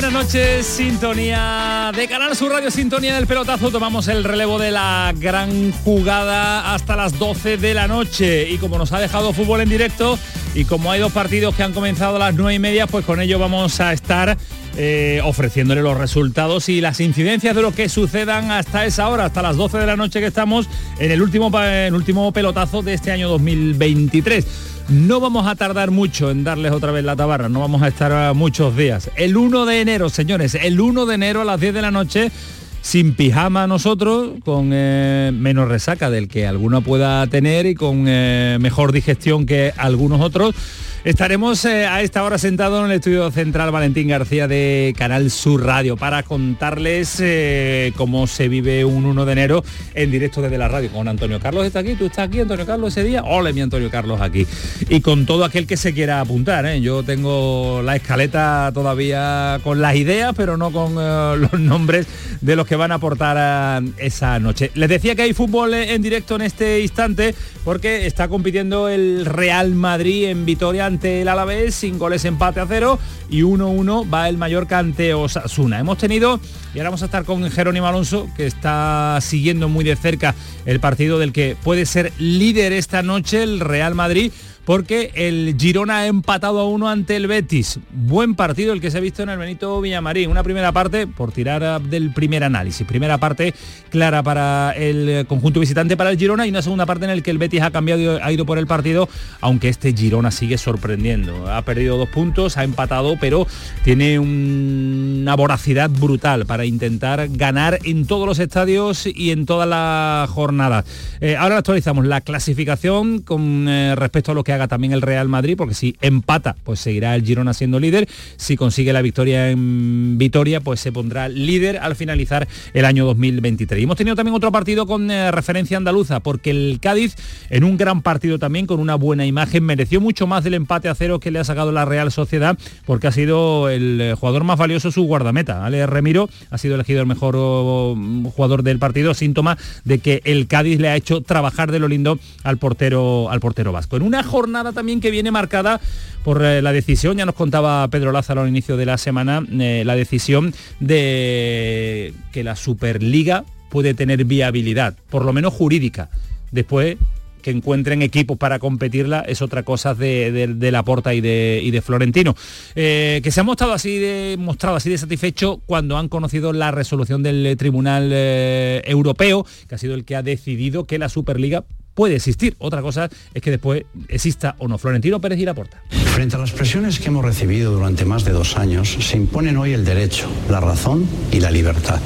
Buenas noches, sintonía de Canal Sur Radio, sintonía del pelotazo. Tomamos el relevo de la gran jugada hasta las 12 de la noche. Y como nos ha dejado fútbol en directo y como hay dos partidos que han comenzado a las 9 y media, pues con ello vamos a estar eh, ofreciéndole los resultados y las incidencias de lo que sucedan hasta esa hora, hasta las 12 de la noche que estamos en el último, en el último pelotazo de este año 2023. No vamos a tardar mucho en darles otra vez la tabarra, no vamos a estar muchos días. El 1 de enero, señores, el 1 de enero a las 10 de la noche, sin pijama nosotros, con eh, menos resaca del que alguno pueda tener y con eh, mejor digestión que algunos otros Estaremos eh, a esta hora sentados en el estudio central Valentín García de Canal Sur Radio para contarles eh, cómo se vive un 1 de enero en directo desde la radio. Con Antonio Carlos está aquí, tú estás aquí, Antonio Carlos, ese día. Ole, mi Antonio Carlos aquí. Y con todo aquel que se quiera apuntar. ¿eh? Yo tengo la escaleta todavía con las ideas, pero no con los nombres de los que van a aportar esa noche. Les decía que hay fútbol en directo en este instante porque está compitiendo el Real Madrid en Vitoria ante el Alavés, sin goles empate a cero y 1-1 va el Mallorca ante Osasuna. Hemos tenido, y ahora vamos a estar con Jerónimo Alonso, que está siguiendo muy de cerca el partido del que puede ser líder esta noche el Real Madrid porque el Girona ha empatado a uno ante el Betis. Buen partido el que se ha visto en el Benito Villamarín. Una primera parte, por tirar del primer análisis, primera parte clara para el conjunto visitante para el Girona y una segunda parte en el que el Betis ha cambiado y ha ido por el partido, aunque este Girona sigue sorprendiendo. Ha perdido dos puntos, ha empatado, pero tiene una voracidad brutal para intentar ganar en todos los estadios y en toda la jornada. Eh, ahora actualizamos la clasificación con eh, respecto a lo que ha también el Real Madrid, porque si empata, pues seguirá el Girona siendo líder. Si consigue la victoria en Vitoria, pues se pondrá líder al finalizar el año 2023. Y hemos tenido también otro partido con eh, referencia andaluza, porque el Cádiz, en un gran partido también, con una buena imagen, mereció mucho más del empate a cero que le ha sacado la Real Sociedad, porque ha sido el eh, jugador más valioso su guardameta. Ale Remiro ha sido elegido el mejor jugador del partido, síntoma de que el Cádiz le ha hecho trabajar de lo lindo al portero, al portero vasco. En una nada también que viene marcada por eh, la decisión, ya nos contaba Pedro Lázaro al inicio de la semana, eh, la decisión de que la Superliga puede tener viabilidad, por lo menos jurídica. Después que encuentren equipos para competirla es otra cosa de, la Porta y de, y de Florentino. Eh, que se ha mostrado así, de, mostrado así de satisfecho cuando han conocido la resolución del Tribunal Europeo, que ha sido el que ha decidido que la Superliga puede existir. Otra cosa es que después exista o no. Florentino Pérez y Laporta. Frente a las presiones que hemos recibido durante más de dos años, se imponen hoy el derecho, la razón y la libertad.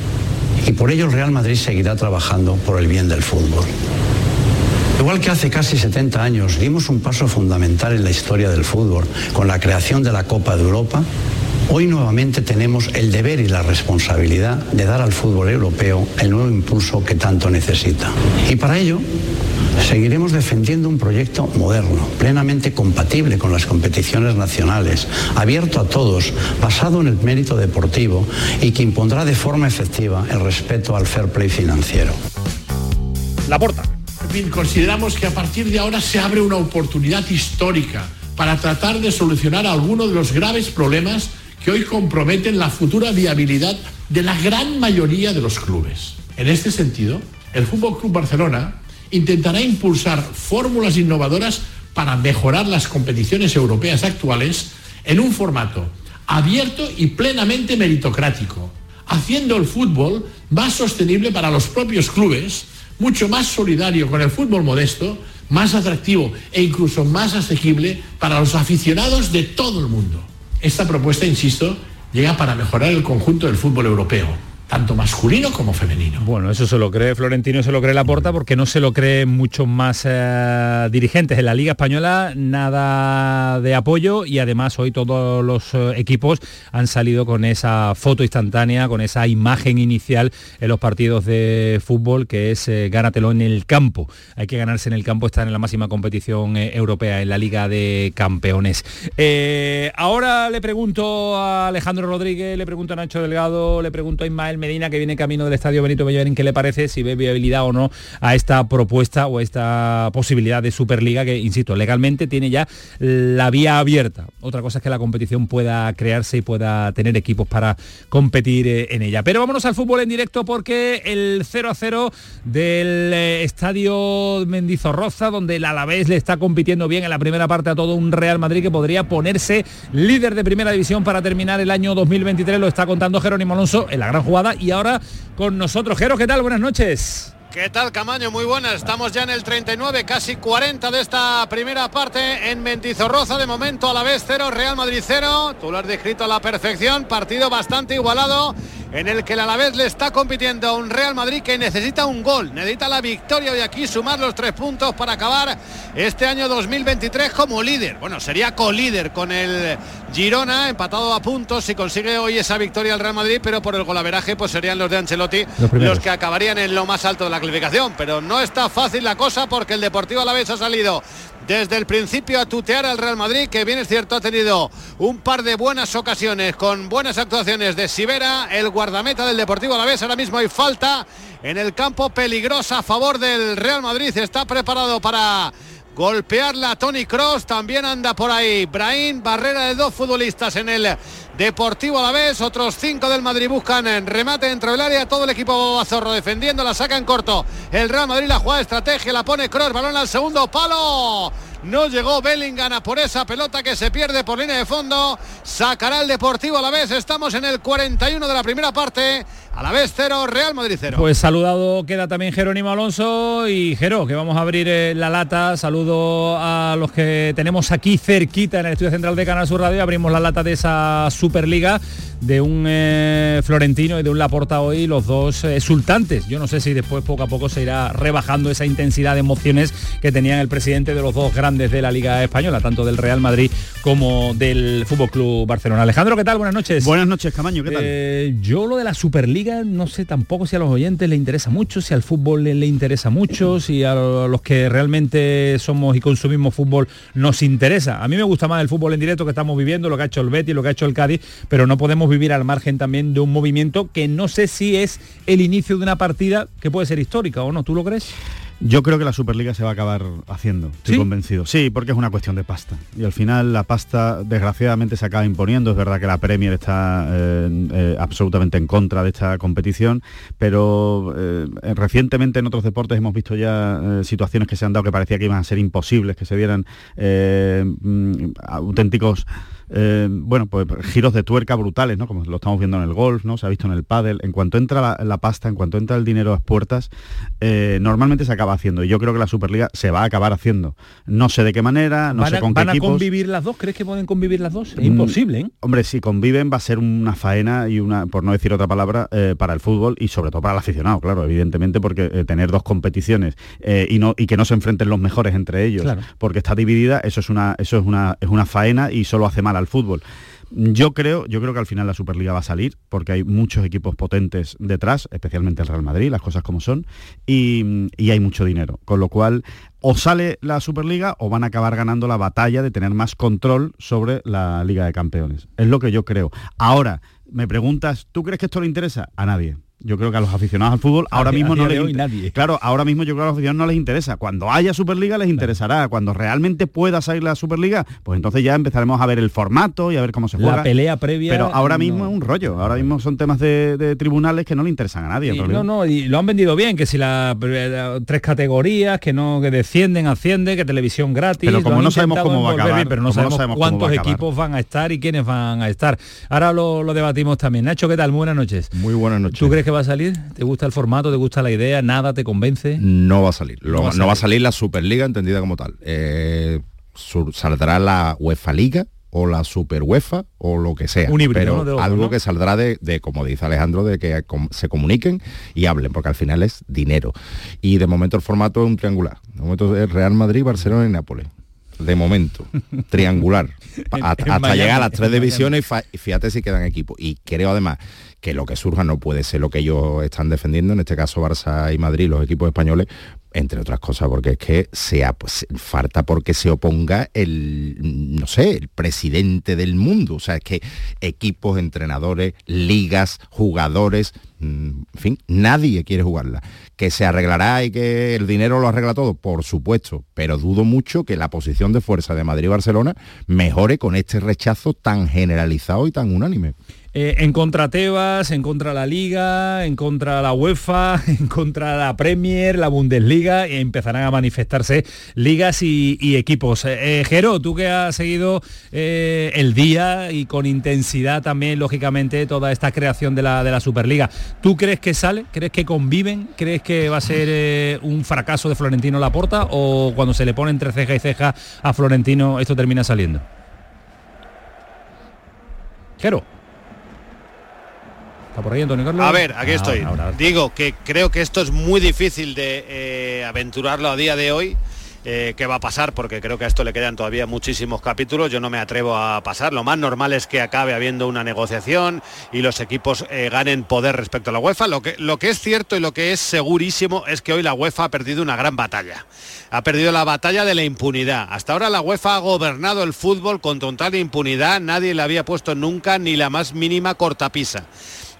Y por ello el Real Madrid seguirá trabajando por el bien del fútbol. Igual que hace casi 70 años dimos un paso fundamental en la historia del fútbol con la creación de la Copa de Europa, Hoy nuevamente tenemos el deber y la responsabilidad de dar al fútbol europeo el nuevo impulso que tanto necesita. Y para ello seguiremos defendiendo un proyecto moderno, plenamente compatible con las competiciones nacionales, abierto a todos, basado en el mérito deportivo y que impondrá de forma efectiva el respeto al fair play financiero. La porta. En fin, consideramos que a partir de ahora se abre una oportunidad histórica para tratar de solucionar algunos de los graves problemas que hoy comprometen la futura viabilidad de la gran mayoría de los clubes. En este sentido, el Fútbol Club Barcelona intentará impulsar fórmulas innovadoras para mejorar las competiciones europeas actuales en un formato abierto y plenamente meritocrático, haciendo el fútbol más sostenible para los propios clubes, mucho más solidario con el fútbol modesto, más atractivo e incluso más asequible para los aficionados de todo el mundo. Esta propuesta, insisto, llega para mejorar el conjunto del fútbol europeo, tanto masculino como femenino. Bueno, eso se lo cree Florentino, se lo cree Laporta, porque no se lo creen muchos más eh, dirigentes. En la Liga Española nada de apoyo y además hoy todos los eh, equipos han salido con esa foto instantánea, con esa imagen inicial en los partidos de fútbol, que es eh, gánatelo en el campo. Hay que ganarse en el campo, estar en la máxima competición europea, en la Liga de Campeones. ahora le pregunto a Alejandro Rodríguez, le pregunto a Nacho Delgado, le pregunto a Ismael Medina, que viene camino del Estadio Benito Bellavén, qué le parece, si ve viabilidad o no a esta propuesta o esta posibilidad de Superliga que, insisto, legalmente tiene ya la vía abierta. Otra cosa es que la competición pueda crearse y pueda tener equipos para competir eh, en ella. Pero vámonos al fútbol en directo porque el 0 a 0 del eh, Estadio Mendizorroza, donde el Alavés le está compitiendo bien en la primera parte a todo un Real Madrid que podría ponerse líder de primera división para terminar el año 2023, lo está contando Jerónimo Alonso en la gran jugada y ahora con nosotros. Jero, ¿qué tal? Buenas noches. ¿Qué tal, Camaño? Muy buenas. Estamos ya en el 39, casi 40 de esta primera parte en Mentizorroza. De momento a la vez 0, Real Madrid 0. Tú lo has descrito a la perfección. Partido bastante igualado en el que el Alavés le está compitiendo a un Real Madrid que necesita un gol, necesita la victoria y aquí sumar los tres puntos para acabar este año 2023 como líder. Bueno, sería co-líder con el Girona, empatado a puntos si consigue hoy esa victoria el Real Madrid, pero por el golaveraje pues serían los de Ancelotti los, que acabarían en lo más alto de la clasificación. Pero no está fácil la cosa porque el Deportivo Alavés ha salido desde el principio a tutear al Real Madrid, que bien es cierto ha tenido un par de buenas ocasiones con buenas actuaciones de Sivera, el guardameta del Deportivo Alavés. Ahora mismo hay falta en el campo peligrosa a favor del Real Madrid. Está preparado para golpearla Tony Cross, también anda por ahí. Brahim, barrera de dos futbolistas en el Deportivo a la vez, otros cinco del Madrid buscan en remate dentro del área, todo el equipo Bazorro defendiendo, la saca en corto, el Real Madrid la juega de estrategia, la pone Cross, balón al segundo palo, no llegó Bellingham por esa pelota que se pierde por línea de fondo. Sacará el Deportivo a la vez. Estamos en el 41 de la primera parte. A la vez cero, Real Madrid cero. Pues saludado queda también Jerónimo Alonso y Jero, que vamos a abrir eh, la lata. Saludo a los que tenemos aquí cerquita en el estudio central de Canal Sur Radio. Abrimos la lata de esa Superliga de un eh, Florentino y de un Laporta hoy, los dos eh, exultantes. Yo no sé si después poco a poco se irá rebajando esa intensidad de emociones que tenían el presidente de los dos grandes de la Liga Española, tanto del Real Madrid como del Fútbol Club Barcelona. Alejandro, ¿qué tal? Buenas noches. Buenas noches, Camaño, ¿qué tal? Eh, yo lo de la Superliga no sé tampoco si a los oyentes le interesa mucho, si al fútbol le, le interesa mucho, si a los que realmente somos y consumimos fútbol nos interesa. A mí me gusta más el fútbol en directo que estamos viviendo, lo que ha hecho el Betis, lo que ha hecho el Cádiz, pero no podemos vivir al margen también de un movimiento que no sé si es el inicio de una partida que puede ser histórica o no, ¿tú lo crees? Yo creo que la Superliga se va a acabar haciendo, estoy convencido. Sí, porque es una cuestión de pasta. Y al final la pasta desgraciadamente se acaba imponiendo. Es verdad que la Premier está eh, eh, absolutamente en contra de esta competición, pero eh, recientemente en otros deportes hemos visto ya situaciones que se han dado que parecía que iban a ser imposibles, que se dieran mm, auténticos eh, bueno, pues giros de tuerca brutales, ¿no? Como lo estamos viendo en el golf, ¿no? Se ha visto en el pádel. En cuanto entra la, pasta, en cuanto entra el dinero a las puertas, eh, normalmente se acaba haciendo. Y yo creo que la Superliga se va a acabar haciendo. No sé de qué manera, no sé con qué ¿Van a convivir las dos? ¿Crees que pueden convivir las dos? Es mm, imposible, ¿eh? Hombre, si conviven va a ser una faena y una, por no decir otra palabra, para el fútbol y sobre todo para el aficionado, claro, evidentemente, porque tener dos competiciones y, no, y que no se enfrenten los mejores entre ellos, porque está dividida, eso es una, eso es una, es una faena y solo hace mal al fútbol. Yo creo, yo creo que al final la Superliga va a salir porque hay muchos equipos potentes detrás, especialmente el Real Madrid, las cosas como son, y, hay mucho dinero. Con lo cual, o sale la Superliga o van a acabar ganando la batalla de tener más control sobre la Liga de Campeones. Es lo que yo creo. Ahora, me preguntas, ¿tú crees que esto le interesa? A nadie. Yo creo que a los aficionados al fútbol ahora mismo no les nadie. Claro, ahora mismo yo creo que a los aficionados no les interesa. Cuando haya Superliga les interesará. Cuando realmente pueda salir la Superliga, pues entonces ya empezaremos a ver el formato y a ver cómo se juega. La pelea previa. Pero ahora mismo es un rollo. Ahora mismo son temas de, tribunales que no le interesan a nadie. no, no, y lo han vendido bien, que si las tres categorías, que no, que descienden, asciende, que televisión gratis. Pero como no sabemos cómo va a acabar. pero no sabemos, cuántos equipos van a estar y quiénes van a estar. Ahora lo, lo debatimos también. Nacho, ¿qué tal? buenas noches. Muy buenas noches. ¿Tú crees que va a salir? ¿Te gusta el formato? ¿Te gusta la idea? ¿Nada te convence? No va a salir. No, va, a salir. la Superliga entendida como tal. Eh, saldrá la UEFA Liga o la Super UEFA o lo que sea. Un híbrido, pero algo que saldrá de, como dice Alejandro, de que se comuniquen y hablen, porque al final es dinero. Y de momento el formato es un triangular. De momento es Real Madrid, Barcelona y Nápoles de momento, triangular, hasta llegar a las tres divisiones y fíjate si quedan equipos. Y creo además que lo que surja no puede ser lo que ellos están defendiendo, en este caso Barça y Madrid, los equipos españoles, entre otras cosas, porque es que sea, pues, falta porque se oponga el, no sé, el presidente del mundo. O sea, es que equipos, entrenadores, ligas, jugadores, mm, en fin, nadie quiere jugarla. Que se arreglará y que el dinero lo arregla todo, por supuesto, pero dudo mucho que la posición de fuerza de Madrid y Barcelona mejore con este rechazo tan generalizado y tan unánime. Eh, en contra Tebas, en contra la Liga, en contra la UEFA, en contra la Premier, la Bundesliga, y empezarán a manifestarse ligas y, equipos. Eh, eh, Jero, tú que has seguido el día y con intensidad también, lógicamente, toda esta creación de la, de la Superliga, ¿tú crees que sale? ¿Crees que conviven? ¿Crees que va a ser un fracaso de Florentino Laporta o cuando se le pone entre ceja y ceja a Florentino esto termina saliendo? Jero. A ver, aquí ah, estoy. Digo que creo que esto es muy difícil de eh, aventurarlo a día de hoy. Eh, qué va a pasar, porque creo que a esto le quedan todavía muchísimos capítulos, yo no me atrevo a pasar. Lo más normal es que acabe habiendo una negociación y los equipos eh, ganen poder respecto a la UEFA. Lo que, lo que es cierto y lo que es segurísimo es que hoy la UEFA ha perdido una gran batalla. Ha perdido la batalla de la impunidad. Hasta ahora la UEFA ha gobernado el fútbol con total impunidad, nadie le había puesto nunca ni la más mínima cortapisa.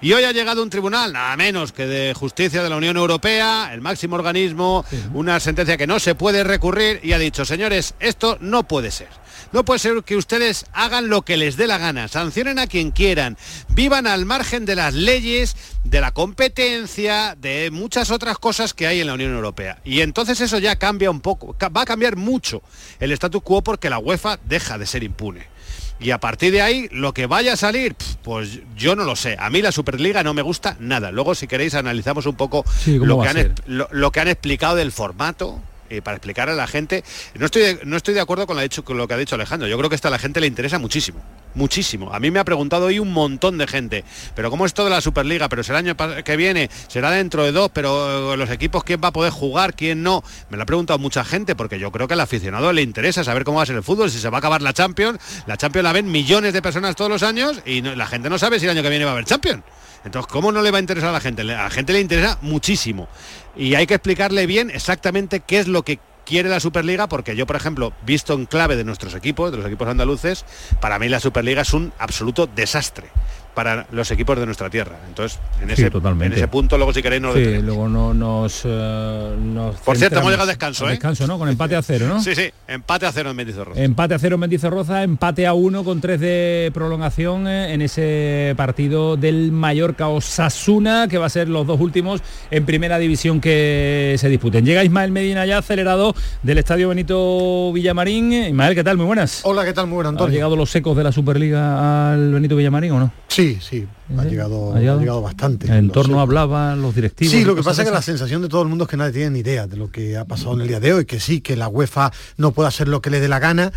Y hoy ha llegado un tribunal, nada menos que de justicia de la Unión Europea, el máximo organismo, una sentencia que no se puede recurrir y ha dicho, señores, esto no puede ser. No puede ser que ustedes hagan lo que les dé la gana, sancionen a quien quieran, vivan al margen de las leyes, de la competencia, de muchas otras cosas que hay en la Unión Europea. Y entonces eso ya cambia un poco, va a cambiar mucho el statu quo porque la UEFA deja de ser impune y a partir de ahí lo que vaya a salir, pues yo no lo sé. A mí la Superliga no me gusta nada. Luego si queréis analizamos un poco lo, que han, lo, que han explicado del formato, eh, para explicar a la gente. No estoy, de, no estoy de acuerdo con, con, lo que ha dicho Alejandro. Yo creo que esto a la gente le interesa muchísimo. Muchísimo. A mí me ha preguntado hoy un tontón de gente. Pero ¿cómo es todo la Superliga? Pero será el año que viene, será dentro de dos, pero eh, los equipos, ¿quién va a poder jugar? ¿Quién no? Me lo ha preguntado mucha gente porque yo creo que al aficionado le interesa saber cómo va a ser el fútbol, si se va a acabar la Champions. La Champions la ven millones de personas todos los años y la gente no sabe si el año que viene va a haber Champions. Entonces, ¿cómo no le va a interesar a la gente? A la gente le interesa muchísimo. Y hay que explicarle bien exactamente qué es lo que quiere la Superliga porque yo, por ejemplo, visto en clave de nuestros equipos, de los equipos andaluces, para mí la Superliga es un absoluto desastre para los equipos de nuestra tierra. Entonces, en, ese, en ese punto, luego si queréis nos sí, luego no, nos, eh, Por cierto, hemos llegado a descanso, ¿eh? Descanso, ¿no? Con empate a cero, ¿no? Sí, sí, empate a cero en Mendizorroza. Empate a cero en Mendizorroza, empate a uno con tres de prolongación eh, en ese partido del Mallorca Osasuna, que va a ser los dos últimos en primera división que se disputen. Llega Ismael Medina ya acelerado del Estadio Benito Villamarín. Ismael, ¿qué tal? Muy buenas. Hola, ¿qué tal? Muy buenas, Antonio. ¿Han llegado los ecos de la Superliga al Benito Villamarín o no? Sí, Sí, sí, ha, llegado, ha llegado, bastante. En torno hablaban los directivos. Sí, lo que pasa es que la sensación de todo el mundo es que nadie tiene ni idea de lo que ha pasado en el día de hoy, que sí, que la UEFA no puede hacer lo que le dé la gana.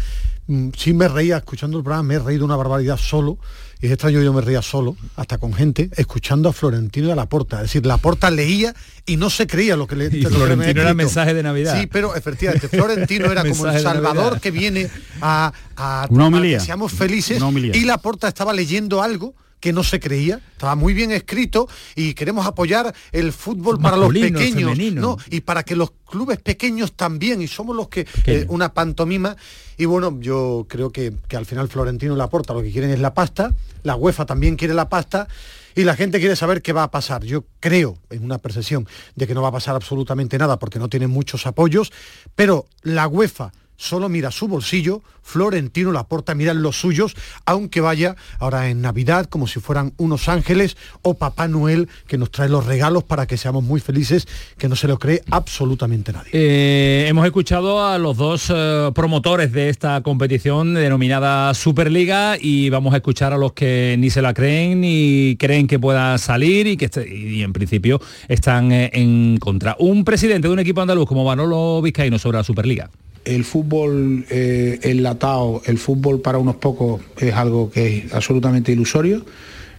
Mm, sí me reía escuchando el programa, me he reído una barbaridad solo y es extraño yo me reía solo, hasta con gente, escuchando a Florentino de la Porta. Es decir, la Porta leía y no se creía lo que le y Florentino era mensaje de Navidad. Sí, pero efectivamente, Florentino era como el Salvador que viene a, a, que seamos felices y la Porta estaba leyendo algo que no se creía, estaba muy bien escrito y queremos apoyar el fútbol para los pequeños, ¿no? Y para que los clubes pequeños también, y somos los que, eh, una pantomima, y bueno, yo creo que, que al final Florentino la aporta, lo que quieren es la pasta, la UEFA también quiere la pasta, y la gente quiere saber qué va a pasar. Yo creo, en una percepción, de que no va a pasar absolutamente nada porque no tiene muchos apoyos, pero la UEFA solo mira su bolsillo, Florentino la Laporta mira los suyos, aunque vaya ahora en Navidad como si fueran unos ángeles o Papá Noel que nos trae los regalos para que seamos muy felices, que no se lo cree absolutamente nadie. Eh, hemos escuchado a los dos eh, promotores de esta competición denominada Superliga y vamos a escuchar a los que ni se la creen ni creen que pueda salir y que y en principio están eh, en contra. Un presidente de un equipo andaluz como Manolo Vizcaíno sobre la Superliga el fútbol eh, enlatado, el fútbol para unos pocos es algo que es absolutamente ilusorio.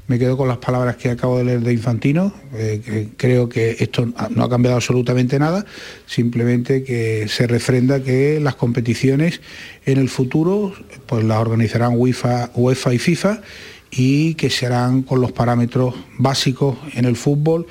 Me quedo con las palabras que acabo de leer de Infantino. Eh, creo que esto no ha cambiado absolutamente nada, simplemente que se refrenda que las competiciones en el futuro pues las organizarán UEFA, UEFA y FIFA y que se harán con los parámetros básicos en el fútbol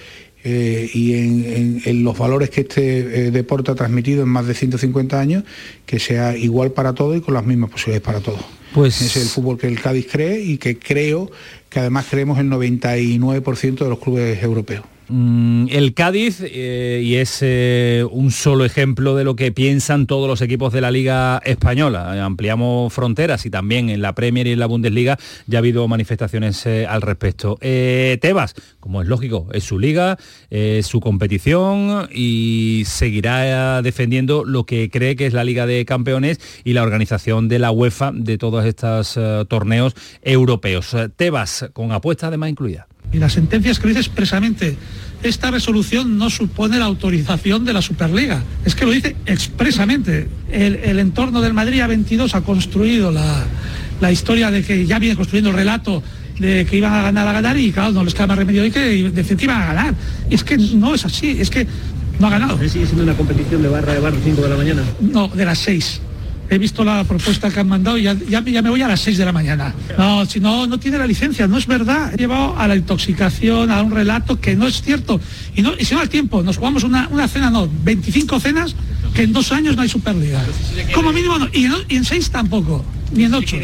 eh, y en, los valores que este eh, deporte ha transmitido en más de 150 años, que sea igual para todos y con las mismas posibilidades para todos. Pues... es el fútbol que el Cádiz cree y que creo que además creemos el 99% de los clubes europeos. Mm, el Cádiz, eh, y es eh, un solo ejemplo de lo que piensan todos los equipos de la Liga Española. Ampliamos fronteras y también en la Premier y en la Bundesliga ya ha habido manifestaciones eh, al respecto. Tebas, como es lógico, es su liga, es su competición y seguirá defendiendo lo que cree que es la Liga de Campeones y la organización de la UEFA de todos estos torneos europeos. Tebas, con apuesta además incluida. Y la sentencia es que dice expresamente, esta resolución no supone la autorización de la Superliga. Es que lo dice expresamente. El, entorno del Madrid A22 ha construido la, historia de que ya viene construyendo el relato de que iban a ganar a ganar y claro, no les queda más remedio de que de iban a ganar. Y es que no es así, es que no ha ganado. ¿Sigue siendo una competición de barra de barra 5 de la mañana? No, de las 6 he visto la propuesta que han mandado y ya, ya, me voy a las 6 de la mañana. No, si no, no tiene la licencia, no es verdad. He llevado a la intoxicación, a un relato que no es cierto. Y, si no al tiempo, nos jugamos una, una cena, no, 25 cenas, que en dos años no hay Superliga. Como mínimo no, y, en, y en seis tampoco, ni en ocho.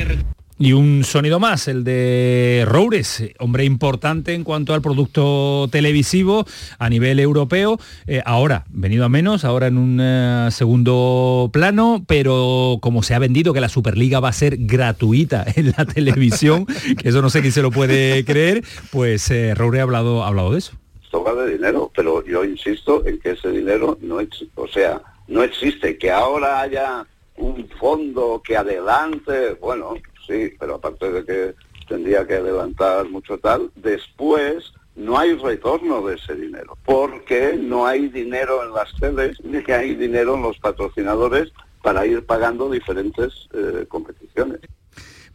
Y un sonido más, el de Roures, hombre importante en cuanto al producto televisivo a nivel europeo. Eh, ahora, venido a menos, ahora en un eh, segundo plano, pero como se ha vendido que la Superliga va a ser gratuita en la televisión, que eso no sé quién se lo puede creer, pues eh, ha hablado, ha hablado de eso. Esto va de dinero, pero yo insisto en que ese dinero no o sea, no existe, que ahora haya un fondo que adelante, bueno, sí, pero aparte de que tendría que adelantar mucho tal, después no hay retorno de ese dinero, porque no hay dinero en las teles, ni hay dinero en los patrocinadores para ir pagando diferentes eh, competiciones.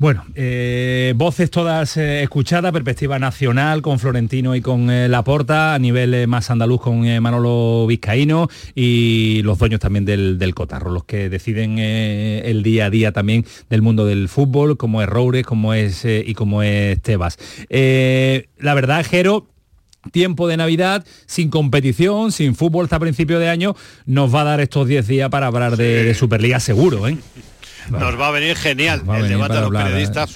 Bueno, eh, voces todas eh, escuchadas, perspectiva nacional con Florentino y con eh, Laporta, a nivel más andaluz con Manolo Vizcaíno y los dueños también del, Cotarro, los que deciden el día a día también del mundo del fútbol, como es Roures, como es y como es Tebas. la verdad, Jero, tiempo de Navidad, sin competición, sin fútbol hasta principio de año, nos va a dar estos 10 días para hablar de, de Superliga seguro, ¿eh? Nos va a venir genial el debate de los periodistas.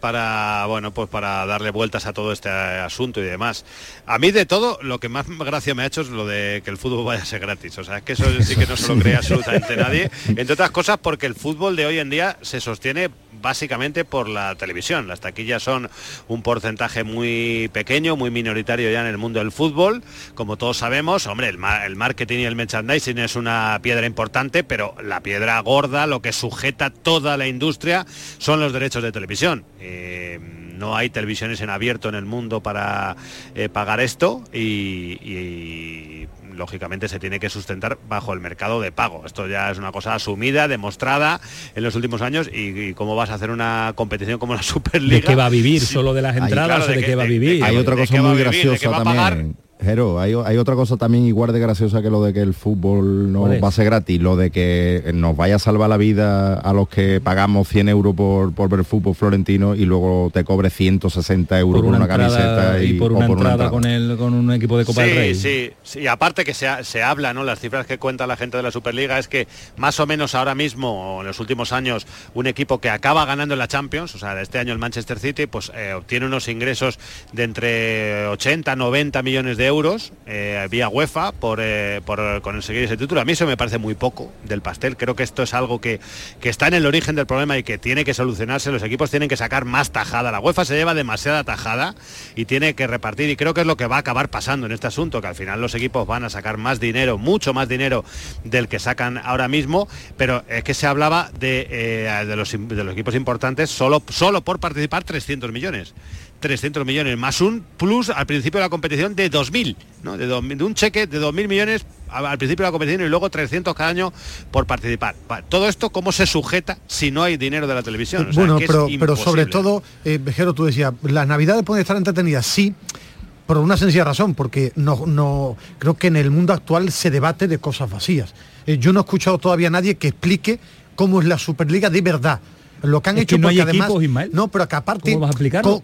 para bueno pues para darle vueltas a todo este asunto y demás. A mí de todo lo que más gracia me ha hecho es lo de que el fútbol vaya a ser gratis. O sea, es que eso sí que no se lo cree absolutamente nadie. Entre otras cosas porque el fútbol de hoy en día se sostiene básicamente por la televisión. Las taquillas son un porcentaje muy pequeño, muy minoritario ya en el mundo del fútbol. Como todos sabemos, hombre, el, marketing y el merchandising es una piedra importante, pero la piedra gorda, lo que sujeta toda la industria, son los derechos de televisión. Eh, no hay televisiones en abierto en el mundo para eh, pagar esto y lógicamente se tiene que sustentar bajo el mercado de pago. Esto ya es una cosa asumida, demostrada en los últimos años y, cómo vas a hacer una competición como la Superliga. ¿De qué va a vivir? ¿Solo de las entradas o de, qué va a vivir? Hay otra cosa muy graciosa también. Jero, hay, otra cosa también igual de graciosa que lo de que el fútbol no va a ser gratis, lo de que nos vaya a salvar la vida a los que pagamos 100 euros por, por ver fútbol florentino y luego te cobre 160 euros por una, camiseta y, por una, entrada, con, el, con un equipo de Copa del Rey. Sí, sí, aparte que se, se habla, ¿no? Las cifras que cuenta la gente de la Superliga es que más o menos ahora mismo, en los últimos años, un equipo que acaba ganando en la Champions, o sea, este año el Manchester City, pues eh, obtiene unos ingresos de entre 80, 90 millones de euros euros eh, vía UEFA por, eh, por conseguir ese título. A mí eso me parece muy poco del pastel. Creo que esto es algo que, que está en el origen del problema y que tiene que solucionarse. Los equipos tienen que sacar más tajada. La UEFA se lleva demasiada tajada y tiene que repartir. Y creo que es lo que va a acabar pasando en este asunto, que al final los equipos van a sacar más dinero, mucho más dinero del que sacan ahora mismo. Pero es que se hablaba de, eh, de, los, de los equipos importantes solo, solo por participar 300 millones. 300 millones, más un plus al principio de la competición de 2.000, ¿no? de, de un cheque de 2.000 millones al principio de la competición y luego 300 cada año por participar. Todo esto, ¿cómo se sujeta si no hay dinero de la televisión? bueno, pero, pero sobre todo, eh, Vejero, tú decías, las navidades pueden estar entretenidas, sí, por una sencilla razón, porque no, no creo que en el mundo actual se debate de cosas vacías. Eh, yo no he escuchado todavía a nadie que explique cómo es la Superliga de verdad lo que han hecho no porque además no pero que aparte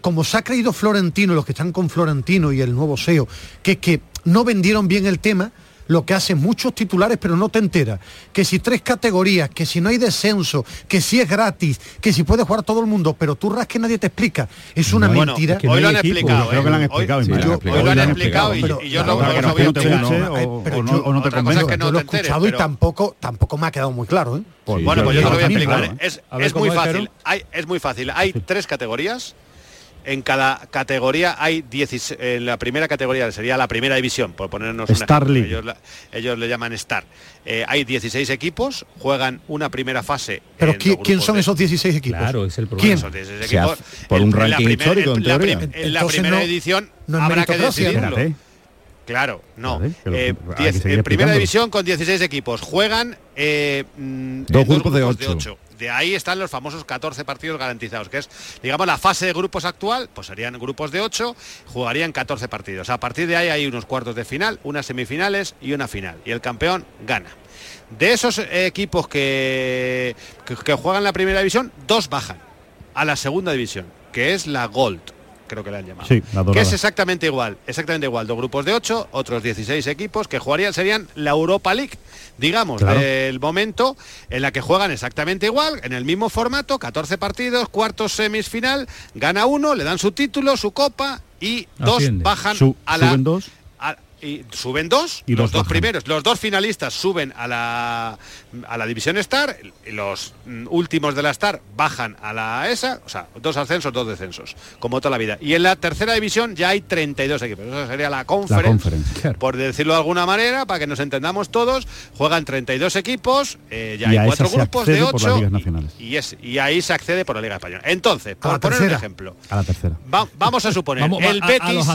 como se ha creído Florentino los que están con Florentino y el nuevo SEO que es que no vendieron bien el tema lo que hacen muchos titulares, pero no te enteras. Que si tres categorías, que si no hay descenso, que si es gratis, que si puede jugar todo el mundo, pero tú ras que nadie te explica. Es una mentira. hoy lo han explicado. Creo que lo han explicado. Hoy lo han explicado y yo no lo no te Yo lo he escuchado y tampoco, tampoco me ha quedado muy claro. ¿eh? Bueno, pues yo te lo voy a explicar. Es muy fácil. Es muy fácil. Hay tres categorías en cada categoría hay 10, en la primera categoría sería la primera división, por ponernos Star un ellos, ellos, le llaman Star. Eh, hay 16 equipos, juegan una primera fase. Pero ¿quién, son esos 16 equipos? Claro, es el problema. ¿Quién? por un ranking histórico, en, la, primera edición no habrá que decidirlo. Claro, no. Eh, en primera división con 16 equipos. Juegan eh, mm, dos, grupos, de 8 de ahí están los famosos 14 partidos garantizados, que es, digamos, la fase de grupos actual, pues serían grupos de 8, jugarían 14 partidos. A partir de ahí hay unos cuartos de final, unas semifinales y una final. Y el campeón gana. De esos equipos que, que, juegan la primera división, dos bajan a la segunda división, que es la Gold creo que le han llamado. que es exactamente igual, exactamente igual, dos grupos de 8, otros 16 equipos que jugarían, serían la Europa League, digamos, del momento en la que juegan exactamente igual, en el mismo formato, 14 partidos, cuartos semisfinal, gana uno, le dan su título, su copa y dos bajan a la y suben dos, y los, dos primeros, los dos finalistas suben a la, a la división Star, y los últimos de la Star bajan a la ESA, o sea, dos ascensos, dos descensos, como toda la vida. Y en la tercera división ya hay 32 equipos, esa sería la conferencia, por decirlo de alguna manera, para que nos entendamos todos, juegan 32 equipos, eh, ya hay cuatro grupos de 8 y, es, y ahí se accede por la Liga Española. Entonces, por poner un ejemplo, a la tercera. vamos a suponer, el Betis,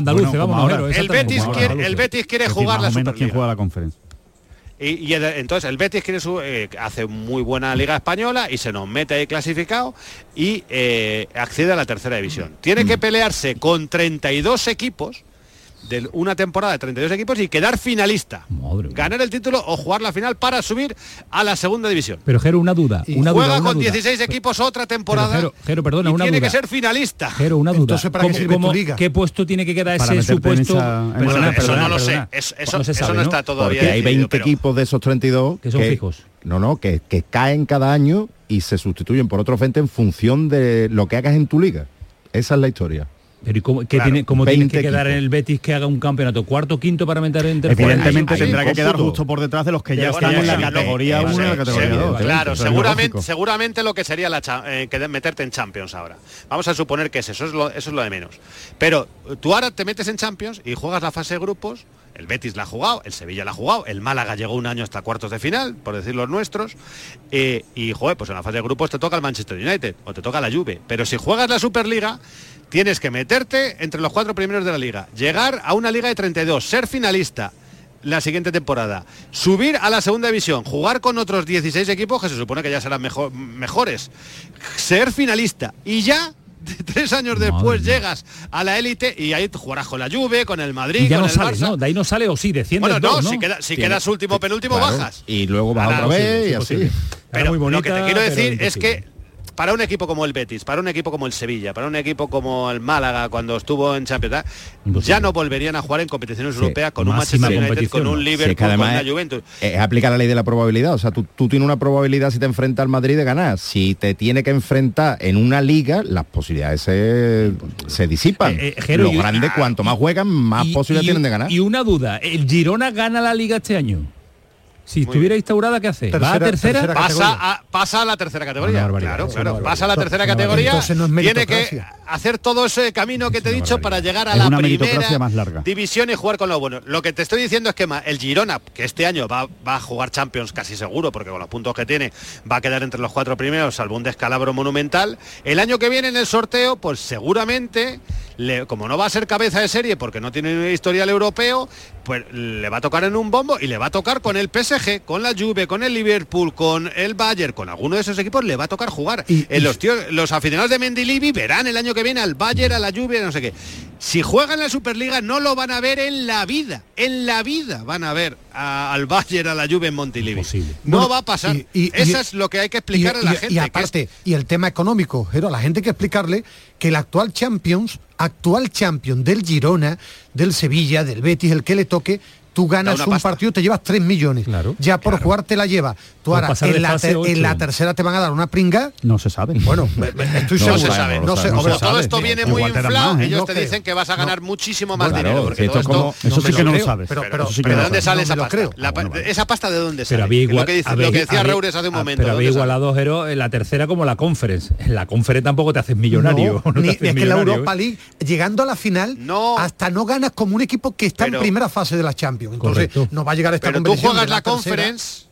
el Betis quiere, el Betis Betis quiere jugar la Superliga. juega la conferencia. Y, entonces el Betis quiere su, eh, hace muy buena liga española y se nos mete ahí clasificado y eh, accede a la tercera división. Tiene que pelearse con 32 equipos de una temporada de 32 equipos y quedar finalista. ganar el título o jugar la final para subir a la segunda división. Pero Jero, una duda. Una juega con 16 equipos otra temporada. Jero, perdona, una tiene que ser finalista. Jero, una duda. ¿para qué, ¿Qué puesto tiene que quedar ese supuesto? eso no lo sé. Eso, no, está todavía. Porque hay 20 equipos de esos 32 que son fijos. No, no, que, que caen cada año y se sustituyen por otro frente en función de lo que hagas en tu liga. Esa es la historia. Pero ¿y cómo, tiene, cómo tiene que quedar en el Betis que haga un campeonato? ¿Cuarto, quinto para meter en Evidentemente tendrá que quedar justo por detrás de los que ya están en la categoría 1 y la categoría 2. Claro, seguramente, seguramente lo que sería la eh, meterte en Champions ahora. Vamos a suponer que es eso, es lo, eso es lo de menos. Pero tú ahora te metes en Champions y juegas la fase de grupos el Betis la ha jugado, el Sevilla la ha jugado, el Málaga llegó un año hasta cuartos de final, por decir los nuestros, eh, y joder, pues en la fase de grupos te toca el Manchester United o te toca la Juve. Pero si juegas la Superliga, tienes que meterte entre los cuatro primeros de la liga, llegar a una liga de 32, ser finalista la siguiente temporada, subir a la segunda división, jugar con otros 16 equipos que se supone que ya serán mejores, ser finalista y ya tres años después llegas a la élite y ahí jugarás con la Juve, con el Madrid, ya con no el Barça. ¿no? De ahí no sale o sí, desciendes Bueno, no, si, si quedas último, penúltimo, bajas. Y luego vas otra vez y así. Pero lo que te quiero decir es que para un equipo como el Betis, para un equipo como el Sevilla, para un equipo como el Málaga cuando estuvo en Champions, ya no volverían a jugar en competiciones europeas con un Manchester United, con un Liverpool, con la Juventus. Es, aplica la ley de la probabilidad, o sea, tú, tienes una probabilidad si te enfrentas al Madrid de ganar. Si te tiene que enfrentar en una liga, las posibilidades se, disipan. Eh, eh, Lo grande, cuanto más juegan, más posibilidades tienen de ganar. Y una duda, ¿el Girona gana la liga este año? Si estuviera instaurada, ¿qué hace? ¿Va a tercera? pasa, a, pasa a la tercera categoría. claro, claro. Pasa a la tercera categoría. tiene que hacer todo ese camino que te he dicho para llegar a la primera más larga. división y jugar con lo bueno. Lo que te estoy diciendo es que el Girona, que este año va, a jugar Champions casi seguro, porque con los puntos que tiene va a quedar entre los cuatro primeros, salvo un descalabro monumental. El año que viene en el sorteo, pues seguramente, como no va a ser cabeza de serie porque no tiene historial europeo, pues le va a tocar en un bombo y le va a tocar con el PSG, con la Juve, con el Liverpool, con el Bayern, con alguno de esos equipos le va a tocar jugar. Y, los tíos, los aficionados de Mendilivi verán el año que viene al Bayern, a la Juve, no sé qué. Si juegan la Superliga no lo van a ver en la vida, en la vida van a ver al Bayern, a la Juve en Montilivi. No va a pasar. Y, Eso es lo que hay que explicar a la gente. Y aparte, y el tema económico, pero a la gente hay que explicarle que el actual Champions, actual Champion del Girona, del Sevilla, del Betis, el que le toque, tú ganas un partido, te llevas 3 millones. Ya por jugar te la lleva. Tú ahora, en la, tercera te van a dar una pringa. No se sabe. Bueno, estoy seguro. No se sabe. No se, todo esto viene muy inflado, ¿eh? ellos te dicen que vas a ganar muchísimo más dinero. eso sí que no lo sabes. Pero, ¿de dónde sale esa pasta? ¿Esa pasta de dónde sale? Lo que decía Reures hace un momento. Pero había igualado, Jero, en la tercera como la Conference. En la Conference tampoco te haces millonario. Es que la Europa League, llegando a la final, hasta no ganas como un equipo que está en primera fase de la Champions. Entonces, no va a llegar a esta Pero tú juegas la, Conference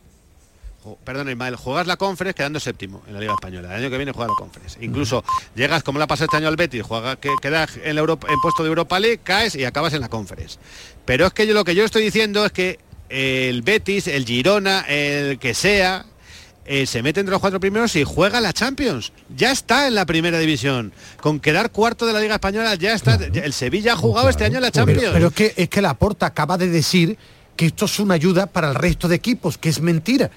perdón Ismael, juegas la Conference quedando séptimo en la Liga Española. El año que viene juega la Conference. Incluso llegas, como la pasado este año al Betis, juega, que, queda en, Europa, en puesto de Europa League, caes y acabas en la Conference. Pero es que yo lo que yo estoy diciendo es que el Betis, el Girona, el que sea, eh, se mete entre los cuatro primeros y juega la Champions. Ya está en la primera división. Con quedar cuarto de la Liga Española ya está. El Sevilla ha jugado este año la Champions. Pero, es que es que la Porta acaba de decir que esto es una ayuda para el resto de equipos, que es mentira.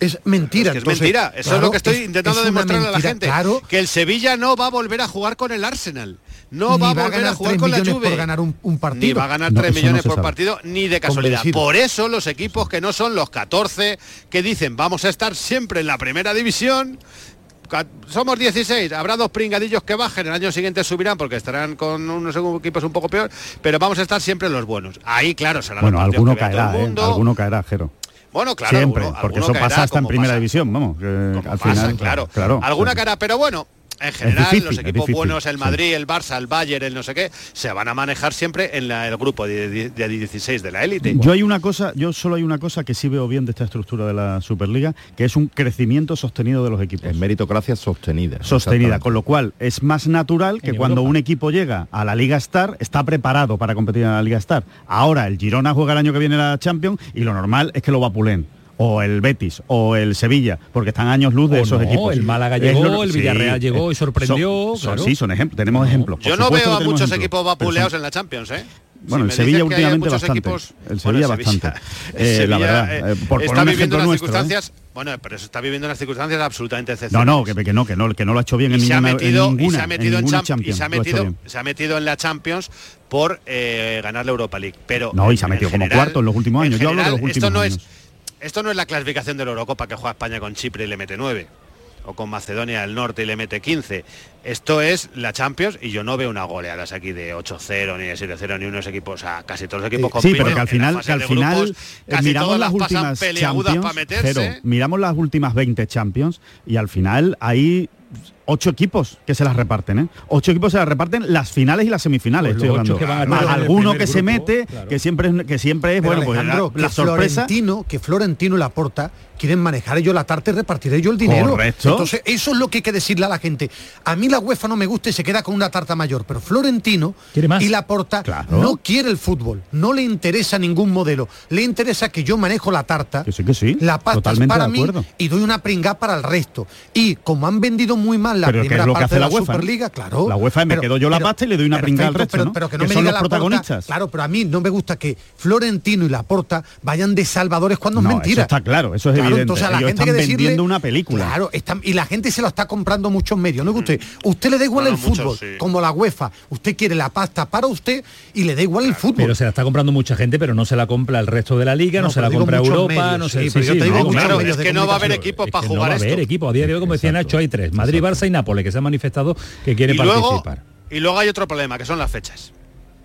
Es mentira. Es, mentira. Eso es lo que estoy intentando demostrarle a la gente. Claro. Que el Sevilla no va a volver a jugar con el Arsenal. No va a volver a, jugar con la Juve. por ganar un, partido. Ni va a ganar 3 millones por partido, ni de casualidad. Por eso los equipos que no son los 14 que dicen vamos a estar siempre en la primera división, somos 16, habrá dos pringadillos que bajen, el año siguiente subirán porque estarán con unos equipos un poco peor, pero vamos a estar siempre los buenos. Ahí, claro, será Bueno, alguno caerá, ¿eh? alguno caerá, Jero. Bueno, claro. Siempre, porque eso pasa hasta en primera división, vamos. al final, claro. claro. Alguna cara, pero bueno, en general, los equipos buenos, el Madrid, el Barça, el Bayern, el no sé qué, se van a manejar siempre en el grupo de, 16 de la élite. Yo hay una cosa, yo solo hay una cosa que sí veo bien de esta estructura de la Superliga, que es un crecimiento sostenido de los equipos. En meritocracia sostenida. Sostenida, con lo cual es más natural que cuando un equipo llega a la Liga Star, está preparado para competir en la Liga Star. Ahora el Girona juega el año que viene la Champions y lo normal es que lo vapulen o el Betis o el Sevilla, porque están años luz de esos equipos. El Málaga llegó, el Villarreal llegó y sorprendió. Sí, son ejemplos, tenemos ejemplos. Yo no veo a muchos equipos vapuleados en la Champions, ¿eh? Bueno, el Sevilla últimamente bastante. el Sevilla bastante. Eh, la verdad, eh, por está viviendo unas ¿eh? circunstancias. Bueno, pero eso está viviendo unas circunstancias absolutamente excepcionales. No, no, que, no, que no, que no lo ha hecho bien en, ninguna, en y se ha metido en, Champions, y se ha metido, se ha metido en la Champions por ganar la Europa League. Pero no, y se ha metido como cuarto en los últimos años. Yo hablo de los últimos esto no años. Es, esto no es la clasificación de la Eurocopa que juega España con Chipre y le mete 9 o con Macedonia del Norte y le mete 15. Esto es la Champions y yo no veo una goleadas aquí de 8-0 ni de 7-0 ni unos equipos, o sea, casi todos los equipos eh, Sí, pero que al final, que al final eh, miramos las últimas Champions, miramos las últimas 20 Champions y al final hay ocho equipos que se las reparten, ¿eh? Ocho equipos se las reparten las finales y las semifinales, pues estoy hablando. Que Más alguno que se mete, que siempre es que siempre es bueno, pues la, sorpresa. Florentino, que Florentino la porta quieren manejar ellos la tarta y repartiré yo el dinero. Correcto. Entonces, eso es lo que hay que decirle a la gente. A mí la UEFA no me gusta y se queda con una tarta mayor, pero Florentino y la porta no quiere el fútbol, no le interesa ningún modelo, le interesa que yo manejo la tarta, que sí, que sí. la pasta es para mí y doy una pringa para el resto. Y como han vendido muy mal la primera parte de la, Superliga, claro. La UEFA me quedo yo la pasta y le doy una pringa al resto, pero, que no me son los protagonistas. claro, pero a mí no me gusta que Florentino y la porta vayan de salvadores cuando es mentira. Eso está claro, eso es entonces a la gente están que vendiendo una película. Claro, y la gente se lo está comprando muchos medios. No que usted, usted le da igual el fútbol, como la UEFA. Usted quiere la pasta para usted y le da igual el fútbol. Pero se la está comprando mucha gente, pero no se la compra el resto de la liga, no, se la compra Europa, no sé. yo te digo claro, es que no va a haber equipos para jugar no va a haber equipo. A día de hoy, como decía Nacho, hay tres. Madrid, Barça y Nápoles, que se han manifestado que quieren participar. y luego hay otro problema, que son las fechas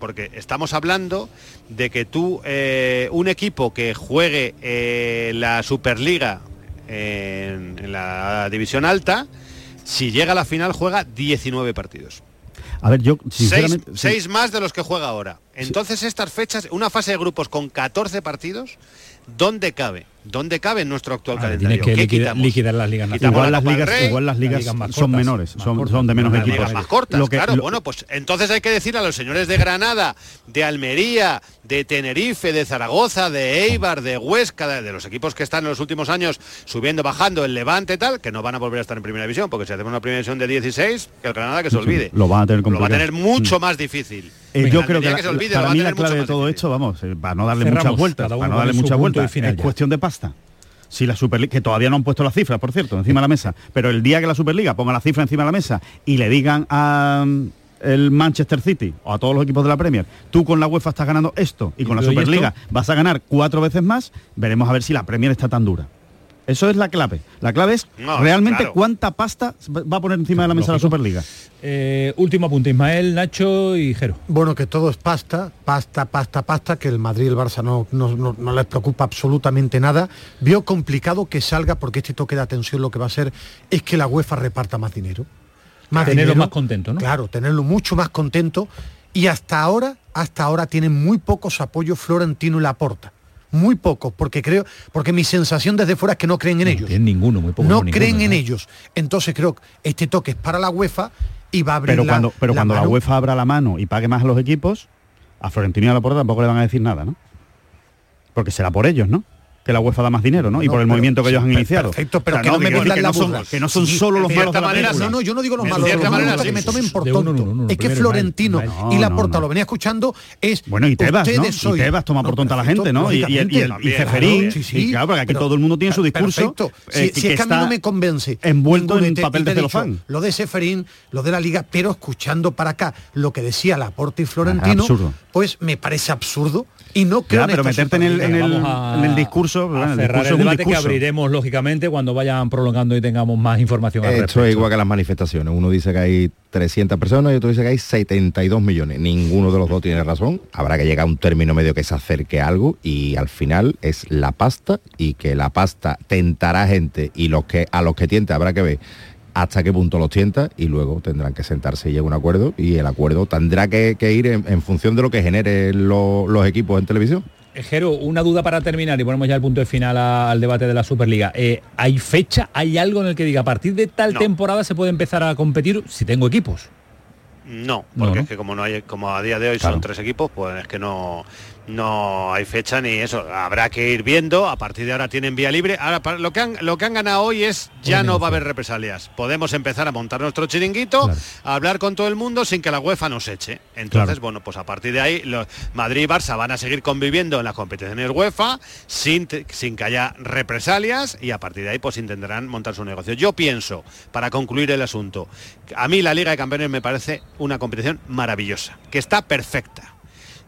porque estamos hablando de que tú, eh, un equipo que juegue eh, la Superliga en, la división alta, si llega a la final juega 19 partidos. A ver, yo sinceramente... Seis, más de los que juega ahora. Entonces estas fechas, una fase de grupos con 14 partidos, ¿dónde cabe? ¿Dónde cabe en nuestro actual calendario? Tiene que liquidar, las ligas igual las ligas, igual las ligas, son menores, son, de menos equipos. más cortas, claro. Bueno, pues entonces hay que decir a los señores de Granada, de Almería, de Tenerife, de Zaragoza, de Eibar, de Huesca, de, los equipos que están en los últimos años subiendo, bajando, el Levante tal, que no van a volver a estar en primera división, porque si hacemos una primera división de 16, que el Granada que se olvide. lo va a tener, lo va a tener mucho más difícil. Eh, yo creo que, para mí la clave de todo esto, vamos, eh, para no darle muchas vueltas, para no darle muchas vueltas, es cuestión de pasta si la Superliga, que todavía no han puesto la cifra, por cierto, encima de la mesa, pero el día que la Superliga ponga la cifra encima de la mesa y le digan a mm, el Manchester City o a todos los equipos de la Premier, tú con la UEFA estás ganando esto y con la Superliga vas a ganar cuatro veces más, veremos a ver si la Premier está tan dura. Eso es la clave. La clave es realmente cuánta pasta va a poner encima de la mesa la Superliga. Eh, último apunte, Ismael, Nacho y Jero. Bueno, que todo es pasta, pasta, pasta, pasta, que el Madrid y el Barça no, no, les preocupa absolutamente nada. Vio complicado que salga, porque este toque de atención lo que va a ser es que la UEFA reparta más dinero. Más tenerlo más contento, ¿no? Claro, tenerlo mucho más contento. Y hasta ahora, hasta ahora tienen muy pocos apoyos Florentino y Laporta muy pocos, porque creo, porque mi sensación desde fuera es que no creen en ellos. ninguno, muy No, creen en ellos. Entonces creo que este toque es para la UEFA y va a abrir Pero cuando, pero cuando la UEFA abra la mano y pague más a los equipos, a Florentino y a la puerta tampoco le van a decir nada, ¿no? Porque será por ellos, ¿no? Que la UEFA da más dinero, ¿no? y por el movimiento que ellos han iniciado. Perfecto, pero, que no, me que, no son, que no son solo los malos de la No, no, yo no digo los malos, los que me tomen por tonto. es que Florentino y la Porta lo venía escuchando es Bueno, y Tebas, ¿no? Y Tebas toma por tonta a la gente, ¿no? Y, y, Ceferín, sí, claro, porque aquí todo el mundo tiene su discurso. Eh, si es que a mí no me convence. Envuelto en papel de celofán. Lo de Ceferín, lo de la Liga, pero escuchando para acá lo que decía Laporta y Florentino, pues me parece absurdo y no creo pero meterte en el, en, el, discurso, a cerrar el, debate que abriremos lógicamente cuando vayan prolongando y tengamos más información. Esto es igual que las manifestaciones. Uno dice que hay 300 personas y otro dice que hay 72 millones. Ninguno de los dos tiene razón. Habrá que llegar a un término medio que se acerque a algo y al final es la pasta y que la pasta tentará gente y los que a los que tiente habrá que ver hasta qué punto los tienta y luego tendrán que sentarse y llegar a un acuerdo y el acuerdo tendrá que, ir en, función de lo que genere los equipos en televisión. Eh, Jero, una duda para terminar y ponemos ya el punto de final al debate de la Superliga. Eh, ¿Hay fecha, hay algo en el que diga a partir de tal temporada se puede empezar a competir si tengo equipos? No, porque es que como no hay, como a día de hoy son tres equipos, pues es que no, no hay fecha ni eso. Habrá que ir viendo. A partir de ahora tienen vía libre. Ahora lo que han, lo que han ganado hoy es ya no va a haber represalias. Podemos empezar a montar nuestro chiringuito, a hablar con todo el mundo sin que la UEFA nos eche. Entonces, bueno, pues a partir de ahí los Madrid y Barça van a seguir conviviendo en las competiciones UEFA sin, sin que haya represalias y a partir de ahí pues intentarán montar su negocio. Yo pienso, para concluir el asunto, a mí la Liga de Campeones me parece una competición maravillosa, que está perfecta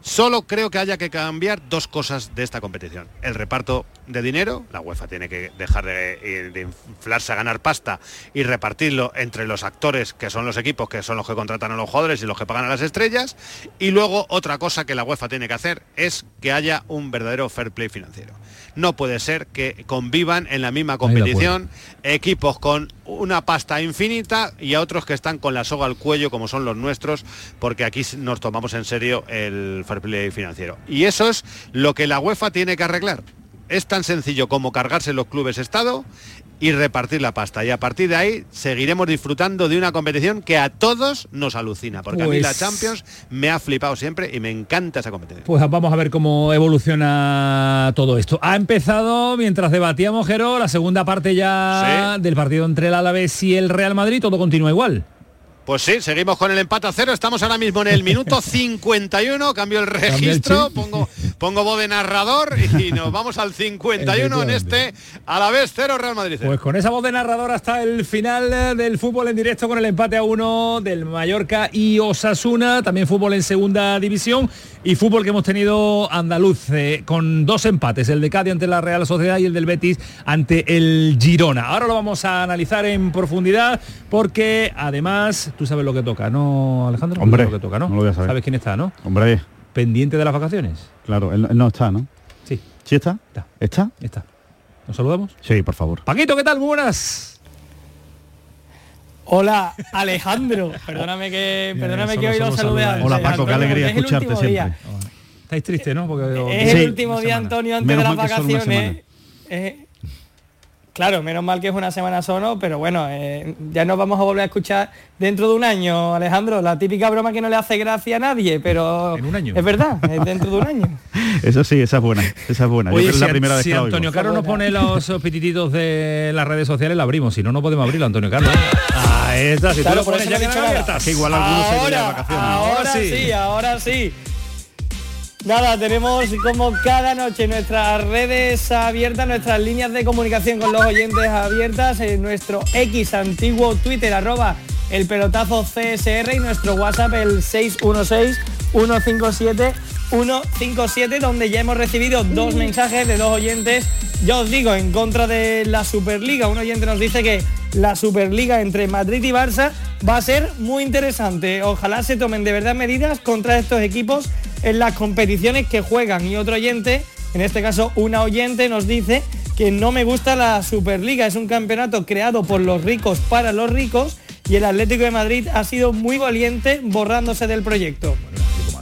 Solo creo que haya que cambiar dos cosas de esta competición. El reparto de dinero, la UEFA tiene que dejar de, inflarse a ganar pasta y repartirlo entre los actores que son los equipos, que son los que contratan a los jugadores y los que pagan a las estrellas. Y luego otra cosa que la UEFA tiene que hacer es que haya un verdadero fair play financiero. No puede ser que convivan en la misma competición equipos con una pasta infinita y a otros que están con la soga al cuello como son los nuestros, porque aquí nos tomamos en serio el fair play financiero. Y eso es lo que la UEFA tiene que arreglar. Es tan sencillo como cargarse los clubes Estado y repartir la pasta. Y a partir de ahí seguiremos disfrutando de una competición que a todos nos alucina, porque a mí la pues Champions me ha flipado siempre y me encanta esa competición. Pues vamos a ver cómo evoluciona todo esto. Ha empezado, mientras debatíamos, Jero, la segunda parte ya del partido entre el Alavés y el Real Madrid, todo continúa igual. Pues sí, seguimos con el empate a cero. Estamos ahora mismo en el minuto 51. Cambio el registro, pongo, pongo voz de narrador y nos vamos al 51 en este a la vez cero Real Madrid. Pues con esa voz de narrador hasta el final del fútbol en directo con el empate a uno del Mallorca y Osasuna. También fútbol en segunda división y fútbol que hemos tenido andaluz eh, con dos empates, el de Cádiz ante la Real Sociedad y el del Betis ante el Girona. Ahora lo vamos a analizar en profundidad porque además tú sabes lo que toca, ¿no, Alejandro? Hombre, lo que toca, ¿no? lo voy a saber. ¿Sabes quién está, no? Hombre. Pendiente de las vacaciones. Claro, él, no está, ¿no? Sí. ¿Sí está? Está. ¿Está? Está. ¿Nos saludamos? Sí, por favor. Paquito, ¿qué tal? buenas. Hola, Alejandro. Perdóname que, perdóname que hoy lo salude Hola Paco, qué alegría escucharte siempre. Estáis tristes, ¿no? Porque es el último día, Antonio, antes de las vacaciones. Claro, menos mal que es una semana solo, pero bueno, eh, ya nos vamos a volver a escuchar dentro de un año, Alejandro. La típica broma que no le hace gracia a nadie, pero ¿En un año? es verdad, es dentro de un año. Eso sí, esa es buena, esa es buena. Oye, si, la primera vez que Antonio Carlos nos pone los pitititos de las redes sociales, la abrimos. Si no, no podemos abrirlo, Antonio Carlos. Ah, esta, si claro, tú lo pones ya que igual algunos ahora, se vacaciones. Ahora sí, ahora sí. Nada, tenemos como cada noche nuestras redes abiertas, nuestras líneas de comunicación con los oyentes abiertas, en nuestro X antiguo Twitter arroba el pelotazo CSR y nuestro WhatsApp el 616 157 157 donde ya hemos recibido dos mensajes de dos oyentes. Ya os digo, en contra de la Superliga, un oyente nos dice que la Superliga entre Madrid y Barça va a ser muy interesante. Ojalá se tomen de verdad medidas contra estos equipos en las competiciones que juegan. Y otro oyente, en este caso una oyente, nos dice que no me gusta la Superliga. Es un campeonato creado por los ricos para los ricos y el Atlético de Madrid ha sido muy valiente borrándose del proyecto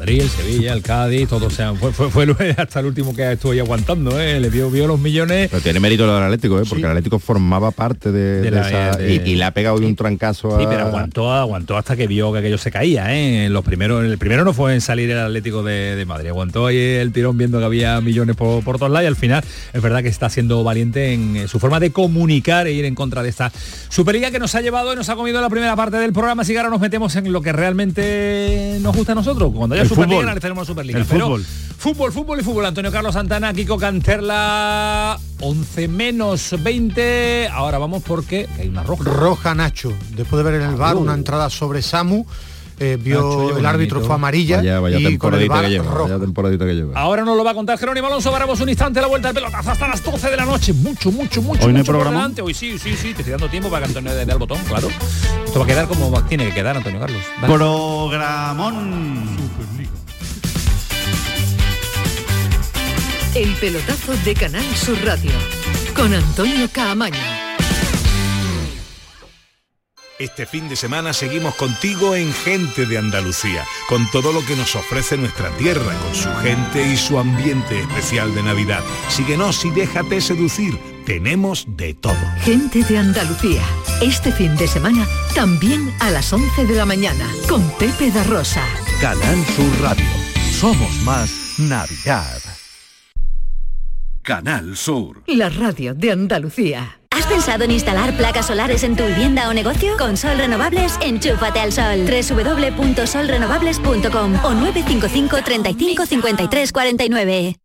el Sevilla, el Cádiz, todos sean. Fue, fue, hasta el último que estuvo ahí aguantando, ¿eh? le dio vio los millones. Pero tiene mérito lo del Atlético, ¿eh? porque el Atlético formaba parte de, esa, y, le ha pegado hoy un trancazo a... Sí, pero aguantó, aguantó hasta que vio que aquello se caía, ¿eh? Los primeros, el primero no fue en salir el Atlético de, Madrid, aguantó ahí el tirón viendo que había millones por, por todos lados y al final es verdad que está siendo valiente en su forma de comunicar e ir en contra de esta Superliga que nos ha llevado y nos ha comido la primera parte del programa, así que ahora nos metemos en lo que realmente nos gusta a nosotros, cuando ya Superliga, tenemos Superliga. El fútbol. Fútbol, fútbol y fútbol. Antonio Carlos Santana, Kiko Canterla, 11 menos 20. Ahora vamos porque hay una roja. Roja Nacho. Después de ver en el bar una entrada sobre Samu. Eh, vio el árbitro fue amarilla vaya, y con el bar que lleva, temporadita que lleva. Ahora nos lo va a contar Jerónimo Alonso. Paramos un instante la vuelta de pelotas hasta las 12 de la noche. Mucho, mucho, mucho. Hoy no hay programa. Hoy sí, sí, sí. Te estoy dando tiempo para que Antonio dé al botón, claro. Esto va a quedar como tiene que quedar, Antonio Carlos. Programón. El pelotazo de Canal Sur Radio con Antonio Caamaño. Este fin de semana seguimos contigo en Gente de Andalucía, con todo lo que nos ofrece nuestra tierra, con su gente y su ambiente especial de Navidad. Síguenos y déjate seducir. Tenemos de todo. Gente de Andalucía. Este fin de semana también a las 11 de la mañana con Pepe da Rosa. Canal Sur Radio. Somos más Navidad. Canal Sur. La radio de Andalucía. ¿Has pensado en instalar placas solares en tu vivienda o negocio? Con Sol Renovables, enchúfate al sol. www.solrenovables.com o 955 35 53 49.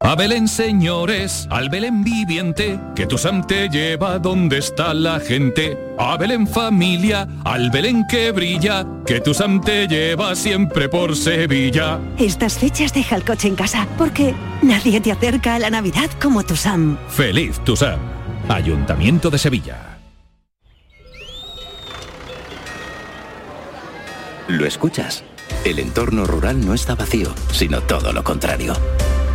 A Belén, señores, al Belén viviente, que tu Sam te lleva donde está la gente. A Belén familia, al Belén que brilla, que tu Sam te lleva siempre por Sevilla. Estas fechas deja el coche en casa, porque nadie te acerca a la Navidad como tu Sam. Feliz tu Sam. Ayuntamiento de Sevilla. ¿Lo escuchas? El entorno rural no está vacío, sino todo lo contrario.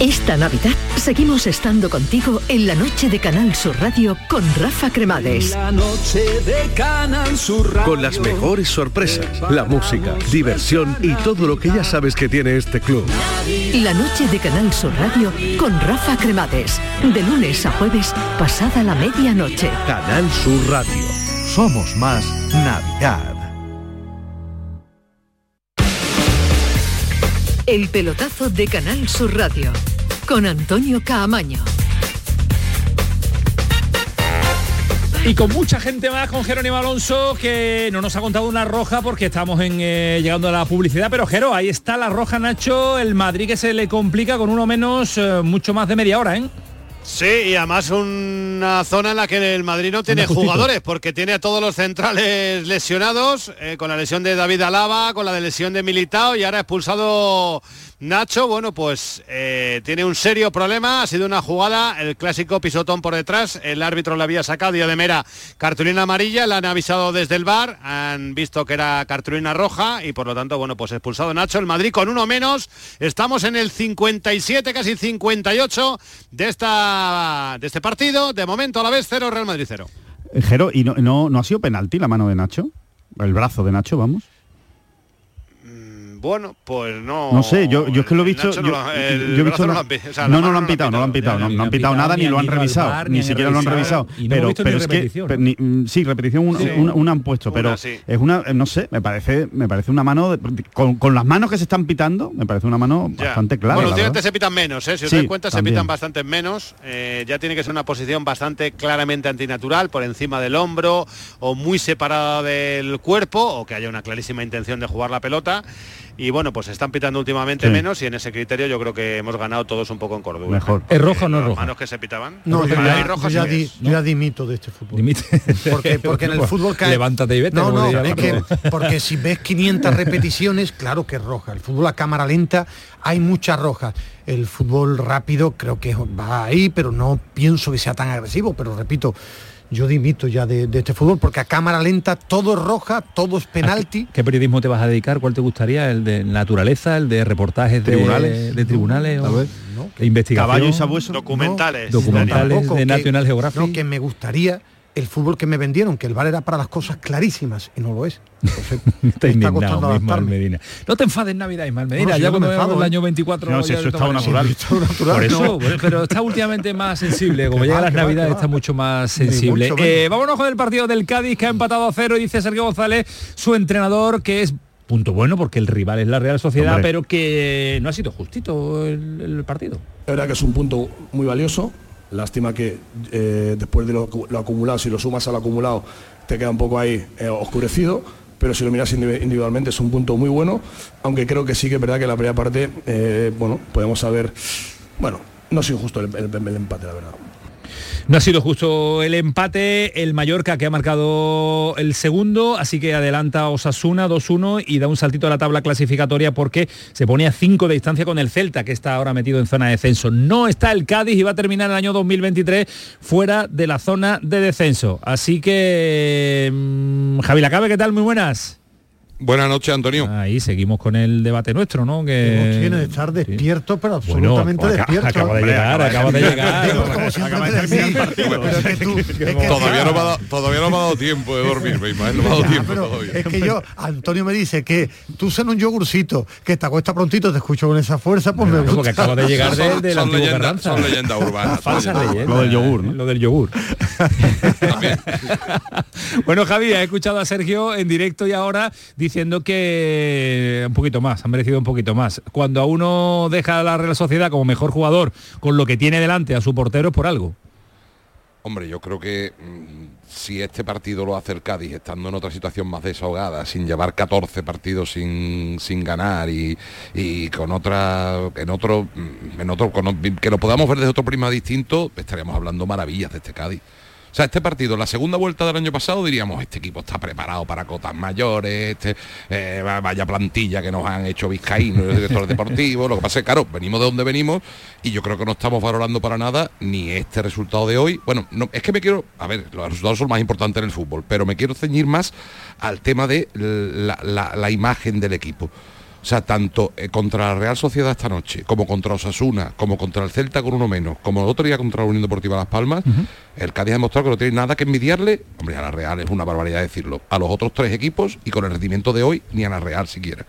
Esta Navidad seguimos estando contigo en la noche de Canal Sur Radio con Rafa Cremades. La noche de Canal Sur Radio. Con las mejores sorpresas, la música, diversión y todo lo que ya sabes que tiene este club. La noche de Canal Sur Radio con Rafa Cremades. De lunes a jueves, pasada la medianoche. Canal Sur Radio. Somos más Navidad. El pelotazo de Canal Sur Radio con Antonio Caamaño. Y con mucha gente más, con Jerónimo Alonso, que no nos ha contado una roja porque estamos en, eh, llegando a la publicidad. Pero Jero, ahí está la roja, Nacho, el Madrid que se le complica con uno menos, eh, mucho más de media hora, ¿eh? Sí, y además una zona en la que el Madrid no tiene jugadores, porque tiene a todos los centrales lesionados, eh, con la lesión de David Alaba, con la lesión de Militao y ahora expulsado Nacho, bueno, pues eh, tiene un serio problema, ha sido una jugada, el clásico pisotón por detrás, el árbitro le había sacado día de mera cartulina amarilla, le han avisado desde el bar, han visto que era cartulina roja y por lo tanto, bueno, pues expulsado Nacho, el Madrid con uno menos, estamos en el 57, casi 58 de, esta, de este partido, de momento a la vez cero, Real Madrid cero. Eh, Jero, ¿y no, no, no ha sido penalti la mano de Nacho? El brazo de Nacho, vamos. Bueno, pues no. No sé, yo, yo es que lo he visto. Yo, no, he visto no, no, no, lo han pitado, no lo han pitado, no, han pitado nada, ni lo han revisado, ni siquiera lo han revisado. Pero, pero es que sí, repetición una han puesto, pero es una, no sé, me parece, me parece una mano con, las manos que se están pitando, me parece una mano bastante clara. Bueno, últimamente se pitan menos, ¿eh? si os dais cuenta se pitan bastante menos. Eh, ya tiene que ser una posición bastante claramente antinatural, por encima del hombro o muy separada del cuerpo, o que haya una clarísima intención de jugar la pelota y bueno, pues están pitando últimamente menos y en ese criterio yo creo que hemos ganado todos un poco en cordura. Mejor. ¿Es rojo o no es rojo? manos que se pitaban. No, yo ya, ya, dimito de este fútbol. Porque, porque en el fútbol cae... Levántate y vete. No, no, es que, porque si ves 500 repeticiones, claro que es roja. El fútbol a cámara lenta hay muchas rojas. El fútbol rápido creo que va ahí, pero no pienso que sea tan agresivo. Pero repito, yo dimito ya de, este fútbol porque a cámara lenta todo es roja, todo es penalti. ¿Qué periodismo te vas a dedicar? ¿Cuál te gustaría? ¿El de naturaleza? ¿El de reportajes tribunales? de, tribunales? o, investigación? Caballo documentales. documentales de National Geographic. No, que me gustaría el fútbol que me vendieron, que el bar era para las cosas clarísimas y no lo es. está indignado, Medina. No te enfades Navidad, Ismael Medina, ya cuando el año 24... No, si eso natural. Por eso, pero está últimamente más sensible, como llega las Navidades está mucho más sensible. Eh, vámonos con el partido del Cádiz que ha empatado a cero y dice Sergio González, su entrenador, que es punto bueno porque el rival es la Real Sociedad, pero que no ha sido justito el, el partido. La verdad que es un punto muy valioso, Lástima que eh, después de lo, acumulado, si lo sumas al acumulado, te queda un poco ahí eh, oscurecido, pero si lo miras individualmente es un punto muy bueno, aunque creo que sí que es verdad que la primera parte, eh, bueno, podemos saber, bueno, no es injusto el empate, la verdad. No ha sido justo el empate, el Mallorca que ha marcado el segundo, así que adelanta Osasuna 2-1 y da un saltito a la tabla clasificatoria porque se pone a 5 de distancia con el Celta, que está ahora metido en zona de descenso. No está el Cádiz y va a terminar el año 2023 fuera de la zona de descenso. Así que, mmm, Javi Lacabe, ¿qué tal? Muy buenas. Buenas noches, Antonio. Ahí seguimos con el debate nuestro, ¿no? Que tiene de estar despierto, pero absolutamente despierto. Acaba de llegar, acaba de llegar. Todavía no me ha dado, todavía no me ha dado tiempo de dormir, me imagino, no me ha dado tiempo todavía. Es que yo, Antonio me dice que tú seas un yogurcito, que te acuesta prontito, te escucho con esa fuerza, pues me gusta. Porque acaba de llegar de, de la son, leyendas, son leyendas urbanas. Falsa leyenda. Lo del yogur, ¿no? Lo del yogur. bueno, Javi, he escuchado a Sergio en directo y ahora diciendo que un poquito más, han merecido un poquito más. Cuando a uno deja la Real Sociedad como mejor jugador con lo que tiene delante a su portero es por algo. Hombre, yo creo que mm, si este partido lo hace el Cádiz, estando en otra situación más desahogada, sin llevar 14 partidos sin, sin ganar y, con otra, en otro, mm, en otro, que lo podamos ver desde otro prima distinto, estaríamos hablando maravillas de este Cádiz. O sea, este partido, la segunda vuelta del año pasado, diríamos, este equipo está preparado para cotas mayores, este, eh, vaya plantilla que nos han hecho vizcaínos, los directores deportivos. Lo que pasa es claro, venimos de donde venimos y yo creo que no estamos valorando para nada ni este resultado de hoy. Bueno, no, es que me quiero, a ver, los resultados son más importantes en el fútbol, pero me quiero ceñir más al tema de la imagen del equipo. O sea, tanto eh, contra la Real Sociedad esta noche, como contra Osasuna, como contra el Celta con uno menos, como el otro día contra la Unión Deportiva Las Palmas, el Cádiz ha demostrado que no tiene nada que envidiarle, hombre, a la Real es una barbaridad decirlo, a los otros tres equipos y con el rendimiento de hoy ni a la Real siquiera.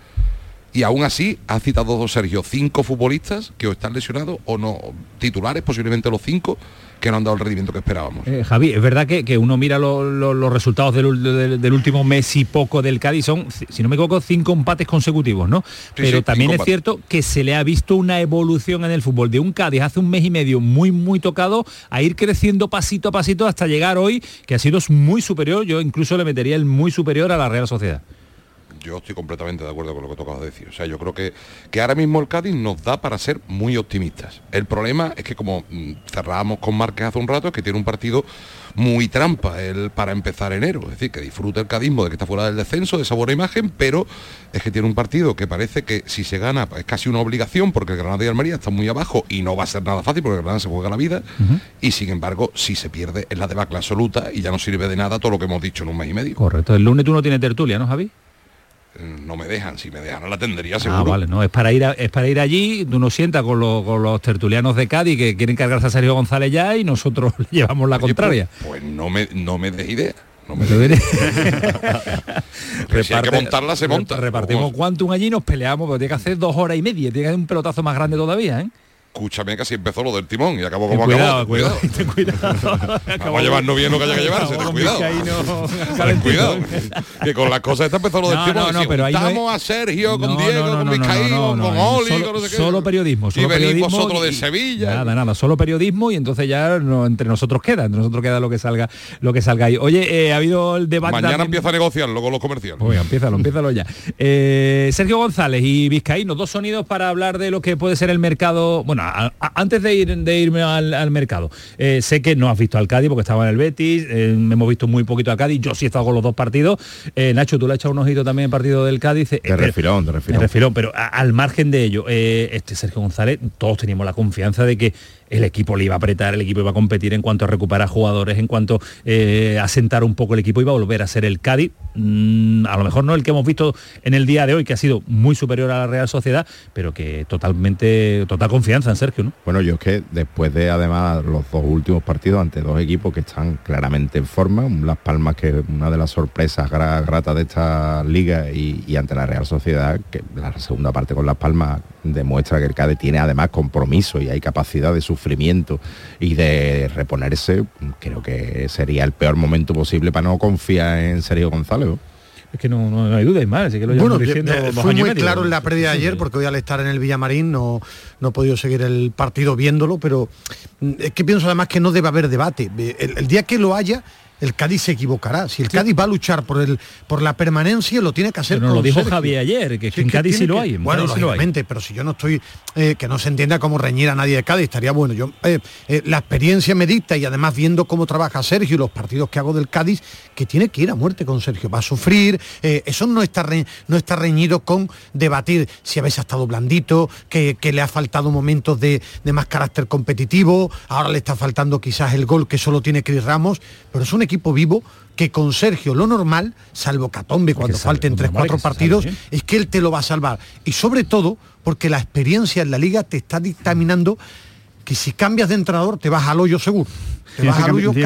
Y aún así ha citado Sergio cinco futbolistas que o están lesionados o no, titulares, posiblemente los cinco, que no han dado el rendimiento que esperábamos. Eh, Javi, es verdad que, uno mira los resultados del, último mes y poco del Cádiz, son, si no me equivoco, cinco empates consecutivos, ¿no? Pero también es cierto que se le ha visto una evolución en el fútbol de un Cádiz hace un mes y medio muy, muy tocado a ir creciendo pasito a pasito hasta llegar hoy, que ha sido muy superior, yo incluso le metería el muy superior a la Real Sociedad yo estoy completamente de acuerdo con lo que tocado decir. O sea, yo creo que, que ahora mismo el Cádiz nos da para ser muy optimistas. El problema es que como mm, cerrábamos con Márquez hace un rato, es que tiene un partido muy trampa el, para empezar enero. Es decir, que disfruta el cadismo de que está fuera del descenso, de esa buena imagen, pero es que tiene un partido que parece que si se gana es casi una obligación porque el Granada y Almería están muy abajo y no va a ser nada fácil porque el Granada se juega la vida. Y sin embargo, si se pierde es la debacle absoluta y ya no sirve de nada todo lo que hemos dicho en un mes y medio. Correcto. El lunes tú no tienes tertulia, ¿no, Javi? No me dejan, si me dejan la tendría ah, seguro. Ah, vale, no, es para ir es para ir allí, tú nos sientas con, los tertulianos de Cádiz que quieren cargarse a Sergio González ya y nosotros llevamos la contraria. Pues, no me no me des idea. No me des si hay que montarla, se monta. Repartimos Quantum allí y nos peleamos, pero tiene que hacer dos horas y media, tiene que hacer un pelotazo más grande todavía, ¿eh? Escúchame, casi empezó lo del timón y acabó como acabó. Cuidado, cuidado. Vamos a llevarnos bien lo que haya que llevarse, ten cuidado. Ten cuidado. que con las cosas esta empezó lo del timón. No, no, pero Estamos a Sergio, con Diego, con Vizcaíno, con Oli, solo, con no sé qué. Solo periodismo. Solo y venís vosotros de Sevilla. Nada, nada, solo periodismo y entonces ya entre nosotros queda, entre nosotros queda lo que salga lo que salga ahí. Oye, eh, ha habido el debate. Mañana empieza a negociarlo con los comerciales. Oiga, empieza, empieza ya. Eh, Sergio González y Vizcaíno, dos sonidos para hablar de lo que puede ser el mercado. Bueno, antes de de, irme al, mercado. Eh, sé que no has visto al Cádiz porque estaba en el Betis, eh, hemos visto muy poquito al Cádiz, yo sí he estado con los dos partidos. Eh, Nacho, tú le has echado un ojito también en partido del Cádiz. de refilón, de refilón. pero al margen de ello, este Sergio González, todos teníamos la confianza de que el equipo le iba a apretar, el equipo iba a competir en cuanto a recuperar jugadores, en cuanto eh, a sentar un poco el equipo, iba a volver a ser el Cádiz, mm, a lo mejor no el que hemos visto en el día de hoy, que ha sido muy superior a la Real Sociedad, pero que totalmente, total confianza en Sergio, ¿no? Bueno, yo es que después de además los dos últimos partidos ante dos equipos que están claramente en forma, Las Palmas que es una de las sorpresas gratas de esta liga y, y ante la Real Sociedad, que la segunda parte con Las Palmas demuestra que el Cádiz tiene además compromiso y hay capacidad de sufrimiento y de reponerse, creo que sería el peor momento posible para no confiar en Sergio González. Es que no, hay duda, y más, que lo bueno, diciendo eh, fue muy claro en la previa de ayer, porque hoy al estar en el Villamarín no, no he podido seguir el partido viéndolo, pero mm, es que pienso además que no debe haber debate. el día que lo haya, el Cádiz se equivocará. Si el Cádiz va a luchar por el por la permanencia, lo tiene que hacer. Pero lo dijo Javier ayer, que, en Cádiz sí lo hay. Bueno, lógicamente, pero si yo no estoy, eh, que no se entienda como reñir a nadie de Cádiz, estaría bueno. Yo eh, eh, la experiencia me dicta y además viendo cómo trabaja Sergio y los partidos que hago del Cádiz, que tiene que ir a muerte con Sergio. Va a sufrir. eso no está no está reñido con debatir si habéis estado blandito, que, le ha faltado momentos de, de más carácter competitivo. Ahora le está faltando quizás el gol que solo tiene Cris Ramos, pero es un equipo vivo que con Sergio lo normal, salvo Catombe cuando falten tres, cuatro partidos, es que él te lo va a salvar. Y sobre todo porque la experiencia en la liga te está dictaminando que si cambias de entrenador te vas al hoyo seguro. Tienes, que,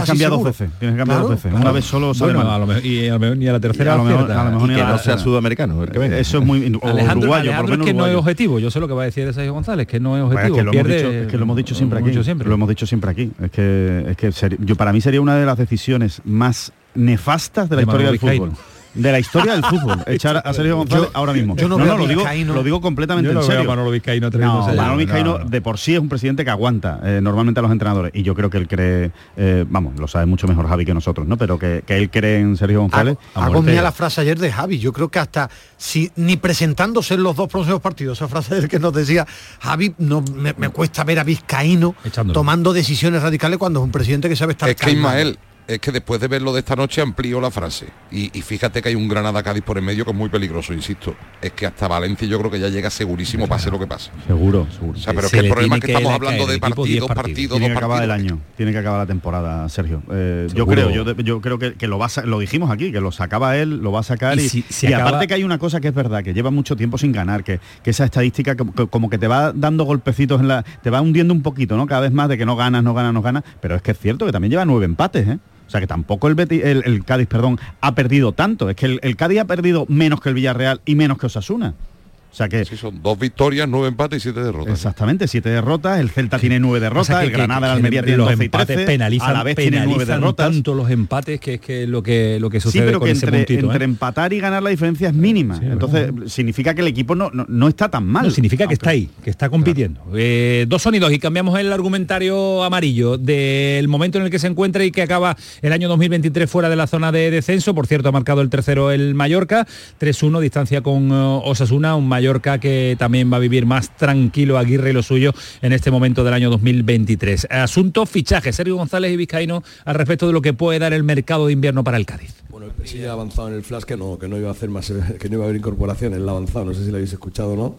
cambiar dos veces. Tienes que cambiar dos veces. Una vez solo sale a lo mejor, y a lo mejor ni a la tercera. a lo mejor, a lo mejor que no sea sudamericano. Eso es muy Alejandro, uruguayo, por lo menos es que no es objetivo. Yo sé lo que va a decir Sergio González, que no es objetivo. es, que lo hemos dicho, es que lo hemos dicho siempre aquí. Lo hemos dicho siempre aquí. Es que, es que yo para mí sería una de las decisiones más nefastas de la historia del fútbol de la historia del fútbol. Echar a Sergio González ahora mismo. Yo no, no, lo, digo, lo digo completamente en serio. Manolo Vizcaíno, no, Manolo Vizcaíno de por sí es un presidente que aguanta eh, normalmente a los entrenadores y yo creo que él cree, eh, vamos, lo sabe mucho mejor Javi que nosotros, ¿no? Pero que, que él cree en Sergio González. Hago mía la frase ayer de Javi. Yo creo que hasta si ni presentándose en los dos próximos partidos, esa frase del que nos decía Javi, no me, cuesta ver a Vizcaíno tomando decisiones radicales cuando es un presidente que sabe estar. Es que Ismael, es que después de verlo de esta noche amplío la frase. Y, fíjate que hay un Granada-Cádiz por en medio que es muy peligroso, insisto. Es que hasta Valencia yo creo que ya llega segurísimo, pase lo que pase. Seguro, seguro. O sea, pero que el problema es que estamos hablando de partidos, partidos, Tiene que acabar el año, tiene que acabar la temporada, Sergio. Eh, yo creo, yo, creo que, lo va lo dijimos aquí, que lo sacaba él, lo va a sacar y, y, aparte que hay una cosa que es verdad, que lleva mucho tiempo sin ganar, que, esa estadística como que te va dando golpecitos en la. te va hundiendo un poquito, ¿no? Cada vez más de que no ganas, no ganas, no ganas. Pero es que es cierto que también lleva nueve empates, ¿eh? O sea que tampoco el, Cádiz perdón, ha perdido tanto. Es que el, el Cádiz ha perdido menos que el Villarreal y menos que Osasuna. O sea que... Sí, son dos victorias, nueve empates y siete derrotas. Exactamente, siete derrotas. El Celta tiene nueve derrotas, el Granada, el Almería tiene los empates penalizan, a la vez tiene nueve derrotas. tanto los empates que es que lo que lo que sucede sí, pero con que ese entre, puntito, entre ¿eh? empatar y ganar la diferencia es mínima. Entonces significa que el equipo no, no, está tan mal. No, significa que está ahí, que está compitiendo. Eh, dos sonidos y cambiamos el argumentario amarillo del momento en el que se encuentra y que acaba el año 2023 fuera de la zona de descenso. Por cierto, ha marcado el tercero el Mallorca, 3-1, distancia con uh, Osasuna, un Mallorca que también va a vivir más tranquilo Aguirre y lo suyo en este momento del año 2023. Asunto fichaje, Sergio González y Vizcaíno al respecto de lo que puede dar el mercado de invierno para el Cádiz. Bueno, el sí ha avanzado en el flash que no, que no iba a hacer más, que no iba a haber incorporaciones, ha avanzado, no sé si lo habéis escuchado o no.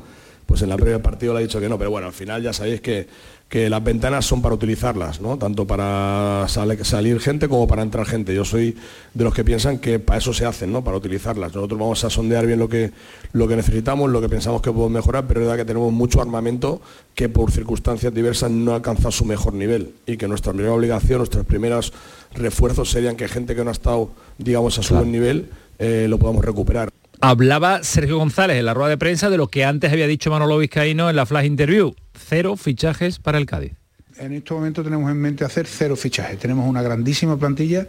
Pues en la previa partido le ha dicho que no, pero bueno, al final ya sabéis que que las ventanas son para utilizarlas, ¿no? tanto para salir gente como para entrar gente. Yo soy de los que piensan que para eso se hacen, ¿no? para utilizarlas. Nosotros vamos a sondear bien lo que, lo que necesitamos, lo que pensamos que podemos mejorar, pero es verdad que tenemos mucho armamento que por circunstancias diversas no alcanza su mejor nivel y que nuestra primera obligación, nuestros primeros refuerzos serían que gente que no ha estado, digamos, a su buen nivel, eh, lo podamos recuperar. Hablaba Sergio González en la rueda de prensa de lo que antes había dicho Manolo Vizcaíno en la flash interview. Cero fichajes para el Cádiz. En este momento tenemos en mente hacer cero fichajes. Tenemos una grandísima plantilla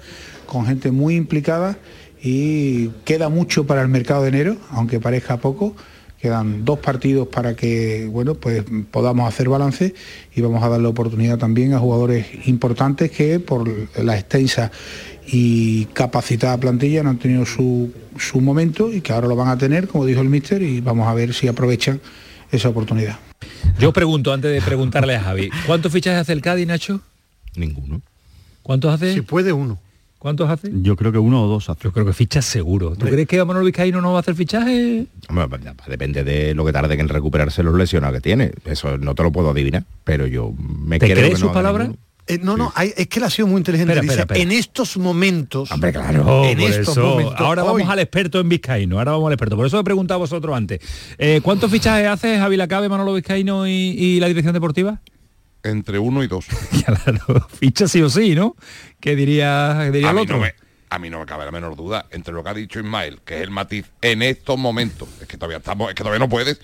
con gente muy implicada y queda mucho para el mercado de enero, aunque parezca poco. Quedan dos partidos para que bueno, pues podamos hacer balance y vamos a darle oportunidad también a jugadores importantes que por la extensa y capacitada plantilla no han tenido su, su momento y que ahora lo van a tener, como dijo el míster, y vamos a ver si aprovechan esa oportunidad. Yo pregunto, antes de preguntarle a Javi, ¿cuántos fichajes hace el Cádiz, Nacho? Ninguno. ¿Cuántos hace? Si puede uno. ¿Cuántos hace? Yo creo que uno o dos hace. Yo creo que fichas seguro. ¿Tú crees que Manuel Vizcaíno no va a hacer fichaje? Depende de lo que tarde en recuperarse los lesionados que tiene. Eso no te lo puedo adivinar, pero yo me ¿Te creo crees que sus palabras? Eh, no, no, es que él ha sido muy inteligente. Espera, Dice, espera, espera. En estos momentos. Hombre, claro, en por estos eso. momentos. Ahora hoy, vamos al experto en Vizcaíno, ahora vamos al experto. Por eso he preguntado a vosotros antes. Eh, ¿Cuántos fichajes hace Javi Lacabe, Manolo Vizcaíno y, y la dirección deportiva? Entre uno y dos. claro, ficha sí o sí, ¿no? ¿Qué diría, qué diría a el mí otro? No me, a mí no me cabe la menor duda entre lo que ha dicho Ismael, que es el matiz en estos momentos. Es que todavía estamos, es que todavía no puedes.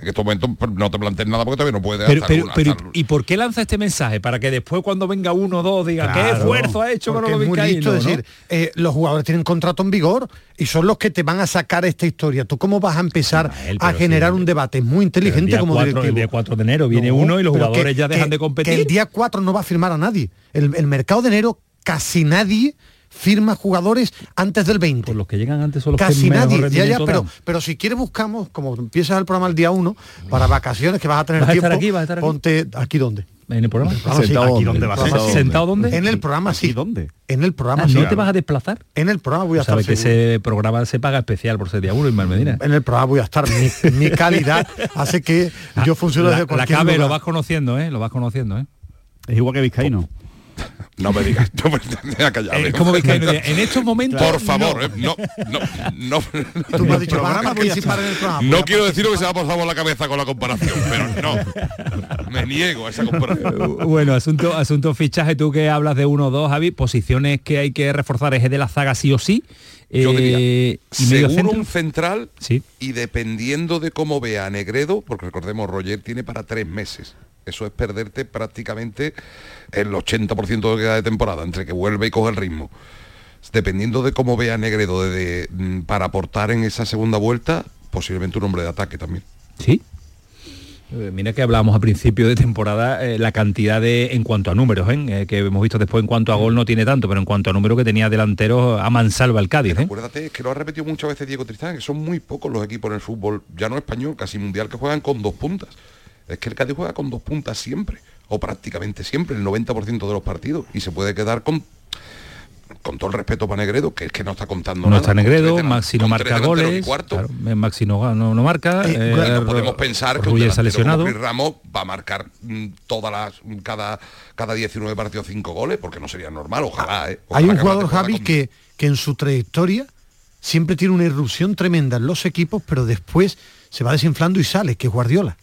En estos momentos pues, no te plantees nada porque todavía no puedes. Pero, pero, una- pero, hasta- ¿y por qué lanza este mensaje? Para que después cuando venga uno o dos diga, ¿qué Claro, esfuerzo ha hecho porque Manolo es muy Vizcaíno? listo ¿no? decir, eh, los jugadores tienen contrato en vigor y son los que te van a sacar esta historia. ¿Tú cómo vas a empezar Ismael, a generar sí, un debate? Es muy inteligente el día como 4, directivo. El día 4 de enero viene No, uno y los jugadores que- ya dejan que- de competir. Que el día 4 no va a firmar a nadie. El, el mercado de enero casi nadie firma jugadores antes del 20. Los que llegan antes son los que Casi nadie. Ya, ya, pero, pero si quieres buscamos, como empiezas el programa el día 1, para vacaciones que vas a tener ¿Vas a tiempo, estar aquí? ¿Vas a estar aquí? ponte aquí donde. ¿En el programa? Ah, sí, ¿Sentado aquí dónde? donde va a ser. ¿Sentado ¿Sentado dónde? En el programa sí. dónde? En el programa Ah, sí. ¿No te vas a desplazar? En el programa voy a estar Sabes que ese programa se paga especial por ser día uno, Ismael Medina. En el programa voy a estar. Mi, mi calidad hace que yo funcione Ah, la, desde la cualquier cabe lo vas conociendo, ¿eh? Lo vas conociendo, ¿eh? Es igual que Vizcaíno. No me digas, no me callarme. Eh, ¿cómo? En estos momentos... Por favor, no. eh, no, no, no. Tú me has dicho, participar en el programa. no quiero decir lo que se me ha pasado por la cabeza con la comparación, pero no. Me niego a esa comparación. Bueno, asunto, asunto fichaje, tú que hablas de uno o dos, Javi, posiciones que hay que reforzar eje de la zaga sí o sí. Yo diría, Eh, y medio seguro centro. un central Sí. y dependiendo de cómo vea a Negredo, porque recordemos, Roger tiene para tres meses. Eso es perderte prácticamente el 80% de lo que queda de temporada, entre que vuelve y coge el ritmo. Dependiendo de cómo vea Negredo de- de, mm, para aportar en esa segunda vuelta, posiblemente un hombre de ataque también. Sí. Eh, Mira que hablábamos a principio de temporada eh, la cantidad de, en cuanto a números, ¿eh? Eh, que hemos visto después en cuanto a gol no tiene tanto, pero en cuanto a número que tenía delanteros a mansalva el Cádiz. ¿eh? Acuérdate, es que lo ha repetido muchas veces Diego Tristán, que son muy pocos los equipos en el fútbol, ya no español, casi mundial, que juegan con dos puntas. Es que el Cádiz juega con dos puntas siempre, o prácticamente siempre, el 90% de los partidos, y se puede quedar con con todo el respeto para Negredo, que es que no está contando no nada. está Negredo, Maxi no marca goles, claro, Maxi no, no, no marca. Eh, eh, podemos pensar que un lesionado. como Ramos va a marcar mm, todas las cada cada 19 partidos 5 goles, porque no sería normal, ojalá. eh, Hay un jugador, Javi, que, que en su trayectoria siempre tiene una irrupción tremenda en los equipos, pero después se va desinflando y sale, que es Guardiola,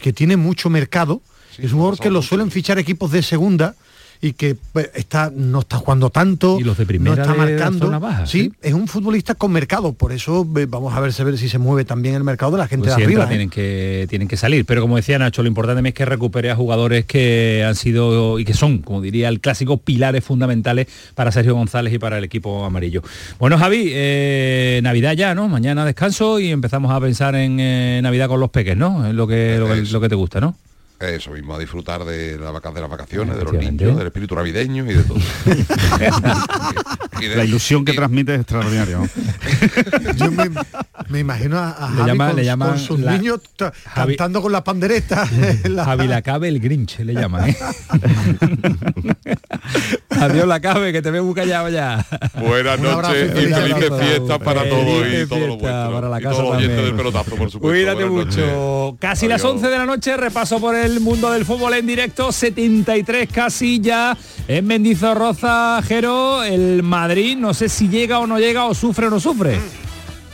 que tiene mucho mercado. es un jugador que lo suelen fichar equipos de segunda y que pues, está no está jugando tanto Y los de primera no está de la marcando. zona baja, sí, es un futbolista con mercado por eso eh, vamos a ver, a ver si se mueve también el mercado de la gente Pues de arriba ¿eh? tienen que tienen que salir. Pero como decía Nacho lo importante es que recupere a jugadores que han sido y que son como diría el clásico pilares fundamentales para Sergio González y para el equipo amarillo. Bueno Javi eh, Navidad ya no mañana descanso y empezamos a pensar en eh, Navidad con los peques no es lo que, lo que lo que te gusta no Eso mismo, a disfrutar de, la vaca- de las vacaciones, de los niños, del espíritu navideño y de todo. Y de- La ilusión que transmite es extraordinaria. yo me, me imagino a, a Le Javi llama- con, le llaman con sus la- niños Javi- cantando con la pandereta La- Javi la cabe el Grinch le llaman ¿eh? adiós la cabe que te veo muy callado ya Buenas noches y feliz felices fiestas para Felices todos y todo lo fiestas vuestro. para la Y casa todos los oyentes del pelotazo, por supuesto. Cuídate Buenas mucho. noches. Casi las Adiós. 11 de la noche, repaso por el mundo del fútbol en directo, 73 casi ya en Mendizorroza, Jero, el Madrid, no sé si llega o no llega, o sufre o no sufre.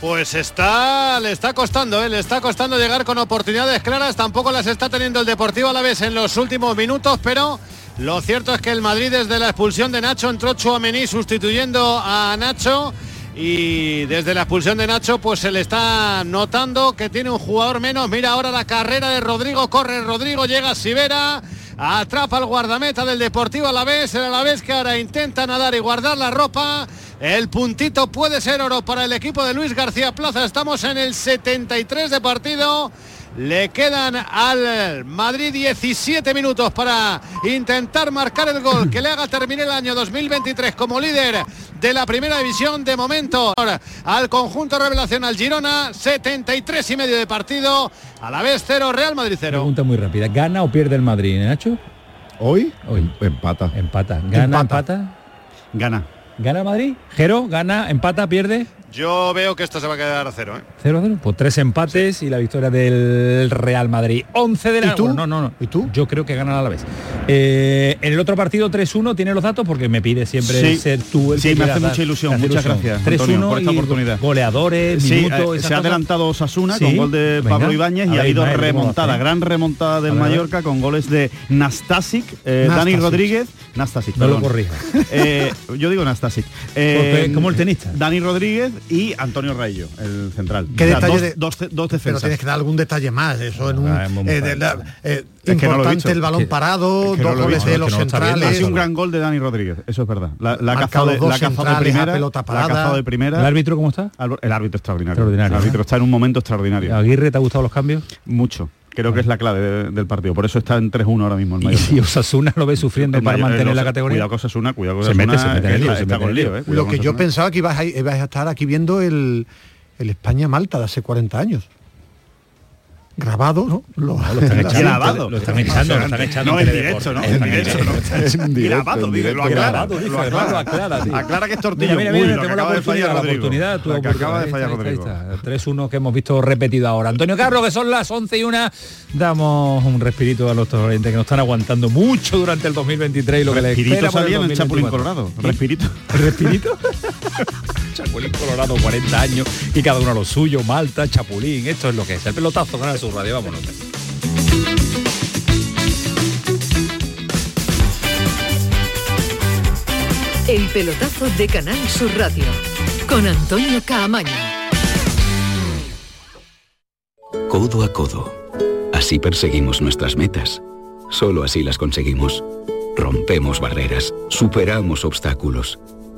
Pues está, le está costando, ¿eh? le está costando llegar con oportunidades claras, tampoco las está teniendo el Deportivo a la vez en los últimos minutos, pero lo cierto es que el Madrid desde la expulsión de Nacho entró Chouameni sustituyendo a Nacho y desde la expulsión de Nacho pues se le está notando que tiene un jugador menos. Mira ahora la carrera de Rodrigo, corre Rodrigo, llega Sivera, atrapa al guardameta del Deportivo a la vez, Alavés que ahora intenta nadar y guardar la ropa. El puntito puede ser oro para el equipo de Luis García Plaza. Estamos en el 73 de partido. Le quedan al Madrid 17 minutos para intentar marcar el gol que le haga terminar el año 2023 como líder de la primera división de momento al conjunto revelación al Girona 73 y medio de partido a la vez 0 Real Madrid 0 Pregunta muy rápida, ¿gana o pierde el Madrid, eh, Nacho? Hoy, Hoy. empata. Empata. ¿Gana, empata? Gana. ¿Gana el Madrid? ¿Jero? ¿Gana, empata, pierde? Yo veo que esto se va a quedar a cero. ¿eh? 0-0. Pues tres empates y la victoria del Real Madrid. 11 de la... ¿Y tú? Bueno, no, no, no. ¿Y tú? Yo creo que gana a la vez. Eh, en el otro partido 3-1, ¿tiene los datos? Porque me pide siempre Sí. ser tú el Sí, que me hace mucha ilusión. hace Muchas ilusión. gracias, 3-1 Antonio, por esta y oportunidad. Goleadores, Sí, minutos, eh, se ha adelantado Osasuna Sí, con gol de venga. Pablo Ibáñez A y ha ver, habido Ismael, ¿cómo lo remontada, gran remontada del A a. Mallorca con goles de Nastasic, eh, Dani. Rodríguez, Nastasic, No lo perdón. corrija. Eh, yo digo Nastasic. Como el tenista. Dani Rodríguez y Antonio Rayo, el central. ¿Qué O sea, detalle dos, de- dos, dos pero defensas. tienes que dar algún detalle más eso en un Ah, muy eh, de la- eh, no importante el balón parado es que no dos goles de los no bien, Ha centrales sido un gran gol de Dani Rodríguez, eso es verdad. La, la ha cazado de, dos la cazado de centrales primera. pelota La parada. cazado de primera. ¿El árbitro cómo está? El árbitro extraordinario. Extraordinario, El árbitro está en un momento extraordinario. Aguirre, ¿te ha gustado los cambios? Mucho. Creo que es la clave de- del partido. Por eso está en 3-1 ahora mismo el Y Mallorca. si Osasuna lo ve sufriendo El para Mayor- mantener el la categoría. Cuidado con Osasuna, cuidado con Se Osasuna. mete, se mete en el lío, está, se está mete con lío, eh. Lo que yo pensaba que ibas a, ibas a estar aquí viendo el, el España-Malta de hace 40 años grabado ¿no? Lo, Lo están echando, grabado. lo están echando, lo están echando. No, en directo, ¿no? En directo, ¿no? Es en directo, Grabado, directo, lo aclara. lo aclara, tío. Aclara que es tortillo. Mira, mira, mira, tengo la acaba de fallar oportunidad, la oportunidad. tu Lo que acaba de oportunidad. fallar Ahí está, ahí Rodrigo. está, 3-1 que hemos visto repetido ahora. Antonio Carlos, que son las 11 y 1, damos un respirito a nuestros oyentes que nos están aguantando mucho durante el 2023 y lo que les Respirito espera por salía en el 2024. Chapulín Colorado. Respirito. ¿Respirito? Chapulín Colorado, 40 años y cada uno a lo suyo, Malta, Chapulín, esto es lo que es. El pelotazo, Canal Sur Radio, vámonos. El pelotazo de Canal Sur Radio con Antonio Caamaño. Codo a codo. Así perseguimos nuestras metas. Solo así las conseguimos. Rompemos barreras, superamos obstáculos.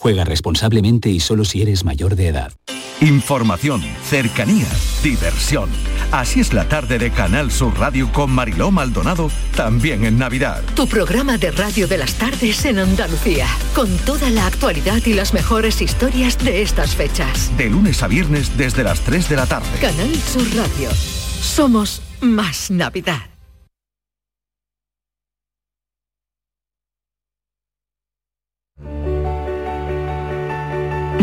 Juega responsablemente y solo si eres mayor de edad. Información, cercanía, diversión. Así es la tarde de Canal Sur Radio con Mariló Maldonado, también en Navidad. Tu programa de radio de las tardes en Andalucía, con toda la actualidad y las mejores historias de estas fechas. De lunes a viernes desde las 3 de la tarde. Canal Sur Radio. Somos más Navidad.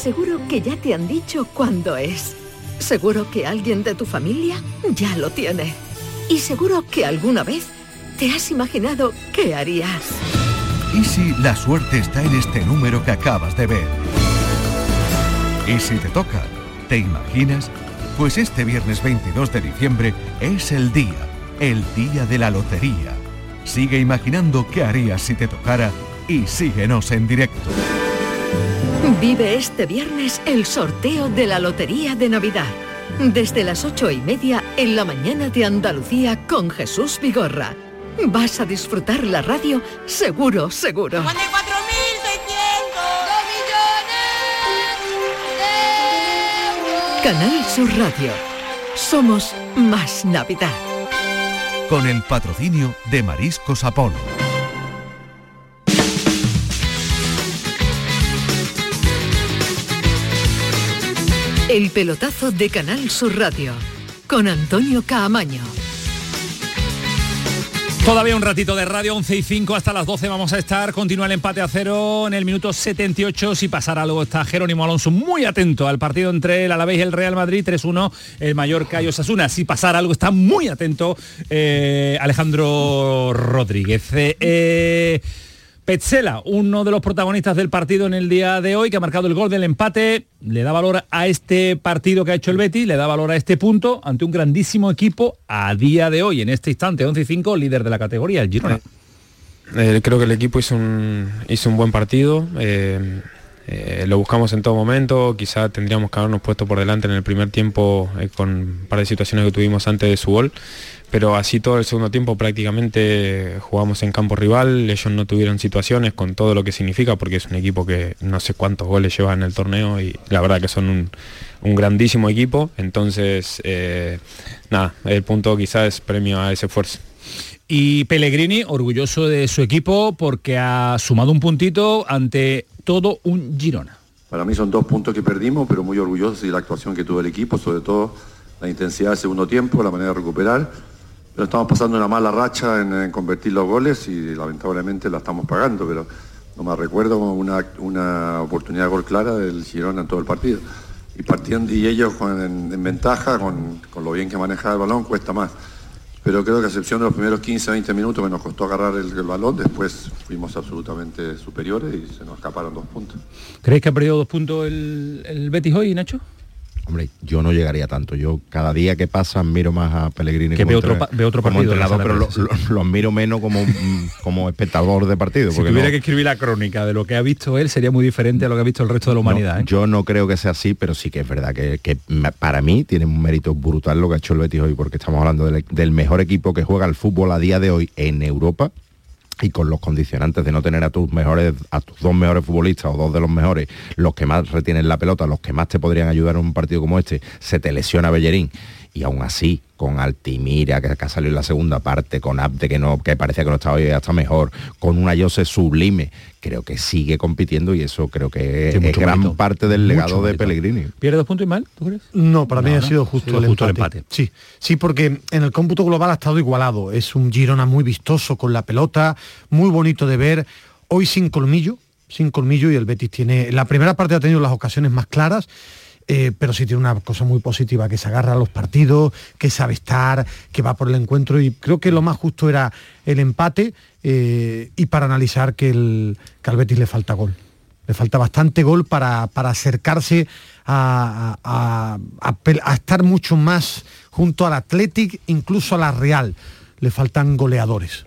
Seguro que ya te han dicho cuándo es. Seguro que alguien de tu familia ya lo tiene. Y seguro que alguna vez te has imaginado qué harías. ¿Y si la suerte está en este número que acabas de ver? ¿Y si te toca? ¿Te imaginas? Pues este viernes 22 de diciembre es el día, el día de la lotería. Sigue imaginando qué harías si te tocara y síguenos en directo. Vive este viernes el sorteo de la Lotería de Navidad. Desde las ocho y media en la mañana de Andalucía con Jesús Vigorra. Vas a disfrutar la radio seguro, seguro. Canal Sur Radio. Somos más Navidad. Con el patrocinio de Mariscos Apolo. El pelotazo de Canal Sur Radio con Antonio Caamaño. Todavía un ratito de radio, 11 y 5 hasta las 12 vamos a estar. Continúa el empate a cero en el minuto 78. Si pasara algo está Jerónimo Alonso muy atento al partido entre el Alavés y el Real Madrid 3-1, el Mallorca y Osasuna. Si pasara algo está muy atento eh, Alejandro Rodríguez. Eh, eh, Petzela, uno de los protagonistas del partido en el día de hoy, que ha marcado el gol del empate, le da valor a este partido que ha hecho el Betis, le da valor a este punto ante un grandísimo equipo a día de hoy, en este instante, 11 y 5, líder de la categoría, el Girona. Eh, creo que el equipo hizo un, hizo un buen partido. Eh, eh, lo buscamos en todo momento, quizá tendríamos que habernos puesto por delante en el primer tiempo con un par de situaciones que tuvimos antes de su gol, pero así todo el segundo tiempo prácticamente jugamos en campo rival, ellos no tuvieron situaciones con todo lo que significa, porque es un equipo que no sé cuántos goles lleva en el torneo y la verdad que son un, grandísimo equipo, entonces eh, nada, el punto quizás es premio a ese esfuerzo. Y Pellegrini, orgulloso de su equipo porque ha sumado un puntito ante todo un Girona. Para mí son dos puntos que perdimos, pero muy orgulloso de la actuación que tuvo el equipo, sobre todo la intensidad del segundo tiempo, la manera de recuperar pero estamos pasando una mala racha en, convertir los goles y lamentablemente la estamos pagando, pero no me recuerdo una, una oportunidad de gol clara del Girona en todo el partido. Y partiendo y ellos en, ventaja, con, lo bien que maneja el balón, cuesta más. Pero creo que a excepción de los primeros 15, 20 minutos que nos costó agarrar el, balón, después fuimos absolutamente superiores y se nos escaparon dos puntos. ¿Creéis que ha perdido dos puntos el, el Betis hoy, Nacho? Hombre, yo no llegaría tanto. Yo cada día que pasa miro más a Pellegrini que ve otro, ve otro partido pero lo, lo, miro menos como, como espectador de partido. Si tuviera que escribir la crónica de lo que ha visto él, sería muy diferente a lo que ha visto el resto de la humanidad. ¿eh? Yo no creo que sea así, pero sí que es verdad que, para mí tiene un mérito brutal lo que ha hecho el Betis hoy, porque estamos hablando del mejor equipo que juega el fútbol a día de hoy en Europa y con los condicionantes de no tener a tus mejores, a tus dos mejores futbolistas o dos de los mejores, los que más retienen la pelota, los que más te podrían ayudar en un partido como este, se te lesiona Bellerín y aún así con Altimira, que ha salido en la segunda parte, con Abde, que no, que parecía que no estaba hoy hasta mejor, con una Jose sublime, creo que sigue compitiendo y eso creo que es, gran parte del legado de Pellegrini. ¿Pierde dos puntos y mal, tú crees? No, para mí ha sido justo, el, empate. Sí, sí, porque en el cómputo global ha estado igualado. Es un Girona muy vistoso con la pelota, muy bonito de ver. Hoy sin colmillo, sin colmillo y el Betis tiene... La primera parte ha tenido las ocasiones más claras eh, pero sí tiene una cosa muy positiva, que se agarra a los partidos, que sabe estar, que va por el encuentro y creo que lo más justo era el empate eh, y para analizar que, el, que le falta gol. Le falta bastante gol para, acercarse a, a, estar mucho más junto al Athletic, incluso a la Real. Le faltan goleadores.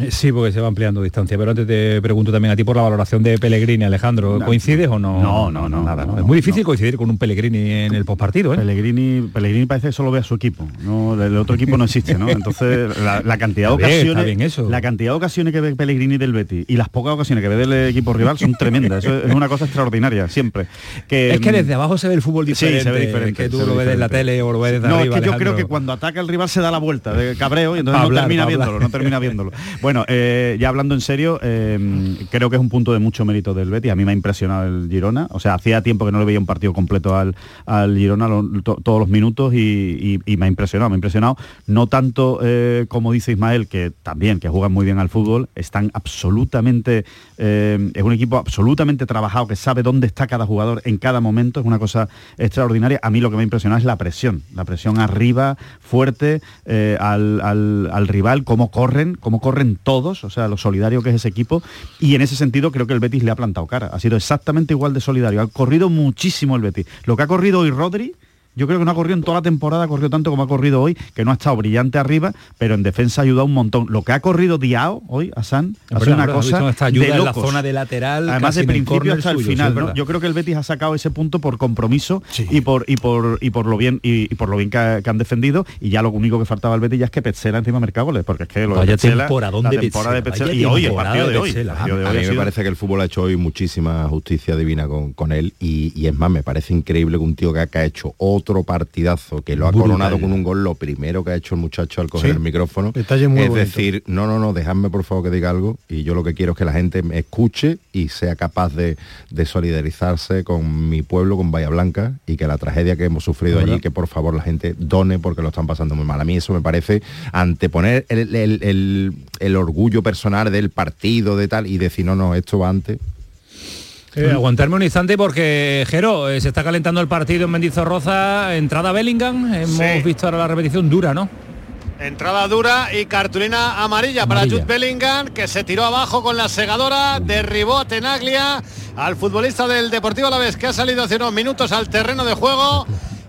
Eh, sí, porque se va ampliando distancia, pero antes te pregunto también a ti por la valoración de Pellegrini, Alejandro. ¿Coincides o no? No, no, no. Nada, es muy difícil coincidir con un Pellegrini en el postpartido. ¿eh? Pellegrini, Pellegrini parece que solo ve a su equipo. ¿no? El otro equipo no existe, ¿no? Entonces, la, cantidad de ocasiones. La cantidad de ocasiones que ve Pellegrini del Betis y las pocas ocasiones que ve del equipo rival son tremendas. Eso es una cosa extraordinaria, siempre. Que, es que desde abajo se ve el fútbol diferente. Sí, se ve diferente. Que tú lo ves en la tele o lo ves desde no, arriba. Es que yo creo que cuando ataca el rival se da la vuelta de cabreo y entonces no termina viéndolo, no termina viéndolo. Bueno, eh, ya hablando en serio, eh, creo que es un punto de mucho mérito del Betis. A mí me ha impresionado el Girona. O sea, hacía tiempo que no le veía un partido completo al, Girona todos los minutos y, me ha impresionado. Me ha impresionado no tanto eh, como dice Ismael, que también, que juegan muy bien al fútbol, están absolutamente, eh, es un equipo absolutamente trabajado, que sabe dónde está cada jugador en cada momento. Es una cosa extraordinaria. A mí lo que me ha impresionado es la presión. La presión arriba, fuerte, al, al rival, cómo corren, cómo corren todos. O sea, lo solidario que es ese equipo y en ese sentido creo que el Betis le ha plantado cara. Ha sido exactamente igual de solidario. Ha corrido muchísimo el Betis. Lo que ha corrido hoy Rodri yo creo que no ha corrido en toda la temporada, ha corrido tanto como ha corrido hoy, que no ha estado brillante arriba, pero en defensa ha ayudado un montón. Lo que ha corrido Diao hoy, a San, ha sido una cosa ayuda de en la zona de lateral. Además de principio hasta el final. Yo creo que el Betis ha sacado ese punto por compromiso y por y por y por lo bien y, por lo bien que, han defendido. Y ya lo único que faltaba al Betis ya es que Petzela encima mercado goles, porque es que lo vaya temporada de temporada de y hoy el partido de, hoy. a mí me parece que el fútbol ha hecho hoy muchísima justicia divina con, él y, es más, me parece increíble que un tío que ha hecho otro partidazo que lo ha coronado con un gol, lo primero que ha hecho el muchacho al coger el micrófono es decir, no, no, no, dejadme por favor que diga algo y yo lo que quiero es que la gente me escuche y sea capaz de, solidarizarse con mi pueblo, con Bahía Blanca y que la tragedia que hemos sufrido allí, que por favor la gente done porque lo están pasando muy mal. A mí eso me parece anteponer el orgullo personal del partido, de tal, y decir, no, no, esto va antes, eh, aguantarme un instante porque, Jero, eh, se está calentando el partido en Mendizorroza, entrada Bellingham, hemos visto ahora la repetición dura, ¿no? Entrada dura y cartulina amarilla, para Jude Bellingham, que se tiró abajo con la segadora, derribó a Tenaglia, al futbolista del Deportivo a la vez que ha salido hace unos minutos al terreno de juego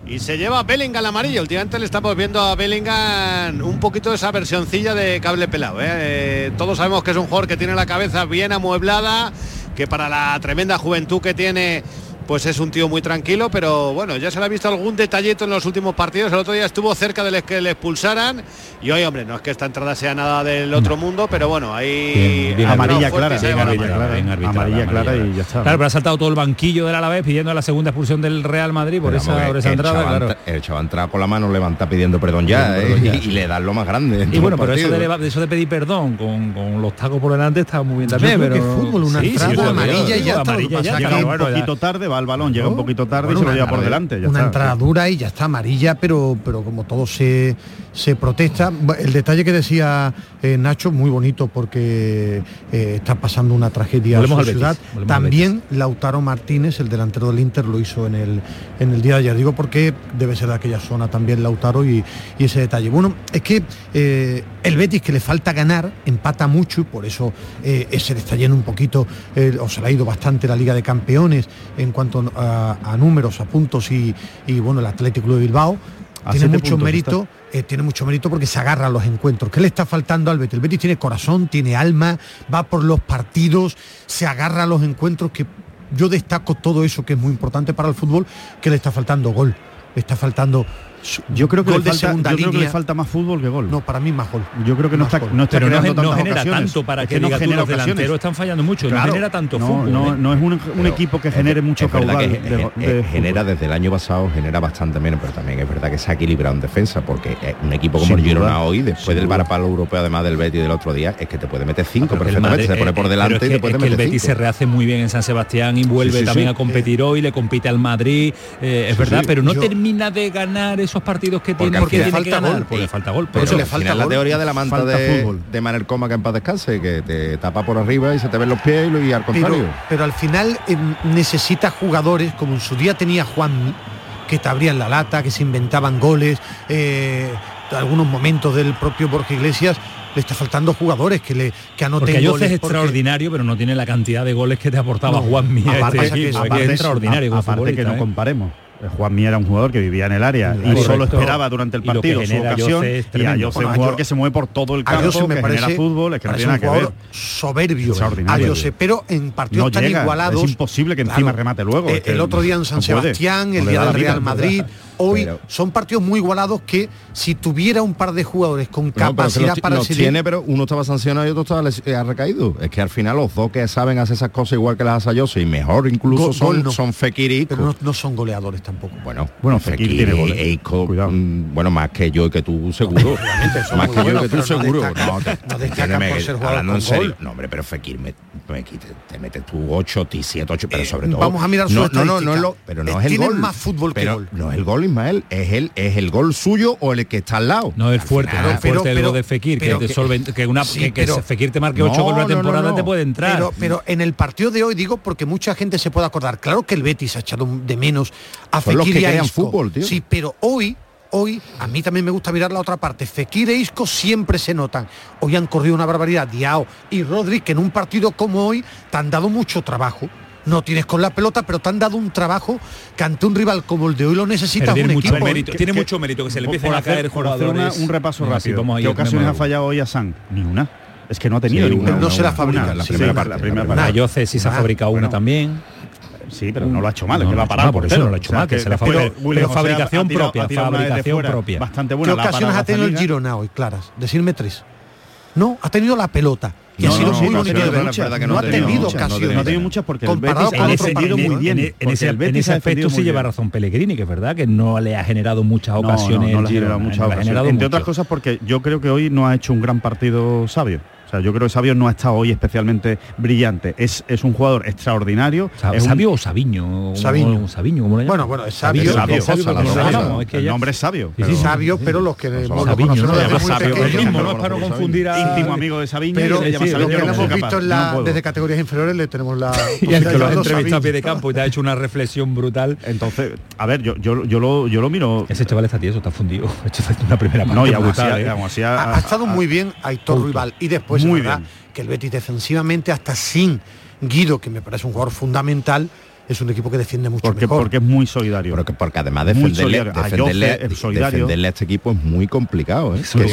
y se lleva a Bellingham amarillo. Últimamente le estamos viendo a Bellingham un poquito de esa versioncilla de cable pelado. ¿eh? todos sabemos que es un jugador que tiene la cabeza bien amueblada que para la tremenda juventud que tiene pues es un tío muy tranquilo, pero bueno, ya se le ha visto algún detallito en los últimos partidos. El otro día estuvo cerca de que le expulsaran y hoy, hombre, no es que esta entrada sea nada del otro mundo, pero bueno, ahí amarilla clara, amarilla clara, y ya está. Claro, pero ha saltado todo el banquillo del Alavés pidiendo la segunda expulsión del Real Madrid por esa, entrada. Claro. El chaval entra con la mano, levanta pidiendo perdón ya, ¿eh? y, le dan lo más grande. Y bueno, pero eso de, eso de, pedir perdón con, los tacos por delante está muy bien también. Pero fútbol, una entrada amarilla y ya está. Un poquito tarde, va el balón, llega un poquito tarde y se lo lleva por delante. una entrada dura y ya está amarilla, pero, pero como todo se, se protesta. El detalle que decía eh, Nacho, muy bonito porque eh, está pasando una tragedia en la ciudad. También Lautaro Martínez, el delantero del Inter, lo hizo en el, en el día de ayer. Digo porque debe ser de aquella zona también Lautaro y, ese detalle. Bueno, es que eh, el Betis que le falta ganar, empata mucho y por eso se le está yendo un poquito, o se le ha ido bastante la Liga de Campeones en cuanto a, números, a puntos y, bueno, el Atlético de Bilbao. tiene mucho mérito. Eh, tiene mucho mérito porque se agarra a los encuentros. ¿Qué le está faltando al Betis? El Betis tiene corazón, tiene alma, va por los partidos, se agarra a los encuentros que yo destaco todo eso que es muy importante para el fútbol, que le está faltando gol, le está faltando yo creo que, gol le falta, le falta más fútbol que gol. No, para mí más gol. Yo creo que no está, no está Pero no, genera tanto para que, no diga genera tú, están fallando mucho, no genera tanto no, fútbol. No, ¿eh? es un, equipo que genere mucho es caudal. Genera desde el año pasado, genera bastante menos, pero también es verdad que se ha equilibrado en defensa, porque eh, un equipo como el Girona hoy, después del varapalo europeo, además del Betis del otro día, es que te puede meter cinco perfectamente, se pone por eh, delante y te puede Betis se rehace muy bien en San Sebastián y vuelve también a competir hoy, le compite al Madrid, es verdad, pero no termina de ganar eso esos partidos que tiene porque tiene falta gol, porque falta gol. Por eso le falta gol, la teoría de la manta de, fútbol. de Manel Coma que en paz descanse, que te tapa por arriba y se te ven los pies y, al contrario. Pero, al final eh, necesita jugadores, como en su día tenía Juan, que te abrían la lata, que se inventaban goles, eh, algunos momentos del propio Borja Iglesias, le está faltando jugadores que le que anoten porque goles es extraordinario pero no tiene la cantidad de goles que te aportaba no, Juan Mía este aparte, que, aparte, es extraordinario aparte que no comparemos eh, Juan Mí era un jugador que vivía en el área y, solo esperaba durante el partido su ocasión y a José, un jugador que se mueve por todo el campo, que me fútbol, es que no tiene nada que ver. soberbio. A eh, pero en partidos tan igualados. Es imposible que encima remate luego. Eh, el otro día en San Sebastián, el día del Real Madrid, hoy son partidos muy igualados que si tuviera un par de jugadores con capacidad para decidir tiene pero uno estaba sancionado y otro estaba eh, ha recaído es que al final los dos que saben hacer esas cosas igual que las hace Jose y mejor incluso son no. son Fekir pero no, son goleadores tampoco tampoco. Bueno, bueno, Fekir, Fekir Cuidado. Mm, bueno, más que yo y que tú seguro. más que yo que tú seguro. No, te, no hombre, pero Fekir te, metes tú 8, 7, 8, pero eh, sobre todo. Vamos a mirar su no, no, no, no, lo, pero no eh, es el gol. más fútbol que pero gol. No es el gol, Ismael, es el es el gol suyo o el que está al lado. No, es fuerte, final, no, el fuerte pero, el de Fekir, pero, que, que, una que, Fekir te marque 8 goles una temporada te puede entrar. Pero en el partido de hoy digo porque mucha gente se puede acordar, claro que el Betis ha echado de menos a Son que y a crean fútbol. Sí, pero hoy, hoy, a mí también me gusta mirar la otra parte. Fekir e Isco siempre se notan. Hoy han corrido una barbaridad Diao y Rodri, que en un partido como hoy te han dado mucho trabajo. No tienes con la pelota, pero te han dado un trabajo que ante un rival como el de hoy lo necesita un mucho equipo. mérito, tiene mucho mérito que se le empiecen a hacer, caer una- un repaso rápido. vamos ¿Qué ocasiones ha fallado hoy a San? Ni una. Es que no ha tenido ninguna. No una, se la una. fabrica. Una, La primera parte. la primera parte. Nada. Nayoce sí se ha fabricado una también. Sí, pero no lo ha hecho mal, no, es que lo ha parado. Por eso no lo ha hecho mal, que, se la fabricación propia, fabricación propia. Bastante buena. ¿Qué ocasiones ha tenido el Girona hoy, claras? Decirme tres. No, ha tenido la pelota. Y no, ha sido no, muy bonito de. No, ha tenido ocasiones. No ha tenido muchas porque Comparado el muy ¿eh? bien. En, e- ese, aspecto sí lleva razón Pellegrini, que es verdad que no le ha generado muchas ocasiones. No, no, le ha generado muchas ocasiones. Entre otras cosas porque yo creo que hoy no ha hecho un gran partido sabio. O sea, yo creo que Sabio no ha estado hoy especialmente brillante. Es, es un jugador extraordinario. Es ¿Sabio o Sabiño? Sabiño. Sabiño ¿cómo bueno, bueno, es Sabio. Es sabio, es sabio, no, es que el nombre es Sabio. Pero... Sí, Sabio, pero los que no no es para no confundir a... Íntimo amigo de Sabiño. Pero sí, lo que hemos visto en la, desde categorías inferiores le tenemos la... y que lo entrevistado a pie de campo y te ha hecho una reflexión brutal. Entonces, a ver, yo, yo, yo, lo, yo lo miro... Ese chaval está tieso, está fundido. Ha hecho una primera parte. No, y ¿eh? Ha estado muy bien Aitor Rival. Y después pues después, Muy verdad bien. que el Betis defensivamente, hasta sin Guido, que me parece un jugador fundamental, es un equipo que defiende mucho porque, mejor. Porque es muy solidario. Porque, además defenderle. Defenderle, a este equipo es muy complicado. Que son, unos,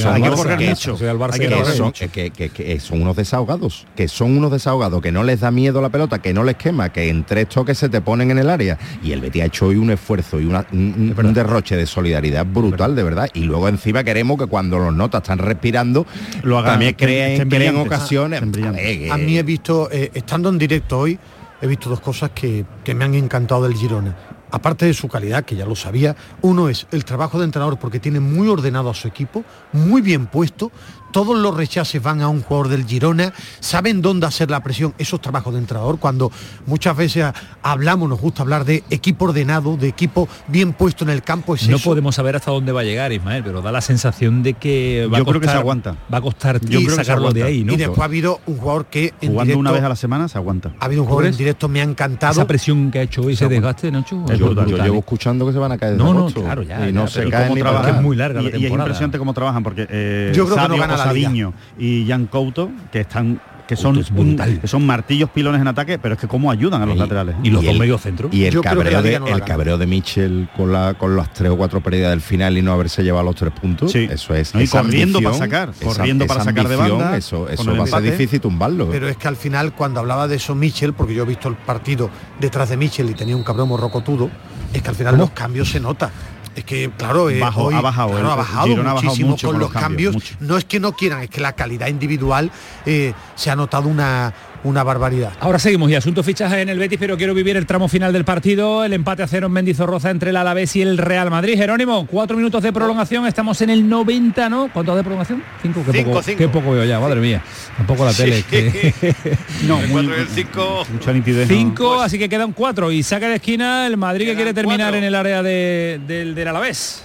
desahogados, que son unos desahogados, que no les da miedo la pelota, que no les quema, que en tres toques se te ponen en el área. Y el Betis ha hecho hoy un esfuerzo y un, derroche de solidaridad brutal, de verdad. Y luego encima queremos que cuando los notas están respirando, Lo hagan, también creen, creen ocasiones. A, a mí he visto, eh, estando en directo hoy, he visto dos cosas que, que me han encantado del Girona. Aparte de su calidad, que ya lo sabía, uno es el trabajo de entrenador porque tiene muy ordenado a su equipo, muy bien puesto, todos los rechaces van a un jugador del Girona, saben dónde hacer la presión, esos trabajos de entrenador, cuando muchas veces hablamos, nos gusta hablar de equipo ordenado, de equipo bien puesto en el campo. No podemos saber hasta dónde va a llegar Ismael, pero da la sensación de que va Yo a costar, creo que se aguanta. Va a costar Yo creo sacarlo que de ahí, ¿no? Y después ha habido un jugador que en jugando directo, una vez a la semana se aguanta. Ha habido un jugador en directo me ha encantado. Esa presión que ha hecho hoy, ese desgaste, Nacho. Es. Yo llevo escuchando que se van a caer. No, no, claro, ya. Y no ya, se caen ni trabajan. Es muy larga y, la temporada. Y es impresionante cómo trabajan porque eh, yo creo sabio, la Osadiño y Jan Couto que están que son, es que son martillos pilones en ataque pero es que cómo ayudan a los Y- laterales Y los Y dos medio centro. Y el cabreo, de, no el cabreo de Mitchell con, la, con las tres o cuatro pérdidas del final y no haberse llevado los tres puntos, Sí. eso es. No, y corriendo ambición, para sacar, esa- corriendo para sacar de ambición, banda, Eso, eso va a ser difícil tumbarlo. Pero es que al final, cuando hablaba de eso Michel, porque yo he visto el partido detrás de Michel y tenía un cabrón morrocotudo, es que al final los cambios se nota. Es que claro, eh, Bajo, ha bajado, ha bajado muchísimo con, los cambios. No es que no quieran, es que la calidad individual eh, se ha notado una una barbaridad. Ahora seguimos y asunto fichaje en el Betis, pero quiero vivir el tramo final del partido, el empate a cero en Mendizorroza entre el Alavés y el Real Madrid. Jerónimo, cuatro minutos de prolongación, estamos en el 90, ¿no? ¿Cuánto de prolongación? Cinco, qué, poco, qué poco veo ya, madre mía. Tampoco la tele. no, el cinco. Cinco, así que quedan cuatro y saca de esquina el Madrid que quiere terminar en el área del, del Alavés.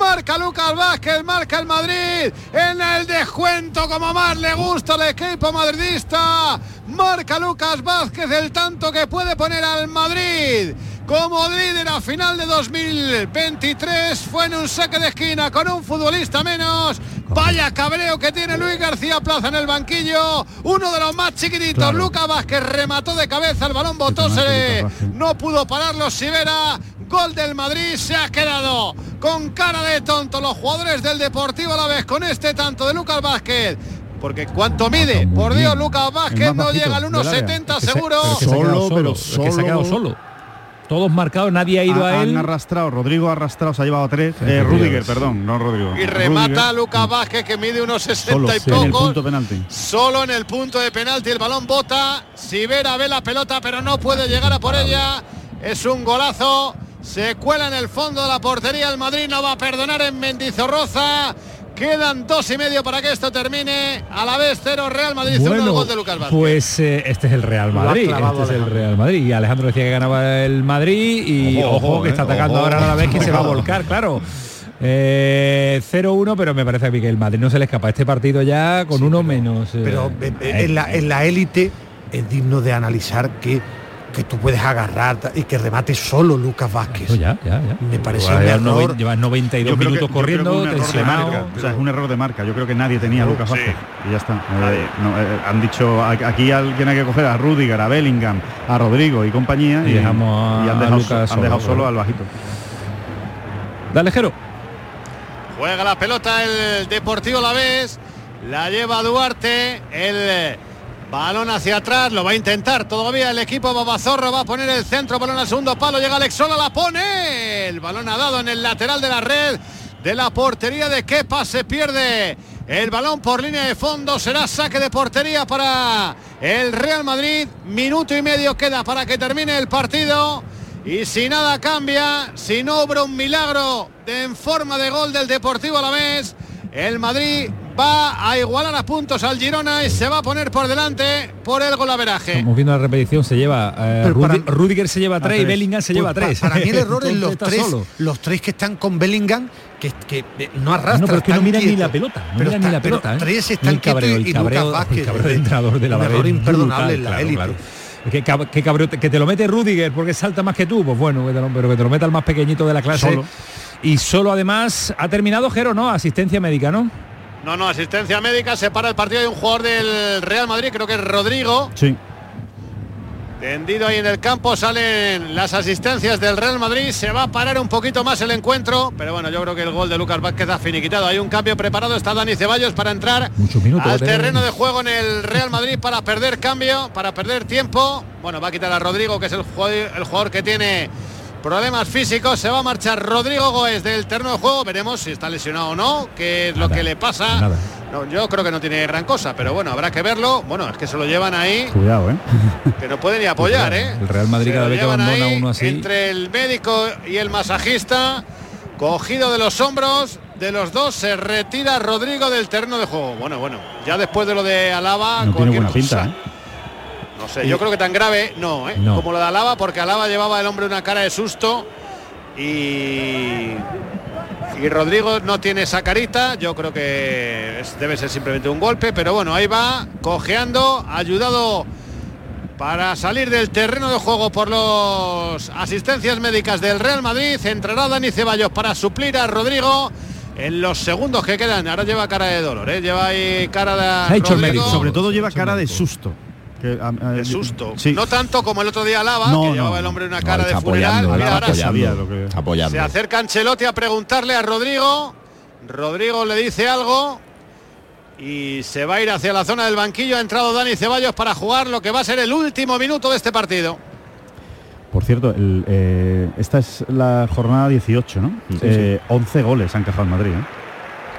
marca Lucas Vázquez, marca el Madrid. En el descuento como más le gusta al equipo madridista. Marca Lucas Vázquez el tanto que puede poner al Madrid. Como líder a final de 2023 fue en un saque de esquina con un futbolista menos. Vaya cabreo que tiene Luis García Plaza en el banquillo. Uno de los más chiquititos, Lucas Vázquez remató de cabeza, el balón botóse, no pudo pararlo Sivera gol del Madrid se ha quedado con cara de tonto los jugadores del Deportivo a la vez con este tanto de Lucas Vázquez. Porque cuánto mide, por Dios, Lucas Vázquez no llega al 1.70 seguro. solo, pero solo. se ha quedado solo. Todos marcados, nadie ha ido a él. Han arrastrado, Rodrigo ha arrastrado, se ha llevado tres. Eh, Rudiger, perdón, no Rodrigo. Y remata Lucas Vázquez que mide unos 60 y poco. Solo en el punto de penalti el balón bota. Sivera ve la pelota, pero no puede llegar a por ella. Es un golazo se cuela en el fondo de la portería el Madrid, no va a perdonar en Mendizorroza. Quedan dos y medio para que esto termine. A la vez cero Real Madrid, bueno, el gol de Lucas Vázquez. Pues eh, este es el Real Madrid. Este es el Real Madrid. Y Alejandro decía que ganaba el Madrid y ojo, que está eh, atacando ahora a la vez que se va a volcar, claro. Eh, 0-1, pero me parece a mí que el Madrid no se le escapa este partido ya con uno menos. pero en la élite es digno de analizar que que tú puedes agarrar y que remate solo Lucas Vázquez. ya, ya, ya. Me parece un error. Lleva 92 minutos corriendo, tensionado. O sea, es un error de marca. Yo creo que nadie tenía a Lucas Vázquez. Y ya está. Eh, eh, han dicho aquí alguien hay que coger a Rudiger, a Bellingham, a Rodrigo y compañía. Y, dejamos a, han dejado, Lucas han dejado solo, al bajito. Dale, Jero. Juega la pelota el Deportivo La Vez. La lleva Duarte. El Balón hacia atrás, lo va a intentar todavía el equipo Babazorro, va a poner el centro, balón al segundo palo, llega Alexola, la pone. El balón ha dado en el lateral de la red de la portería de Kepa, se pierde el balón por línea de fondo, será saque de portería para el Real Madrid. Minuto y medio queda para que termine el partido. Y si nada cambia, si no obra un milagro de en forma de gol del Deportivo a la vez, el Madrid va a igualar a puntos al Girona y se va a poner por delante por el golaveraje. Estamos viendo la repetición, se lleva eh, Rudiger se lleva tres y Bellingham se lleva tres. Para, mí el error es los tres, los tres que están con Bellingham que, que eh, no arrastran. No, pero que no miran ni la pelota. No pero ni la pelota. ¿eh? Tres están el cabreo, el cabreo, Vázquez, el cabreo del entrenador de la Un error imperdonable en la élite. Que, cabreo, que te lo mete Rudiger porque salta más que tú, pues bueno, pero que te lo meta el más pequeñito de la clase. Y solo además ha terminado Jero, ¿no? Asistencia médica, ¿no? No, no, asistencia médica, se para el partido de un jugador del Real Madrid, creo que es Rodrigo. Sí. Tendido ahí en el campo, salen las asistencias del Real Madrid, se va a parar un poquito más el encuentro, pero bueno, yo creo que el gol de Lucas Vázquez ha finiquitado. Hay un cambio preparado, está Dani Ceballos para entrar al terreno de juego en el Real Madrid para perder cambio, para perder tiempo. Bueno, va a quitar a Rodrigo, que es el el jugador que tiene problemas físicos. Se va a marchar Rodrigo Goes del terreno de juego. Veremos si está lesionado o no, qué es lo que le pasa. No, yo creo que no tiene gran cosa, pero bueno, habrá que verlo. Bueno, es que se lo llevan ahí. Cuidado, ¿eh? Que no puede ni apoyar, ¿eh? El Real Madrid cada vez que abandona uno así. Entre el médico y el masajista, cogido de los hombros de los dos, se retira Rodrigo del terreno de juego. Bueno, bueno, ya después de lo de Alaba, no tiene buena pinta, ¿eh? No sé, yo creo que tan grave no, ¿eh? como lo de Alaba, porque Alaba llevaba el hombre una cara de susto y, y Rodrigo no tiene esa carita, yo creo que debe ser simplemente un golpe, pero bueno, ahí va, cojeando, ayudado para salir del terreno de juego por las asistencias médicas del Real Madrid, entrará Dani Ceballos para suplir a Rodrigo en los segundos que quedan. Ahora lleva cara de dolor, ¿eh? lleva ahí cara de... Se ha hecho el médico. Sobre todo lleva cara de susto. De susto. No tanto como el otro día Lava, que llevaba el hombre una cara de funeral. ahora Se acerca Ancelotti a preguntarle a Rodrigo. Rodrigo le dice algo y se va a ir hacia la zona del banquillo. Ha entrado Dani Ceballos para jugar lo que va a ser el último minuto de este partido. Por cierto, eh, esta es la jornada 18, ¿no? 11 eh, goles han encajado en Madrid. ¿eh?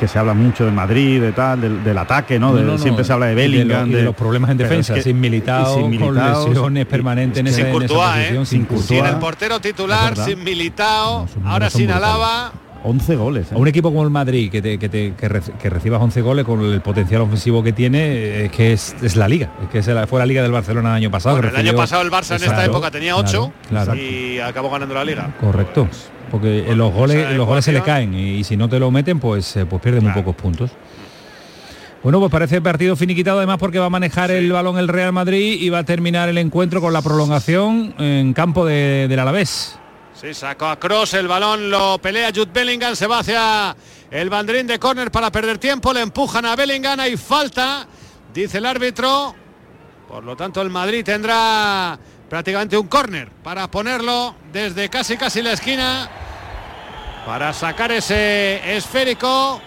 Que se habla mucho de Madrid, de tal, del, ataque, ¿no? siempre se habla de Bellingham. de, los problemas en defensa, sin militado, sin con lesiones permanentes en, esa, posición, sin, sin el portero titular, sin militado, ahora sin Alaba. 11 goles. A un equipo como el Madrid, que, te, que, te, que, recibas 11 goles con el potencial ofensivo que tiene, es que es, la liga. Es que fue la liga del Barcelona el año pasado. el año pasado el Barça en esta época tenía 8 y acabó ganando la liga. Correcto. Porque los goles, los goles se le caen y, si no te lo meten, pues, eh, pues pierde muy pocos puntos. Bueno, pues parece partido finiquitado además porque va a manejar el balón el Real Madrid y va a terminar el encuentro con la prolongación en campo del Alavés. Sí, sacó a Cross, el balón lo pelea Jude Bellingham, se va hacia el banderín de córner para perder tiempo, le empujan a Bellingham, hay falta, dice el árbitro. Por lo tanto, el Madrid tendrá prácticamente un córner para ponerlo desde casi casi la esquina para sacar ese esférico.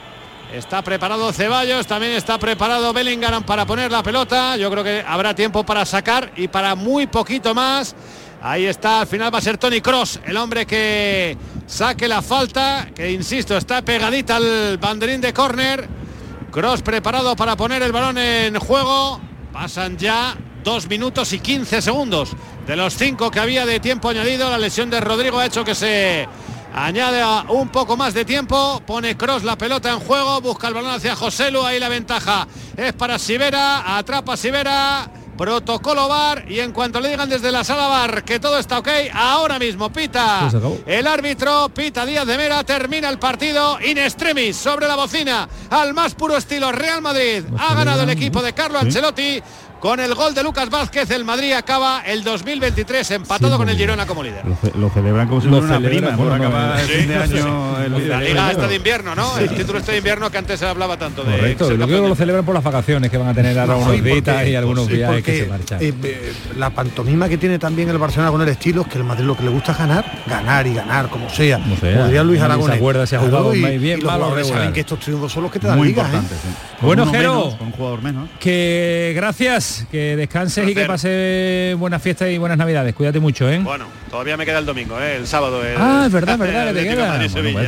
Está preparado Ceballos, también está preparado Bellingham para poner la pelota. Yo creo que habrá tiempo para sacar y para muy poquito más. Ahí está, al final va a ser Tony Cross, el hombre que saque la falta, que insisto, está pegadita al banderín de córner. Cross preparado para poner el balón en juego. Pasan ya dos minutos y 15 segundos de los cinco que había de tiempo añadido. La lesión de Rodrigo ha hecho que se añade un poco más de tiempo. Pone Cross la pelota en juego, busca el balón hacia Joselu. Ahí la ventaja es para Sivera, atrapa Sivera protocolo bar y en cuanto le digan desde la sala bar que todo está ok, ahora mismo pita el árbitro, pita Díaz de Mera, termina el partido in extremis sobre la bocina al más puro estilo Real Madrid. Ha ganado el equipo de Carlo Ancelotti con el gol de Lucas Vázquez, el Madrid acaba el 2023 empatado con el Girona como líder. Lo, celebran como si fuera una prima por acabar el fin de año. la liga está de invierno, ¿no? El título está de invierno que antes se hablaba tanto de. Correcto, lo que lo celebran por las vacaciones que van a tener ahora unos días y algunos viajes que se marchan. Eh, eh, la pantomima que tiene también el Barcelona con el estilo es que el Madrid lo que le gusta es ganar, ganar y ganar, como sea. Como sea. Podría Luis Aragón. Se acuerda si ha jugado bien, y los saben que estos triunfos son los que te dan ligas. ¿eh? Bueno, Jero, que gracias, que descanse y que pase buenas fiestas y buenas navidades. Cuídate mucho, ¿eh? Bueno, todavía me queda el domingo, ¿eh? El sábado. ah, es verdad, verdad, que te queda.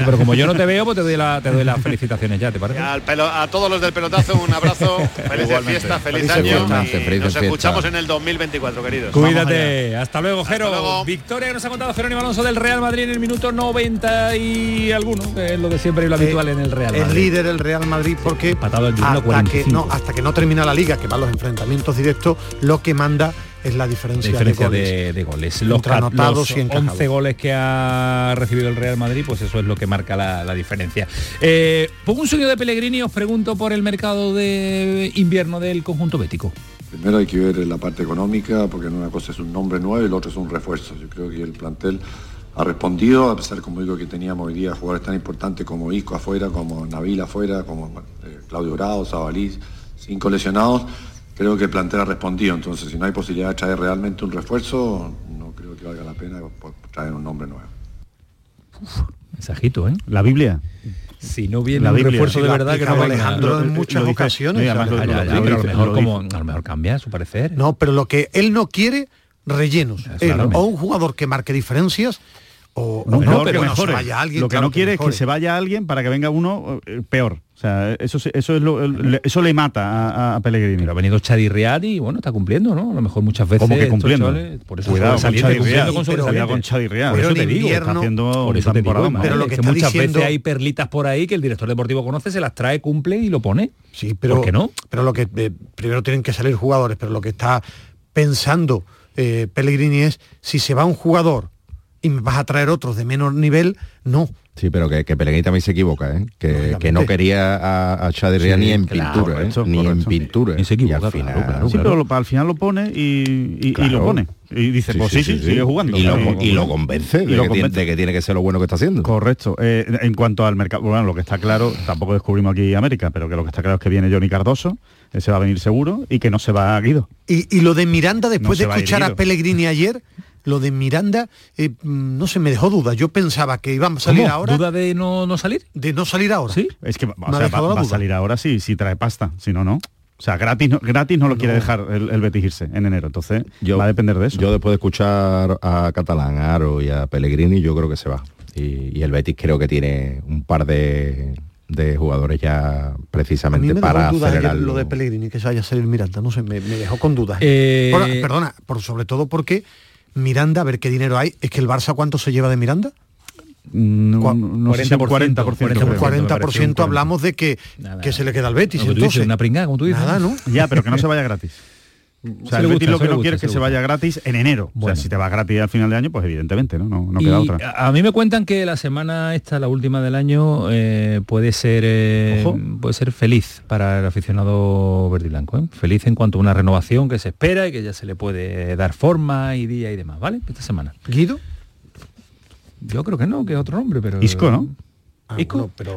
pero como yo no te veo, pues te doy, la, te doy las felicitaciones ya, ¿te parece? a todos los del pelotazo un abrazo, feliz fiesta, feliz año. y nos escuchamos en el 2024, queridos. Cuídate. Hasta luego, Jero. Victoria que nos ha contado Jerónimo Alonso del Real Madrid en el minuto 90 y alguno, que es lo de siempre y lo eh, habitual en el Real Madrid. Es líder el Real Madrid porque hasta, que no, hasta que no termina la liga, que van los enfrentamientos directos, lo que manda es la diferencia, de, goles. Los, los 11 goles que ha recibido el Real Madrid, pues eso es lo que marca la, diferencia. Eh, pongo un sueño de Pellegrini os pregunto por el mercado de invierno del conjunto bético. Primero hay que ver la parte económica, porque una cosa es un nombre nuevo y el otro es un refuerzo. Yo creo que el plantel ha respondido, a pesar, como digo, que teníamos hoy día jugadores tan importantes como Isco afuera, como Nabil afuera, como eh, Claudio Bravo, Zabalís, cinco lesionados creo que el plantel ha respondido. Entonces, si no hay posibilidad de traer realmente un refuerzo, no creo que valga la pena traer un nombre nuevo. mensajito, ¿eh? La Biblia. Si no viene un refuerzo de verdad que no Alejandro en muchas ocasiones. a, lo mejor como, a lo mejor cambia su parecer. No, pero lo que él no quiere, rellenos. o un jugador que marque diferencias o no, pero mejor alguien, lo que no quiere es que se vaya alguien para que venga uno eh, peor. O sea, eso, eso, es lo, eso le mata a, Pellegrini. Pero ha venido Chadi y bueno, está cumpliendo, ¿no? A lo mejor muchas veces. Como que cumpliendo. por eso cuidado, con Chadi Riad. Con cuidado con Chadi Riad. Por eso te digo, está haciendo por eso te digo, pero lo que, muchas veces hay perlitas por ahí que el director deportivo conoce, se las trae, cumple y lo pone. Sí, pero ¿Por qué no? Pero lo que eh, primero tienen que salir jugadores, pero lo que está pensando eh, Pellegrini es si se va un jugador y me vas a traer otros de menor nivel, no. Sí, pero que, que Pellegrini también se equivoca, ¿eh? que, no quería a, a ni en pintura, ¿eh? ni en pintura. Y se equivoca, al final, sí, pero al final lo pone y, lo pone. Y dice, pues sí, sí, sigue jugando. Y lo, convence, y de, lo que Tiene, que tiene que ser lo bueno que está haciendo. Correcto. Eh, en cuanto al mercado, bueno, lo que está claro, tampoco descubrimos aquí América, pero que lo que está claro es que viene Johnny Cardoso, ese va a venir seguro y que no se va a Guido. Y, lo de Miranda, después de escuchar a, Pellegrini ayer, lo de Miranda, eh, mm, no se me dejó duda. Yo pensaba que íbamos a salir ahora. ¿Duda de no, no salir? De no salir ahora. Sí. Es que va, a salir ahora sí, si trae pasta, si no, no. O sea, gratis no, gratis no lo quiere dejar el, el, Betis irse en enero, entonces yo, va a depender de eso. Yo después de escuchar a Catalán, a Aro y a Pellegrini, yo creo que se va. Y, el Betis creo que tiene un par de, jugadores ya precisamente para acelerar lo de Pellegrini, que se vaya a salir Miranda, no sé, me, dejó con dudas. Eh, perdona, por, sobre todo porque Miranda, a ver qué dinero hay, es que el Barça cuánto se lleva de Miranda? No, 40%, 40%, 40%, hablamos de que, que se le queda al Betis. entonces. una pringada, como tú dices. Nada, ¿no? Ya, pero que no se vaya gratis. O sea, el Betis lo que no quiere es que se vaya gratis en enero. Bueno. O sea, si te va gratis al final de año, pues evidentemente, ¿no? No, queda otra. A mí me cuentan que la semana esta, la última del año, eh, puede ser eh, puede ser feliz para el aficionado verde y blanco. ¿eh? Feliz en cuanto a una renovación que se espera y que ya se le puede dar forma y día y demás, ¿vale? Esta semana. ¿Guido? Yo creo que no, que es otro nombre, pero... Isco, ¿no? Ah,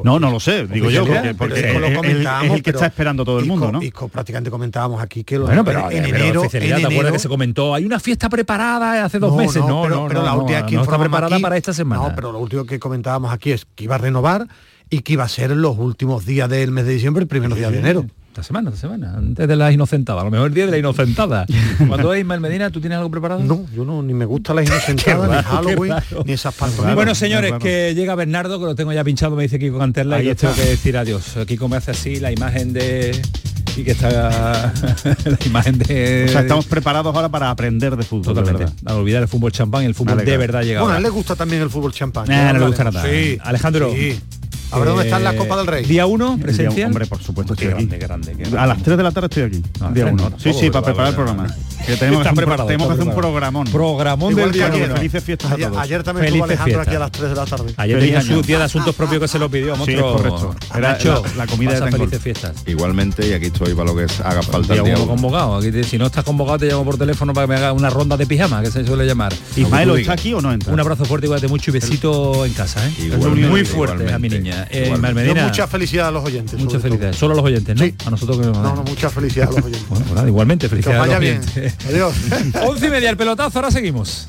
no, no lo sé, digo yo, porque, es, el que está esperando todo el mundo, ¿no? Isco prácticamente comentábamos aquí que lo bueno, pero, en, enero, ¿te acuerdas que se comentó? Hay una fiesta preparada hace dos meses, no, no, pero, la última que está preparada para esta semana. No, pero lo último que comentábamos aquí es que iba a renovar y que iba a ser los últimos días del mes de diciembre, el primer día de enero semana, esta semana, antes de la inocentada, a lo mejor el día de la inocentada. Cuando es Ismael Medina, ¿tú tienes algo preparado? No, yo no, ni me gusta la inocentada, ni Halloween, ni esas pantomimas. Bueno, señores, que llega Bernardo, que lo tengo ya pinchado, me dice Kiko Canterla, y yo tengo que decir adiós. Kiko me hace así la imagen de y que está la imagen de... O sea, estamos preparados ahora para aprender de fútbol. Totalmente. a olvidar el fútbol champán y el fútbol de verdad llega. Bueno, a él le gusta también el fútbol champán. no le gusta nada. Sí. Alejandro. Sí. A ver dónde está la Copa del Rey. Día 1, presencia. Hombre, por supuesto, estoy aquí. Grande, a las 3 de la tarde estoy aquí. Ah, día 1. sí, sí, para preparar el programa. Que tenemos, que, preparado, tenemos que hacer un programón. Programón del día Felices fiestas ayer, a todos. Ayer también estuvo Alejandro aquí a las 3 de la tarde. Ayer tenía su día de asuntos propios que se lo pidió. Sí, correcto. Era la comida de felices fiestas. Igualmente, y aquí estoy para lo que haga falta el día convocado. Aquí si no estás convocado te llamo por teléfono para que me haga una ronda de pijama, que se suele llamar. Ismael, ¿está aquí o no entra? Un abrazo fuerte, cuídate mucho y besito en casa. ¿eh? Muy fuerte a mi niña. Mucha felicidad a los oyentes. Muchas felicidades. Solo a los oyentes, ¿no? A nosotros que no. No, mucha felicidad a los oyentes. bueno, igualmente, felicidades. vaya bien. Adiós. Once y media el pelotazo, ahora seguimos.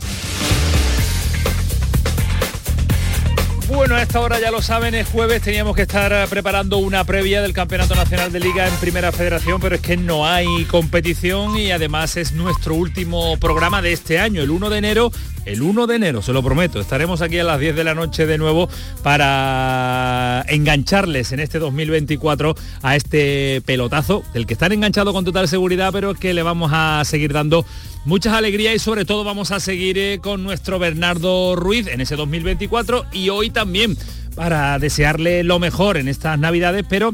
Bueno, a esta hora ya lo saben, es jueves, teníamos que estar eh, preparando una previa del Campeonato Nacional de Liga en Primera Federación, pero es que no hay competición y además es nuestro último programa de este año, el 1 de enero. El 1 de enero, se lo prometo, estaremos aquí a las 10 de la noche de nuevo para engancharles en este 2024 a este pelotazo, del que están enganchados con total seguridad, pero que le vamos a seguir dando muchas alegrías y sobre todo vamos a seguir eh, con nuestro Bernardo Ruiz en ese 2024 y hoy también para desearle lo mejor en estas navidades, pero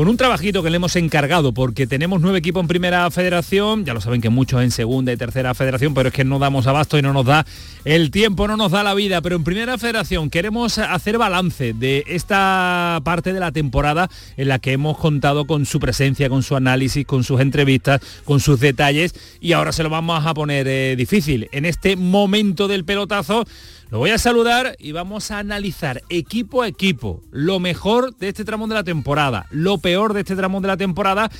con un trabajito que le hemos encargado, porque tenemos nueve equipos en primera federación, ya lo saben que muchos en segunda y tercera federación, pero es que no damos abasto y no nos da el tiempo, no nos da la vida, pero en primera federación queremos hacer balance de esta parte de la temporada en la que hemos contado con su presencia, con su análisis, con sus entrevistas, con sus detalles, y ahora se lo vamos a poner eh, difícil. En este momento del pelotazo, lo voy a saludar y vamos a analizar equipo a equipo lo mejor de este tramo de la temporada, lo peor de este tramo de la temporada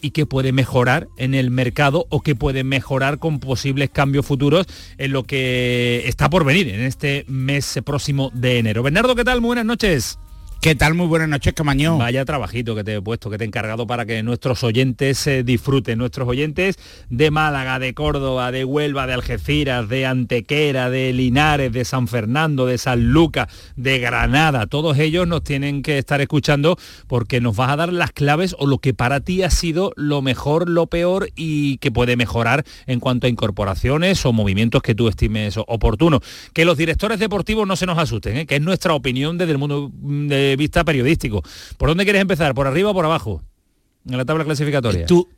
y qué puede mejorar en el mercado o qué puede mejorar con posibles cambios futuros en lo que está por venir en este mes próximo de enero. Bernardo, ¿qué tal? Muy buenas noches. ¿Qué tal? Muy buenas noches, Camañón. Vaya trabajito que te he puesto, que te he encargado para que nuestros oyentes eh, disfruten. Nuestros oyentes de Málaga, de Córdoba, de Huelva, de Algeciras, de Antequera, de Linares, de San Fernando, de San Lucas, de Granada. Todos ellos nos tienen que estar escuchando porque nos vas a dar las claves o lo que para ti ha sido lo mejor, lo peor y que puede mejorar en cuanto a incorporaciones o movimientos que tú estimes oportunos. Que los directores deportivos no se nos asusten, ¿eh? que es nuestra opinión desde el mundo mm, de vista periodístico. ¿Por dónde quieres empezar? ¿Por arriba o por abajo? En la tabla clasificatoria. Tú,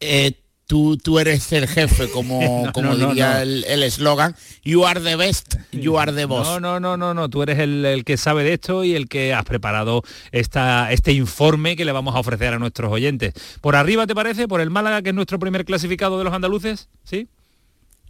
eh, tú, tú eres el jefe, como, como diría el eslogan. You are the best, you are the boss. No, no, no, no, no. Tú eres el, que sabe de esto y el que has preparado esta, este informe que le vamos a ofrecer a nuestros oyentes. ¿Por arriba te parece? ¿Por el Málaga, que es nuestro primer clasificado de los andaluces? ¿Sí?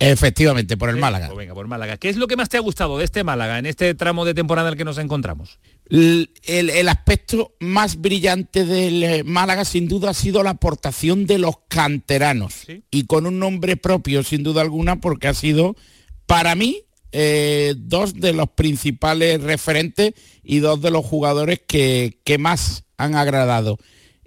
Efectivamente, por el eh, Málaga. Pues venga, por Málaga. ¿Qué es lo que más te ha gustado de este Málaga en este tramo de temporada en el que nos encontramos? El, aspecto más brillante del eh, Málaga sin duda ha sido la aportación de los canteranos. Y con un nombre propio sin duda alguna porque ha sido para mí eh, dos de los principales referentes y dos de los jugadores que, más han agradado.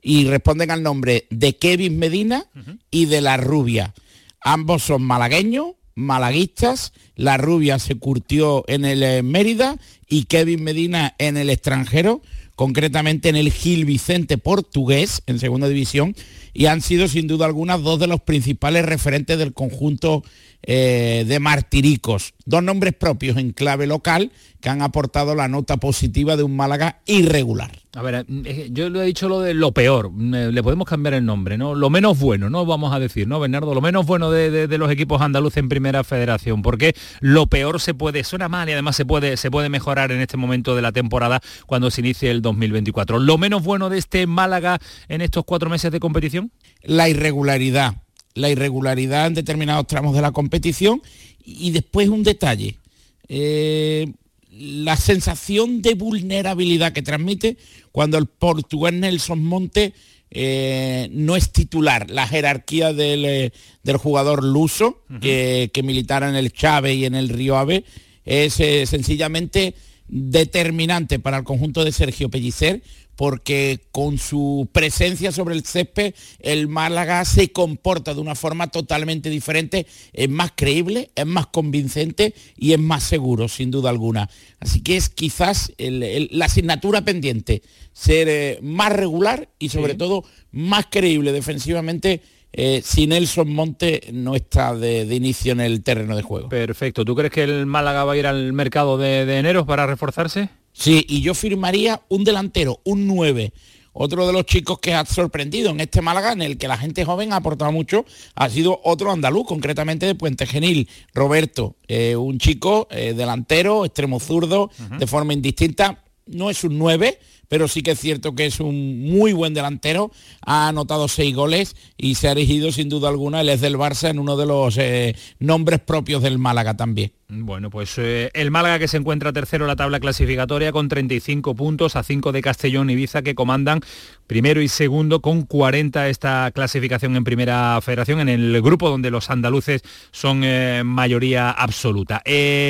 Y responden al nombre de Kevin Medina y de La Rubia. Ambos son malagueños, malaguistas. La Rubia se curtió en el eh, Mérida y Kevin Medina en el extranjero, concretamente en el Gil Vicente portugués, en segunda división, y han sido sin duda alguna dos de los principales referentes del conjunto eh, de Martiricos. Dos nombres propios en clave local que han aportado la nota positiva de un Málaga irregular. A ver, eh, yo le he dicho lo de lo peor, le podemos cambiar el nombre, ¿no? Lo menos bueno, ¿no? Vamos a decir, ¿no, Bernardo? Lo menos bueno de, los equipos andaluces en primera federación, porque lo peor se puede, suena mal y además se puede, se puede mejorar en este momento de la temporada cuando se inicie el 2024. ¿Lo menos bueno de este Málaga en estos cuatro meses de competición? La irregularidad la irregularidad en determinados tramos de la competición y después un detalle, eh, la sensación de vulnerabilidad que transmite cuando el portugués Nelson Monte eh, no es titular. La jerarquía del, eh, jugador luso que, que, militara en el Chávez y en el Río Ave es sencillamente determinante para el conjunto de Sergio Pellicer porque con su presencia sobre el césped el Málaga se comporta de una forma totalmente diferente, es más creíble, es más convincente y es más seguro, sin duda alguna. Así que es quizás la asignatura pendiente, ser eh, más regular y sobre todo más creíble defensivamente eh, si Nelson Monte no está de, inicio en el terreno de juego. Perfecto. ¿Tú crees que el Málaga va a ir al mercado de enero para reforzarse? Sí, y yo firmaría un delantero, un 9. Otro de los chicos que ha sorprendido en este Málaga, en el que la gente joven ha aportado mucho, ha sido otro andaluz, concretamente de Puente Genil, Roberto, eh, un chico eh, delantero, extremo zurdo, de forma indistinta. No es un 9, pero sí que es cierto que es un muy buen delantero, ha anotado seis goles y se ha erigido sin duda alguna, él es del Barça en uno de los eh, nombres propios del Málaga también. Bueno, pues eh, el Málaga que se encuentra tercero en la tabla clasificatoria con 35 puntos a 5 de Castellón y Ibiza que comandan primero y segundo con 40 esta clasificación en primera federación en el grupo donde los andaluces son eh, mayoría absoluta.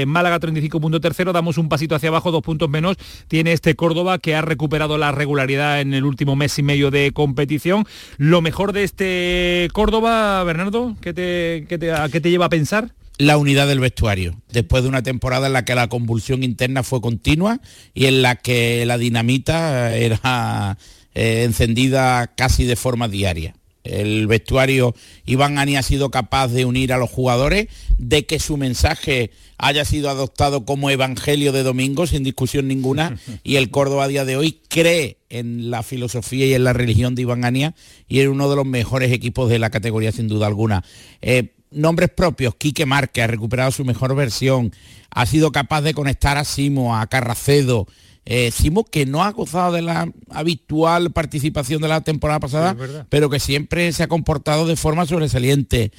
Málaga 35 puntos tercero, damos un pasito hacia abajo, dos puntos menos, tiene este Córdoba que ha recuperado recuperado la regularidad en el último mes y medio de competición. Lo mejor de este Córdoba, Bernardo, ¿qué te, te, ¿a qué te lleva a pensar? la unidad del vestuario, después de una temporada en la que la convulsión interna fue continua y en la que la dinamita era eh, encendida casi de forma diaria. El vestuario Iván Ani ha sido capaz de unir a los jugadores, de que su mensaje haya sido adoptado como evangelio de domingo, sin discusión ninguna, y el Córdoba a día de hoy cree en la filosofía y en la religión de Iván Ania y es uno de los mejores equipos de la categoría sin duda alguna. Eh, nombres propios, Quique Márquez ha recuperado su mejor versión, ha sido capaz de conectar a Simo, a Carracedo, eh, Simo que no ha gozado de la habitual participación de la temporada pasada, pero que siempre se ha comportado de forma sobresaliente.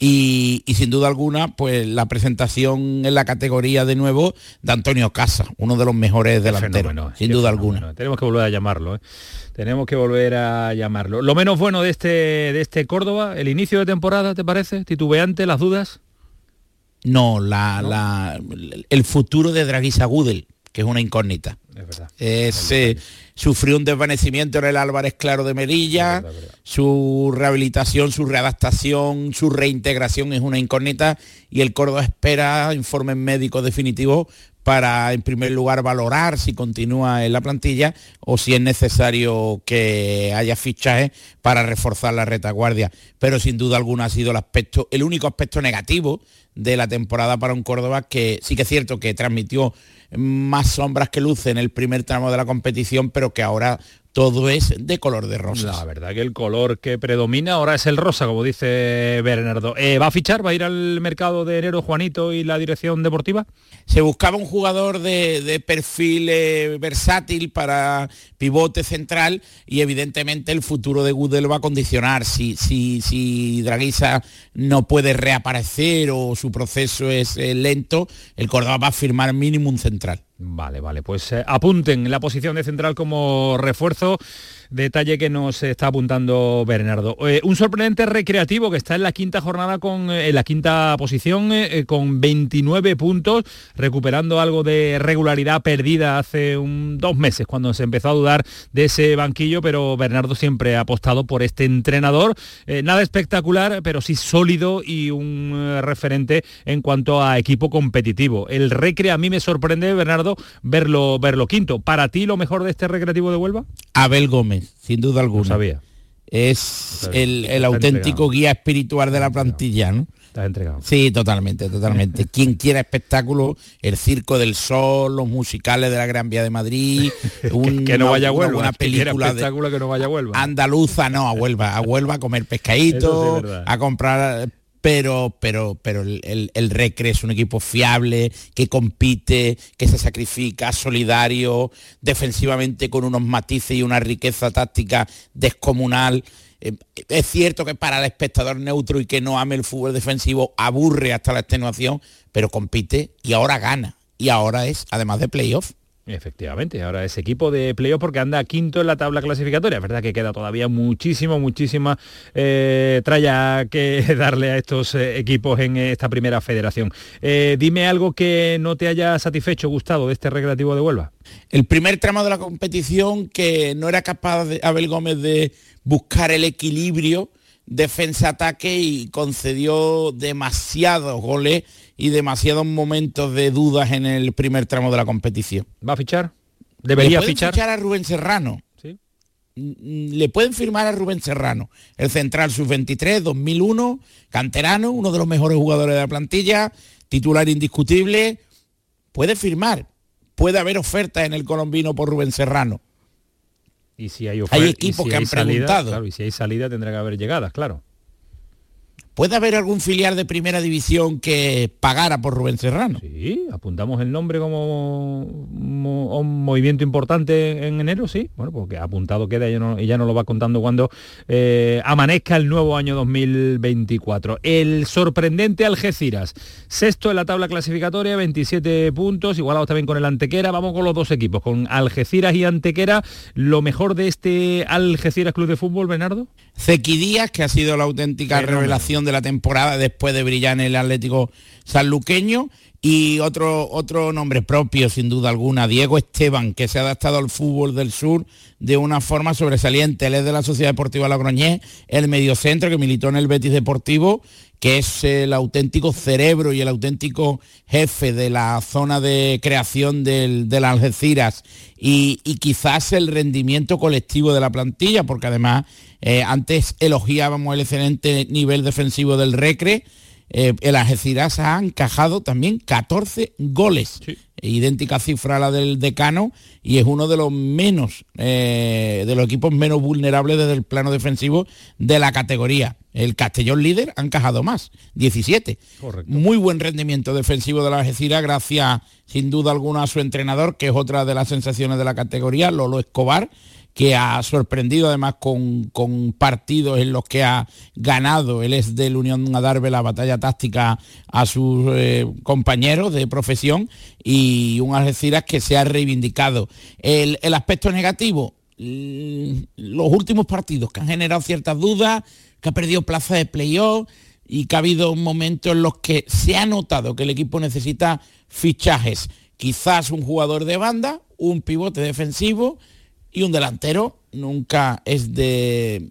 Y, sin duda alguna, pues la presentación en la categoría de nuevo de Antonio Casa, uno de los mejores delanteros, sin duda alguna. Tenemos que volver a llamarlo, ¿eh? tenemos que volver a llamarlo. Lo menos bueno de este, de este Córdoba, el inicio de temporada, ¿te parece? ¿Titubeante, las dudas? No, la, el futuro de Draguisa Gudel que es una incógnita. Es eh, sufrió un desvanecimiento en el Álvarez Claro de Merilla, su rehabilitación, su readaptación, su reintegración es una incógnita y el Córdoba espera informes médicos definitivos para, en primer lugar, valorar si continúa en la plantilla o si es necesario que haya fichajes para reforzar la retaguardia. Pero sin duda alguna ha sido el aspecto, el único aspecto negativo de la temporada para un Córdoba que sí que es cierto que transmitió más sombras que luce en el primer tramo de la competición, pero que ahora todo es de color de rosa. La verdad que el color que predomina ahora es el rosa, como dice Bernardo. Eh, ¿Va a fichar? ¿Va a ir al mercado de enero Juanito y la dirección deportiva? Se buscaba un jugador de, perfil eh, versátil para pivote central y evidentemente el futuro de Gudel va a condicionar si, si, si Draguisa no puede reaparecer o su proceso es eh, lento, el Córdoba va a firmar mínimo un central. Vale, vale, pues eh, apunten la posición de central como refuerzo detalle que nos está apuntando Bernardo. Eh, un sorprendente recreativo que está en la quinta jornada con en la quinta posición con 29 puntos, recuperando algo de regularidad perdida hace un, dos meses cuando se empezó a dudar de ese banquillo, pero Bernardo siempre ha apostado por este entrenador. nada espectacular, pero sí sólido y un referente en cuanto a equipo competitivo. El recre a mí me sorprende, Bernardo verlo, verlo quinto. ¿Para ti lo mejor de este recreativo de Huelva? Abel Gómez, sin duda alguna. sabía. Es el, auténtico guía espiritual de la plantilla, ¿no? Estás entregado. Sí, totalmente, totalmente. Quien quiera espectáculo, el Circo del Sol, los musicales de la Gran Vía de Madrid, que, no vaya a Huelva, una, película espectáculo que no vaya a Huelva. Andaluza, no, a Huelva, a Huelva a comer pescadito, a comprar pero, pero, pero el, el, Recre es un equipo fiable, que compite, que se sacrifica, solidario, defensivamente con unos matices y una riqueza táctica descomunal. Eh, es cierto que para el espectador neutro y que no ame el fútbol defensivo aburre hasta la extenuación, pero compite y ahora gana. Y ahora es, además de playoff, Efectivamente, ahora ese equipo de playoff porque anda quinto en la tabla clasificatoria. Es verdad que queda todavía muchísimo, muchísima eh, tralla que darle a estos eh, equipos en esta primera federación. Eh, dime algo que no te haya satisfecho, gustado de este recreativo de Huelva. El primer tramo de la competición que no era capaz Abel Gómez de buscar el equilibrio defensa-ataque y concedió demasiados goles y demasiados momentos de dudas en el primer tramo de la competición. ¿Va a fichar? ¿Debería ¿Le fichar? fichar a Rubén Serrano. ¿Sí? Mm, le pueden firmar a Rubén Serrano, el central sub-23, 2001, canterano, uno de los mejores jugadores de la plantilla, titular indiscutible. Puede firmar, puede haber ofertas en el colombino por Rubén Serrano. Y si hay, hay equipos que han preguntado. Claro, y si hay salida tendrá que haber llegadas, claro. ¿Puede haber algún filial de primera división que pagara por Rubén Serrano? Sí, apuntamos el nombre como, un movimiento importante en enero, sí. Bueno, porque apuntado queda y ya no, lo va contando cuando eh, amanezca el nuevo año 2024. El sorprendente Algeciras, sexto en la tabla clasificatoria, 27 puntos, igualados también con el Antequera. Vamos con los dos equipos, con Algeciras y Antequera. ¿Lo mejor de este Algeciras Club de Fútbol, Bernardo? Zeki Díaz, que ha sido la auténtica revelación de la temporada después de brillar en el Atlético sanluqueño. Y otro, otro nombre propio, sin duda alguna, Diego Esteban, que se ha adaptado al fútbol del sur de una forma sobresaliente. Él es de la Sociedad Deportiva Logroñés, el mediocentro que militó en el Betis Deportivo, que es el auténtico cerebro y el auténtico jefe de la zona de creación del, de las Algeciras y, quizás el rendimiento colectivo de la plantilla, porque además eh, antes elogiábamos el excelente nivel defensivo del Recre, eh, el Algeciras ha encajado también 14 goles. Idéntica cifra a la del decano y es uno de los menos, eh, de los equipos menos vulnerables desde el plano defensivo de la categoría. El Castellón líder ha encajado más, 17. Muy buen rendimiento defensivo de la Algeciras gracias sin duda alguna a su entrenador, que es otra de las sensaciones de la categoría, Lolo Escobar, que ha sorprendido además con, partidos en los que ha ganado. Él es del Unión Adarve la batalla táctica a sus eh, compañeros de profesión y un Algeciras que se ha reivindicado. El, aspecto negativo, los últimos partidos que han generado ciertas dudas, que ha perdido plaza de playoff y que ha habido momentos en los que se ha notado que el equipo necesita fichajes. Quizás un jugador de banda, un pivote defensivo, y un delantero nunca es de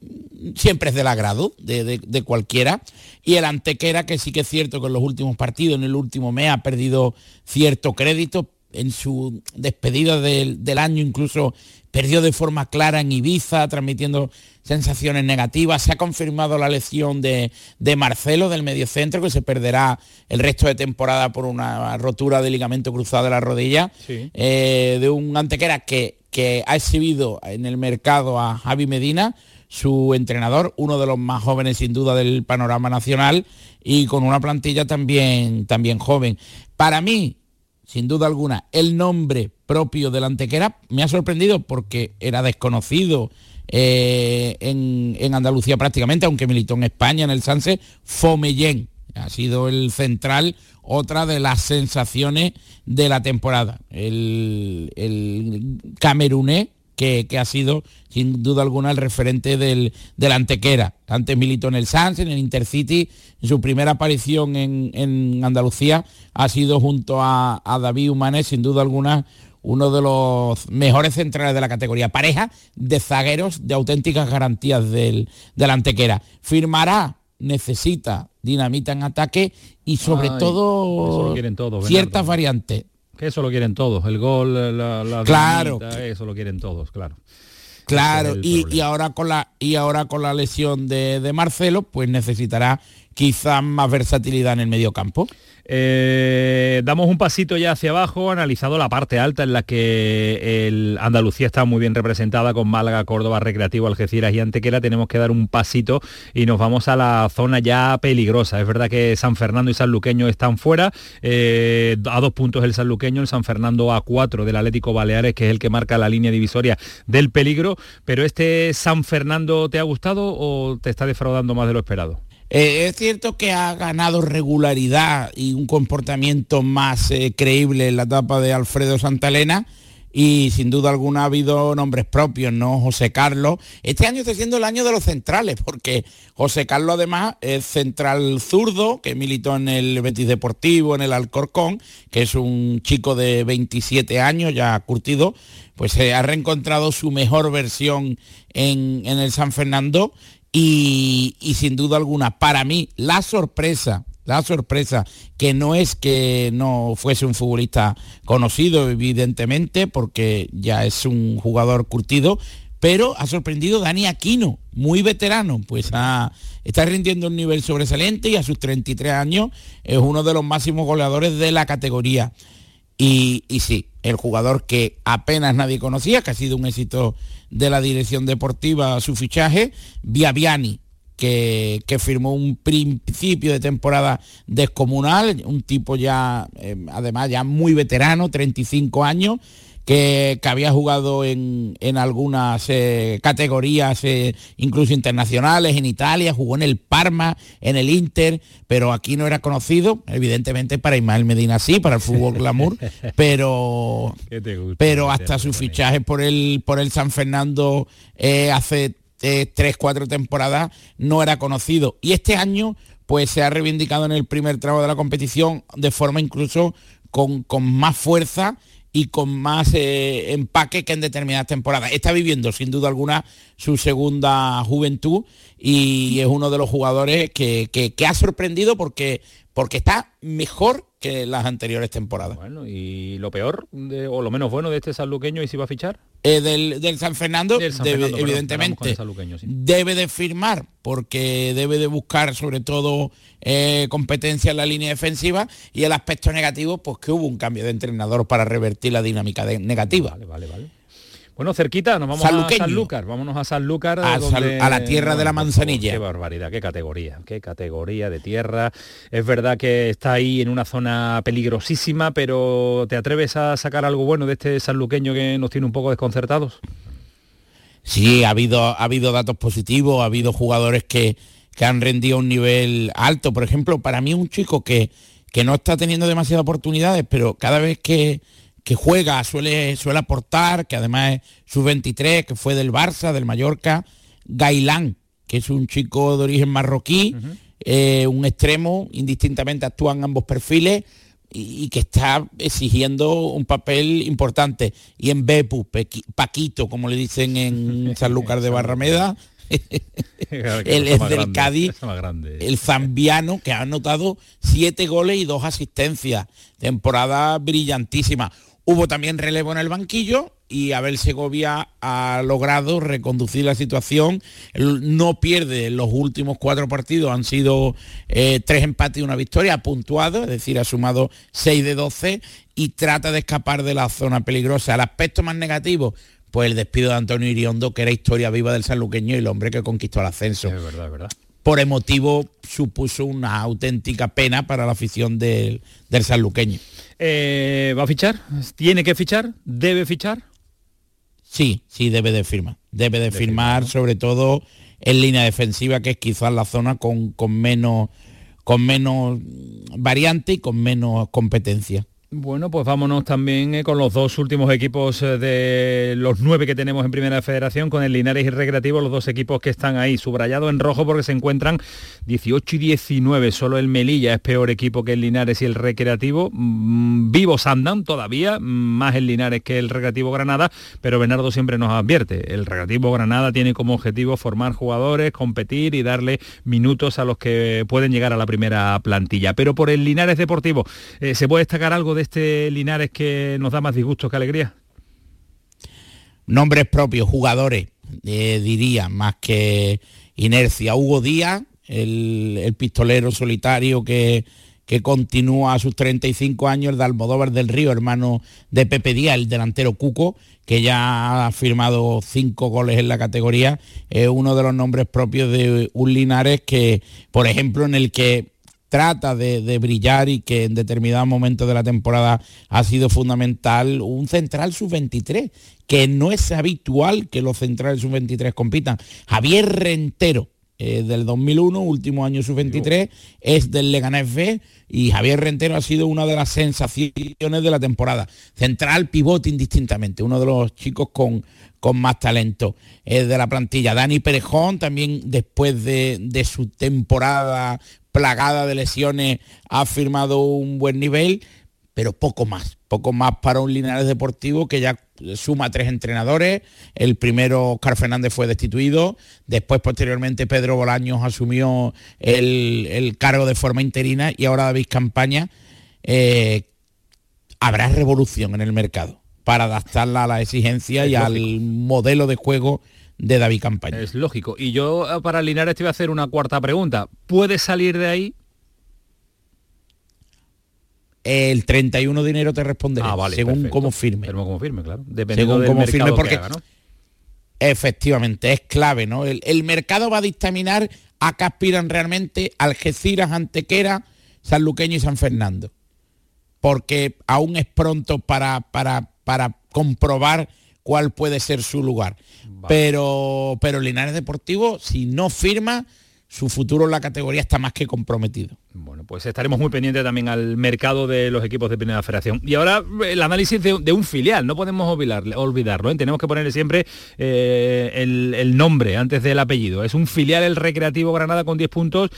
siempre es del agrado de, cualquiera. Y el antequera que sí que es cierto que en los últimos partidos en el último mes ha perdido cierto crédito. En su despedida del, año incluso perdió de forma clara en Ibiza transmitiendo sensaciones negativas. Se ha confirmado la lesión de, Marcelo del mediocentro que se perderá el resto de temporada por una rotura de ligamento cruzado de la rodilla eh, de un antequera que que ha exhibido en el mercado a Javi Medina, su entrenador, uno de los más jóvenes sin duda del panorama nacional y con una plantilla también, también joven. Para mí, sin duda alguna, el nombre propio del Antequera me ha sorprendido porque era desconocido eh, en, Andalucía prácticamente, aunque militó en España en el Sanse, Fomellén. Ha sido el central, otra de las sensaciones de la temporada. El, el camerunés que, ha sido sin duda alguna el referente del, del Antequera. Antes militó en el Sanz, en el Intercity. Su primera aparición en, Andalucía ha sido junto a, David Humanes, sin duda alguna uno de los mejores centrales de la categoría. Pareja de zagueros de auténticas garantías del, del Antequera. Firmará, necesita dinamita en ataque y sobre todo ciertas variantes. Que eso lo quieren todos, el gol, la, la claro, eso lo quieren todos, claro. Claro, y, ahora con la y ahora con la lesión de, de Marcelo, pues necesitará quizás más versatilidad en el medio campo. Eh, damos un pasito ya hacia abajo, analizado la parte alta en la que el Andalucía está muy bien representada con Málaga, Córdoba, Recreativo, Algeciras y Antequera. Tenemos que dar un pasito y nos vamos a la zona ya peligrosa. Es verdad que San Fernando y San Luqueño están fuera, eh, a dos puntos el San Luqueño, el San Fernando a cuatro del Atlético Baleares, que es el que marca la línea divisoria del peligro. Pero este San Fernando, ¿te ha gustado o te está defraudando más de lo esperado? Eh, es cierto que ha ganado regularidad y un comportamiento más eh, creíble en la etapa de Alfredo Santalena y sin duda alguna ha habido nombres propios, ¿no? José Carlos. Este año está siendo el año de los centrales, porque José Carlos además es central zurdo, que militó en el Betis Deportivo, en el Alcorcón, que es un chico de 27 años, ya curtido, pues se ha reencontrado su mejor versión en el San Fernando y, sin duda alguna, para mí, la sorpresa, la sorpresa, que no es que no fuese un futbolista conocido, evidentemente, porque ya es un jugador curtido, pero ha sorprendido Dani Aquino, muy veterano, pues está rindiendo un nivel sobresaliente y a sus 33 años es uno de los máximos goleadores de la categoría. Y, y sí, el jugador que apenas nadie conocía, que ha sido un éxito de la dirección deportiva su fichaje, Viaviani, que, que, firmó un principio de temporada descomunal, un tipo ya, eh, además ya muy veterano, 35 años, que, había jugado en, algunas eh, categorías, eh, incluso internacionales, en Italia, jugó en el Parma, en el Inter, pero aquí no era conocido, evidentemente para Ismael Medina sí, para el fútbol glamour, pero, pero hasta su fichaje por el, por el San Fernando eh, hace tres, cuatro temporadas no era conocido. Y este año pues se ha reivindicado en el primer tramo de la competición de forma incluso con, con más fuerza y con más eh, empaque que en determinadas temporadas. Está viviendo sin duda alguna su segunda juventud y es uno de los jugadores que, ha sorprendido porque, porque está mejor que las anteriores temporadas. Bueno, ¿y lo peor o lo menos bueno de este sanluqueño y si va a fichar? Eh, del, San Fernando, evidentemente, debe de firmar porque debe de buscar sobre todo eh, competencia en la línea defensiva y el aspecto negativo, pues que hubo un cambio de entrenador para revertir la dinámica negativa. Vale, vale, vale. Bueno, cerquita, nos vamos a San Lucas, vámonos a San Lucas. A, a la tierra de la manzanilla. Qué barbaridad, qué categoría, qué categoría de tierra. Es verdad que está ahí en una zona peligrosísima, pero ¿te atreves a sacar algo bueno de este sanluqueño que nos tiene un poco desconcertados? Sí, ha habido, ha habido datos positivos, ha habido jugadores que, que han rendido a un nivel alto. Por ejemplo, para mí un chico que, que no está teniendo demasiadas oportunidades, pero cada vez que, que juega suele, suele aportar, que además es su 23, que fue del Barça, del Mallorca, Gailán, que es un chico de origen marroquí, eh, un extremo, indistintamente actúan ambos perfiles y, que está exigiendo un papel importante. Y en Bepu, Paquito, como le dicen en San Lucas de Barrameda, el es del Cádiz, el zambiano que ha anotado siete goles y dos asistencias. Temporada brillantísima. Hubo también relevo en el banquillo y Abel Segovia ha logrado reconducir la situación. No pierde los últimos cuatro partidos, han sido eh, tres empates y una victoria, ha puntuado, es decir, ha sumado 6 de 12 y trata de escapar de la zona peligrosa. El aspecto más negativo, pues el despido de Antonio Iriondo, que era historia viva del sanluqueño y el hombre que conquistó el ascenso. Es verdad, es verdad. Por emotivo supuso una auténtica pena para la afición del, del sanluqueño. Eh, ¿Va a fichar? ¿Tiene que fichar? ¿Debe fichar? Sí, sí, debe de firmar. Debe de, firmar, sobre todo en línea defensiva, que es quizás la zona con, con menos con menos variante y con menos competencia. Bueno, pues vámonos también eh, con los dos últimos equipos eh, de los nueve que tenemos en Primera Federación, con el Linares y Recreativo, los dos equipos que están ahí, subrayados en rojo porque se encuentran 18 y 19. Solo el Melilla es peor equipo que el Linares y el Recreativo. Mm, vivos andan todavía, más el Linares que el Recreativo Granada, pero Bernardo siempre nos advierte, el Recreativo Granada tiene como objetivo formar jugadores, competir y darle minutos a los que pueden llegar a la primera plantilla. Pero por el Linares Deportivo, eh, ¿se puede destacar algo este Linares que nos da más disgustos que alegría? Nombres propios, jugadores, eh, diría, más que inercia. Hugo Díaz, el, pistolero solitario que, que continúa a sus 35 años, el de Almodóvar del Río, hermano de Pepe Díaz, el delantero Cuco, que ya ha firmado cinco goles en la categoría, es uno de los nombres propios de un Linares que, por ejemplo, en el que trata de, brillar y que en determinados momentos de la temporada ha sido fundamental un central sub-23, que no es habitual que los centrales sub-23 compitan. Javier Rentero, eh, del 2001, último año sub-23, es del Leganés B y Javier Rentero ha sido una de las sensaciones de la temporada. Central, pivote indistintamente, uno de los chicos con, con más talento eh, de la plantilla. Dani Perejón también después de, de su temporada plagada de lesiones, ha firmado un buen nivel, pero poco más, poco más para un Linares Deportivo que ya suma tres entrenadores. El primero, Oscar Fernández, fue destituido. Después, posteriormente, Pedro Bolaños asumió el, cargo de forma interina y ahora David Campaña. Eh, habrá revolución en el mercado para adaptarla a la exigencia y al modelo de juego de David Campaña. Es lógico. Y yo eh, para Linares te voy a hacer una cuarta pregunta. ¿Puede salir de ahí? El 31 de enero te responderé, ah, según cómo firme. Según como firme, claro. según cómo firme, porque efectivamente es clave, ¿no? El, mercado va a dictaminar a qué aspiran realmente Algeciras, Antequera, Sanluqueño y San Fernando. Porque aún es pronto para, para, para comprobar cuál puede ser su lugar. Pero, pero Linares Deportivo, si no firma, su futuro en la categoría está más que comprometido. Bueno, pues estaremos muy pendientes también al mercado de los equipos de Primera Federación. Y ahora el análisis de, un filial, no podemos olvidarlo, ¿eh? tenemos que ponerle siempre eh, el, nombre antes del apellido. Es un filial el Recreativo Granada con 10 puntos,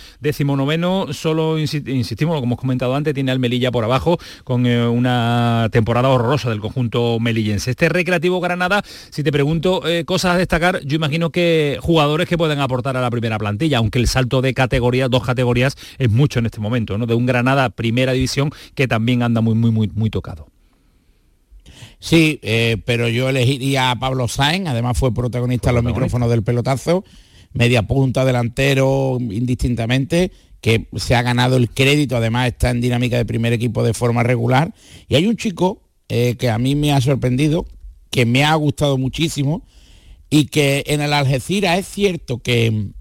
noveno, solo insistimos, como hemos comentado antes, tiene al Melilla por abajo con eh, una temporada horrorosa del conjunto melillense. Este Recreativo Granada, si te pregunto cosas a destacar, yo imagino que jugadores que pueden aportar a la primera plantilla, aunque el salto de categorías, dos categorías, es mucho en este momento, ¿no? De un Granada primera división que también anda muy, muy, muy, muy tocado. Sí, eh, pero yo elegiría a Pablo Sáenz, además fue protagonista en los micrófonos del pelotazo, media punta, delantero, indistintamente, que se ha ganado el crédito, además está en dinámica de primer equipo de forma regular. Y hay un chico eh, que a mí me ha sorprendido, que me ha gustado muchísimo, y que en el Algeciras es cierto que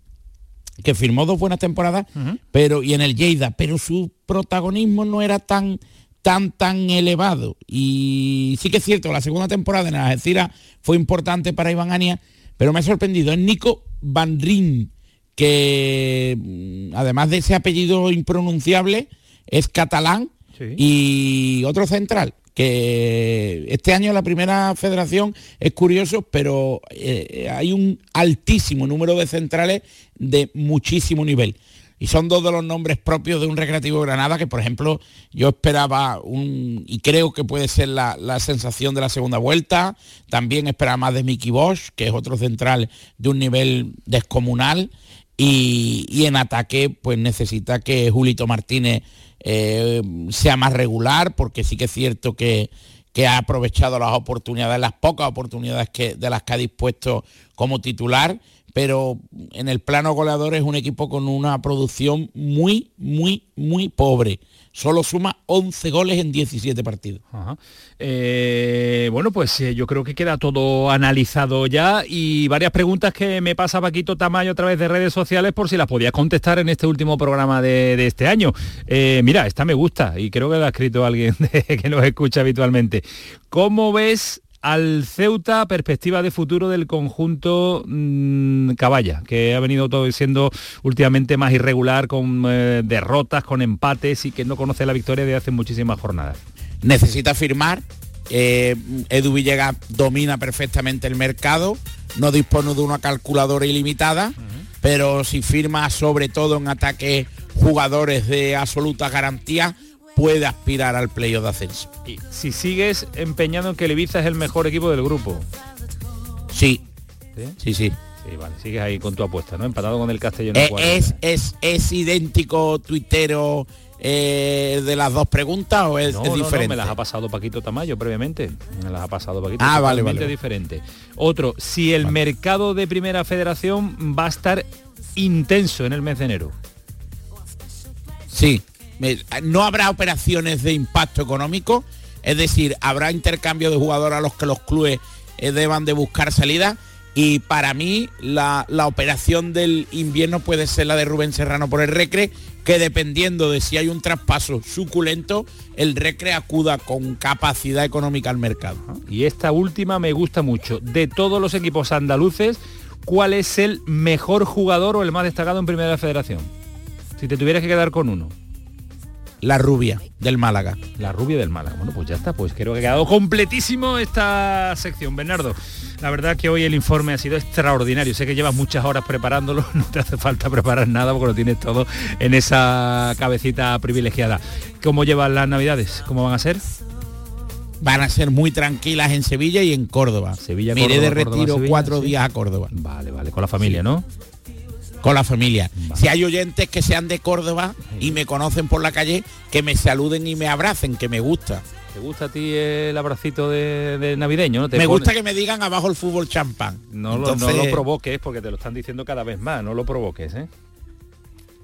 que firmó dos buenas temporadas, pero y en el Lleida, pero su protagonismo no era tan tan tan elevado. Y sí que es cierto, la segunda temporada en Algeciras fue importante para Iván Ania, pero me ha sorprendido, es Nico Van Rijn, que mm, además de ese apellido impronunciable, es catalán y otro central, que este año la primera federación es curioso, pero eh, hay un altísimo número de centrales de muchísimo nivel. Y son dos de los nombres propios de un Recreativo Granada que, por ejemplo, yo esperaba un, y creo que puede ser la, sensación de la segunda vuelta. También esperaba más de Mickey Bosch, que es otro central de un nivel descomunal. Y, y en ataque, pues necesita que Julito Martínez eh, sea más regular, porque sí que es cierto que, ha aprovechado las oportunidades, las pocas oportunidades que, de las que ha dispuesto como titular, pero en el plano goleador es un equipo con una producción muy, muy, muy pobre solo suma 11 goles en 17 partidos. Eh, bueno, pues eh, yo creo que queda todo analizado ya y varias preguntas que me pasa Paquito Tamayo a través de redes sociales por si las podías contestar en este último programa de, este año. Eh, mira, esta me gusta y creo que la ha escrito alguien que nos escucha habitualmente. ¿Cómo ves al Ceuta, perspectiva de futuro del conjunto mm, Caballa, que ha venido todo siendo últimamente más irregular, con eh, derrotas, con empates y que no conoce la victoria de hace muchísimas jornadas. Necesita firmar. Eh, Edu Villegas domina perfectamente el mercado, no dispone de una calculadora ilimitada, pero si firma sobre todo en ataque jugadores de absoluta garantía, puede aspirar al playoff de ascenso. Y si sigues empeñado en que el Ibiza es el mejor equipo del grupo. Sí. Sí, sí. sí. vale, sigues ahí con tu apuesta, ¿no? Empatado con el Castellón. Eh, es, es, es, idéntico tuitero eh, de las dos preguntas o es, diferente? No, me las ha pasado Paquito Tamayo previamente. Me las ha pasado Paquito. Ah, vale, vale. diferente. Otro, si el mercado de Primera Federación va a estar intenso en el mes de enero. Sí, no habrá operaciones de impacto económico, es decir, habrá intercambio de jugadores a los que los clubes eh, deban de buscar salida y para mí la, operación del invierno puede ser la de Rubén Serrano por el Recre, que dependiendo de si hay un traspaso suculento, el Recre acuda con capacidad económica al mercado. Y esta última me gusta mucho. De todos los equipos andaluces, ¿cuál es el mejor jugador o el más destacado en Primera Federación? Si te tuvieras que quedar con uno la rubia del Málaga. La rubia del Málaga. Bueno, pues ya está, pues creo que ha quedado completísimo esta sección, Bernardo. La verdad que hoy el informe ha sido extraordinario. Sé que llevas muchas horas preparándolo, no te hace falta preparar nada porque lo tienes todo en esa cabecita privilegiada. ¿Cómo llevan las navidades? ¿Cómo van a ser? Van a ser muy tranquilas en Sevilla y en Córdoba. Sevilla, Miré de retiro cuatro días a Córdoba. Vale, vale, con la familia, ¿no? Con la familia. Si hay oyentes que sean de Córdoba y me conocen por la calle, que me saluden y me abracen, que me gusta. ¿Te gusta a ti el abracito de, navideño? ¿no? me gusta que me digan abajo el fútbol champán. No, lo, no lo provoques porque te lo están diciendo cada vez más, no lo provoques, ¿eh?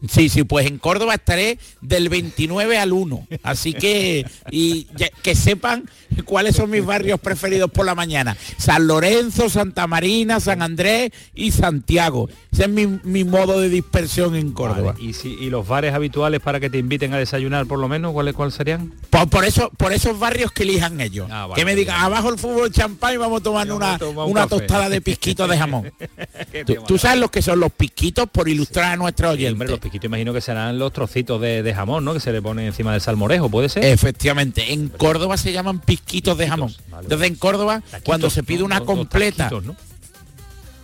Sí, sí, pues en Córdoba estaré del 29 al 1. Así que, y que sepan cuáles son mis barrios preferidos por la mañana. San Lorenzo, Santa Marina, San Andrés y Santiago. Ese es mi, modo de dispersión en Córdoba. ¿Y, si, ¿Y los bares habituales para que te inviten a desayunar por lo menos? ¿Cuáles cuál serían? Por, eso, por esos barrios que elijan ellos. Ah, que me digan, abajo el fútbol champán y vamos a tomar una, una tostada de pisquitos de jamón. ¿Tú, sabes lo que son los pisquitos por ilustrar a nuestros oyentes? los pisquitos imagino que serán los trocitos de, jamón, ¿no? Que se le pone encima del salmorejo, ¿puede ser? Efectivamente. En Córdoba se llaman pisquitos de jamón. Entonces en Córdoba, cuando se pide una completa...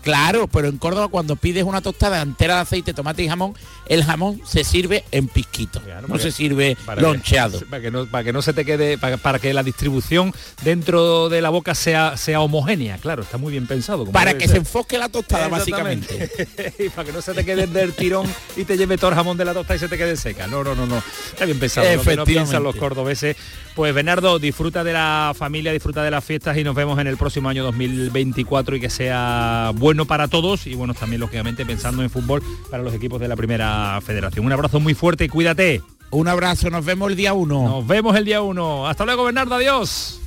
Claro, pero en Córdoba cuando pides una tostada entera de aceite, tomate y jamón, el jamón se sirve en pisquito, no se sirve loncheado. para, que no, para que no se te quede, para, que la distribución dentro de la boca sea, sea homogénea, claro, está muy bien pensado. para que se enfoque la tostada, básicamente. y para que no se te quede del tirón y te lleve todo el jamón de la tostada y se te quede seca. No, no, no, no. Está bien pensado. Lo que no piensan los cordobeses. Pues Bernardo, disfruta de la familia, disfruta de las fiestas y nos vemos en el próximo año 2024 y que sea bueno bueno para todos y bueno, también lógicamente pensando en fútbol para los equipos de la primera federación. Un abrazo muy fuerte y cuídate. Un abrazo, nos vemos el día 1. Nos vemos el día 1. Hasta luego, Bernardo, adiós.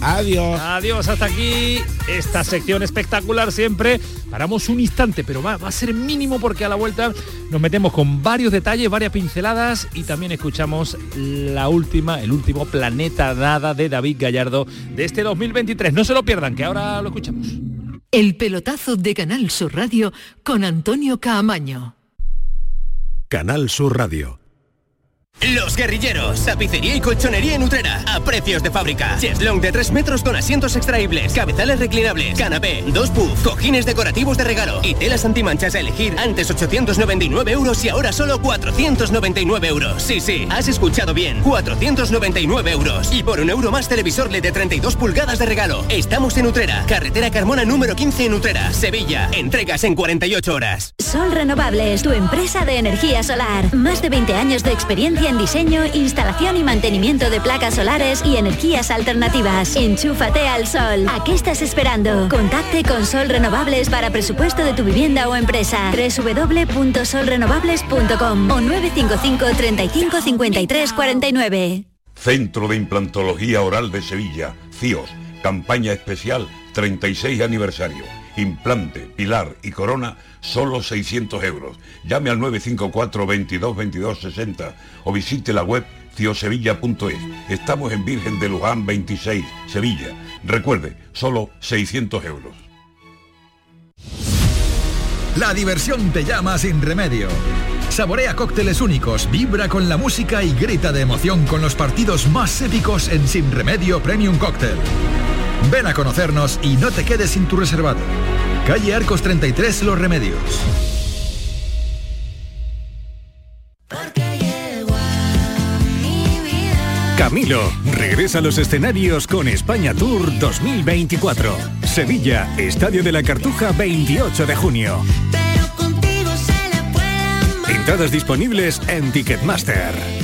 Adiós. Adiós, hasta aquí esta sección espectacular siempre. Paramos un instante, pero va, va, a ser mínimo porque a la vuelta nos metemos con varios detalles, varias pinceladas y también escuchamos la última, el último planeta dada de David Gallardo de este 2023. No se lo pierdan, que ahora lo escuchamos. El pelotazo de Canal Sur Radio con Antonio Caamaño. Canal Sur Radio. Los guerrilleros, tapicería y colchonería en Utrera, a precios de fábrica. Cheslong de 3 metros con asientos extraíbles, cabezales reclinables, canapé, dos puff, cojines decorativos de regalo y telas antimanchas a elegir. Antes 899 euros y ahora solo 499 euros. Sí, sí, has escuchado bien, 499 euros. Y por un euro más televisor LED de 32 pulgadas de regalo. Estamos en Utrera, carretera Carmona número 15 en Utrera, Sevilla. Entregas en 48 horas. Sol Renovables, tu empresa de energía solar. Más de 20 años de experiencia Experiencia diseño, instalación y mantenimiento de placas solares y energías alternativas. Enchúfate al sol. ¿A qué estás esperando? Contacte con Sol Renovables para presupuesto de tu vivienda o empresa. www.solrenovables.com o 955 35 53 49. Centro de Implantología Oral de Sevilla, CIOS, campaña especial 36 aniversario. Implante, pilar y corona, solo 600 euros. Llame al 954 22 22 60 o visite la web ciosevilla.es. Estamos en Virgen de Luján 26, Sevilla. Recuerde, solo 600 euros. La diversión te llama sin remedio. Saborea cócteles únicos, vibra con la música y grita de emoción con los partidos más épicos en Sin Remedio Premium Cóctel. Ven a conocernos y no te quedes sin tu reservado. Calle Arcos 33 Los Remedios. Camilo regresa a los escenarios con España Tour 2024. Sevilla, Estadio de la Cartuja 28 de junio. Entradas disponibles en Ticketmaster.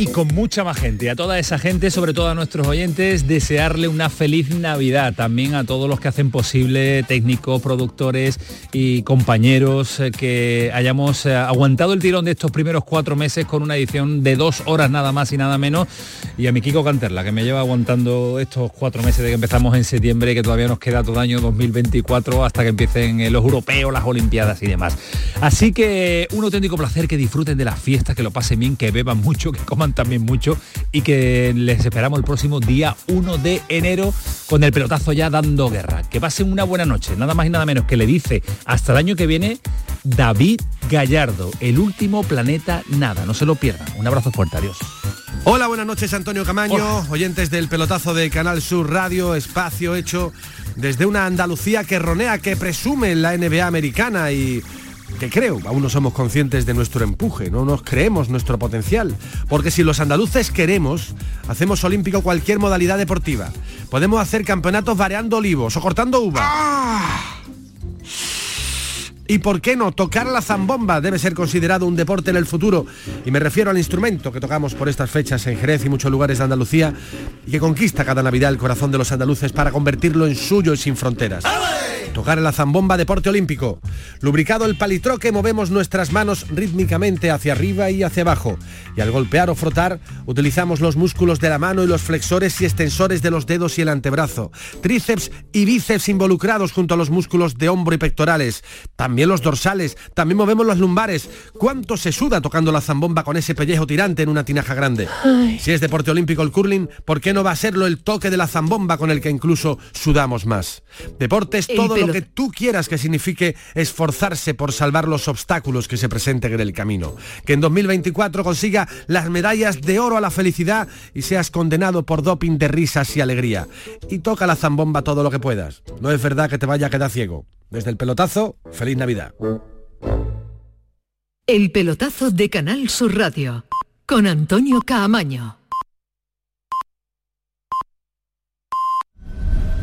y con mucha más gente. A toda esa gente, sobre todo a nuestros oyentes, desearle una feliz Navidad. También a todos los que hacen posible, técnicos, productores y compañeros, eh, que hayamos eh, aguantado el tirón de estos primeros cuatro meses con una edición de dos horas nada más y nada menos. Y a mi Kiko Canterla, que me lleva aguantando estos cuatro meses de que empezamos en septiembre, que todavía nos queda todo año 2024 hasta que empiecen eh, los europeos, las Olimpiadas y demás. Así que un auténtico placer que disfruten de las fiestas, que lo pasen bien, que beban mucho, que coman también mucho y que les esperamos el próximo día 1 de enero con el pelotazo ya dando guerra. Que pasen una buena noche, nada más y nada menos que le dice hasta el año que viene David Gallardo, el último planeta nada, no se lo pierdan. Un abrazo fuerte, adiós. Hola, buenas noches Antonio Camaño, oyentes del pelotazo de Canal Sur Radio, espacio hecho desde una Andalucía que ronea, que presume la NBA americana y que creo, aún no somos conscientes de nuestro empuje, no nos creemos nuestro potencial, porque si los andaluces queremos, hacemos olímpico cualquier modalidad deportiva. Podemos hacer campeonatos variando olivos o cortando uvas. ¡Ah! ¿Y por qué no? Tocar la zambomba debe ser considerado un deporte en el futuro. Y me refiero al instrumento que tocamos por estas fechas en Jerez y muchos lugares de Andalucía y que conquista cada Navidad el corazón de los andaluces para convertirlo en suyo y sin fronteras. Tocar la zambomba deporte olímpico. Lubricado el palitroque movemos nuestras manos rítmicamente hacia arriba y hacia abajo. Y al golpear o frotar utilizamos los músculos de la mano y los flexores y extensores de los dedos y el antebrazo. Tríceps y bíceps involucrados junto a los músculos de hombro y pectorales. También los dorsales, también movemos los lumbares. ¿Cuánto se suda tocando la zambomba con ese pellejo tirante en una tinaja grande? Si es deporte olímpico el curling, ¿por qué no va a serlo el toque de la zambomba con el que incluso sudamos más? Deporte es todo lo que tú quieras que signifique esforzarse por salvar los obstáculos que se presenten en el camino. Que en 2024 consiga las medallas de oro a la felicidad y seas condenado por doping de risas y alegría. Y toca la zambomba todo lo que puedas. No es verdad que te vaya a quedar ciego. Desde el pelotazo, feliz Navidad. El pelotazo de Canal Sur Radio con Antonio Caamaño.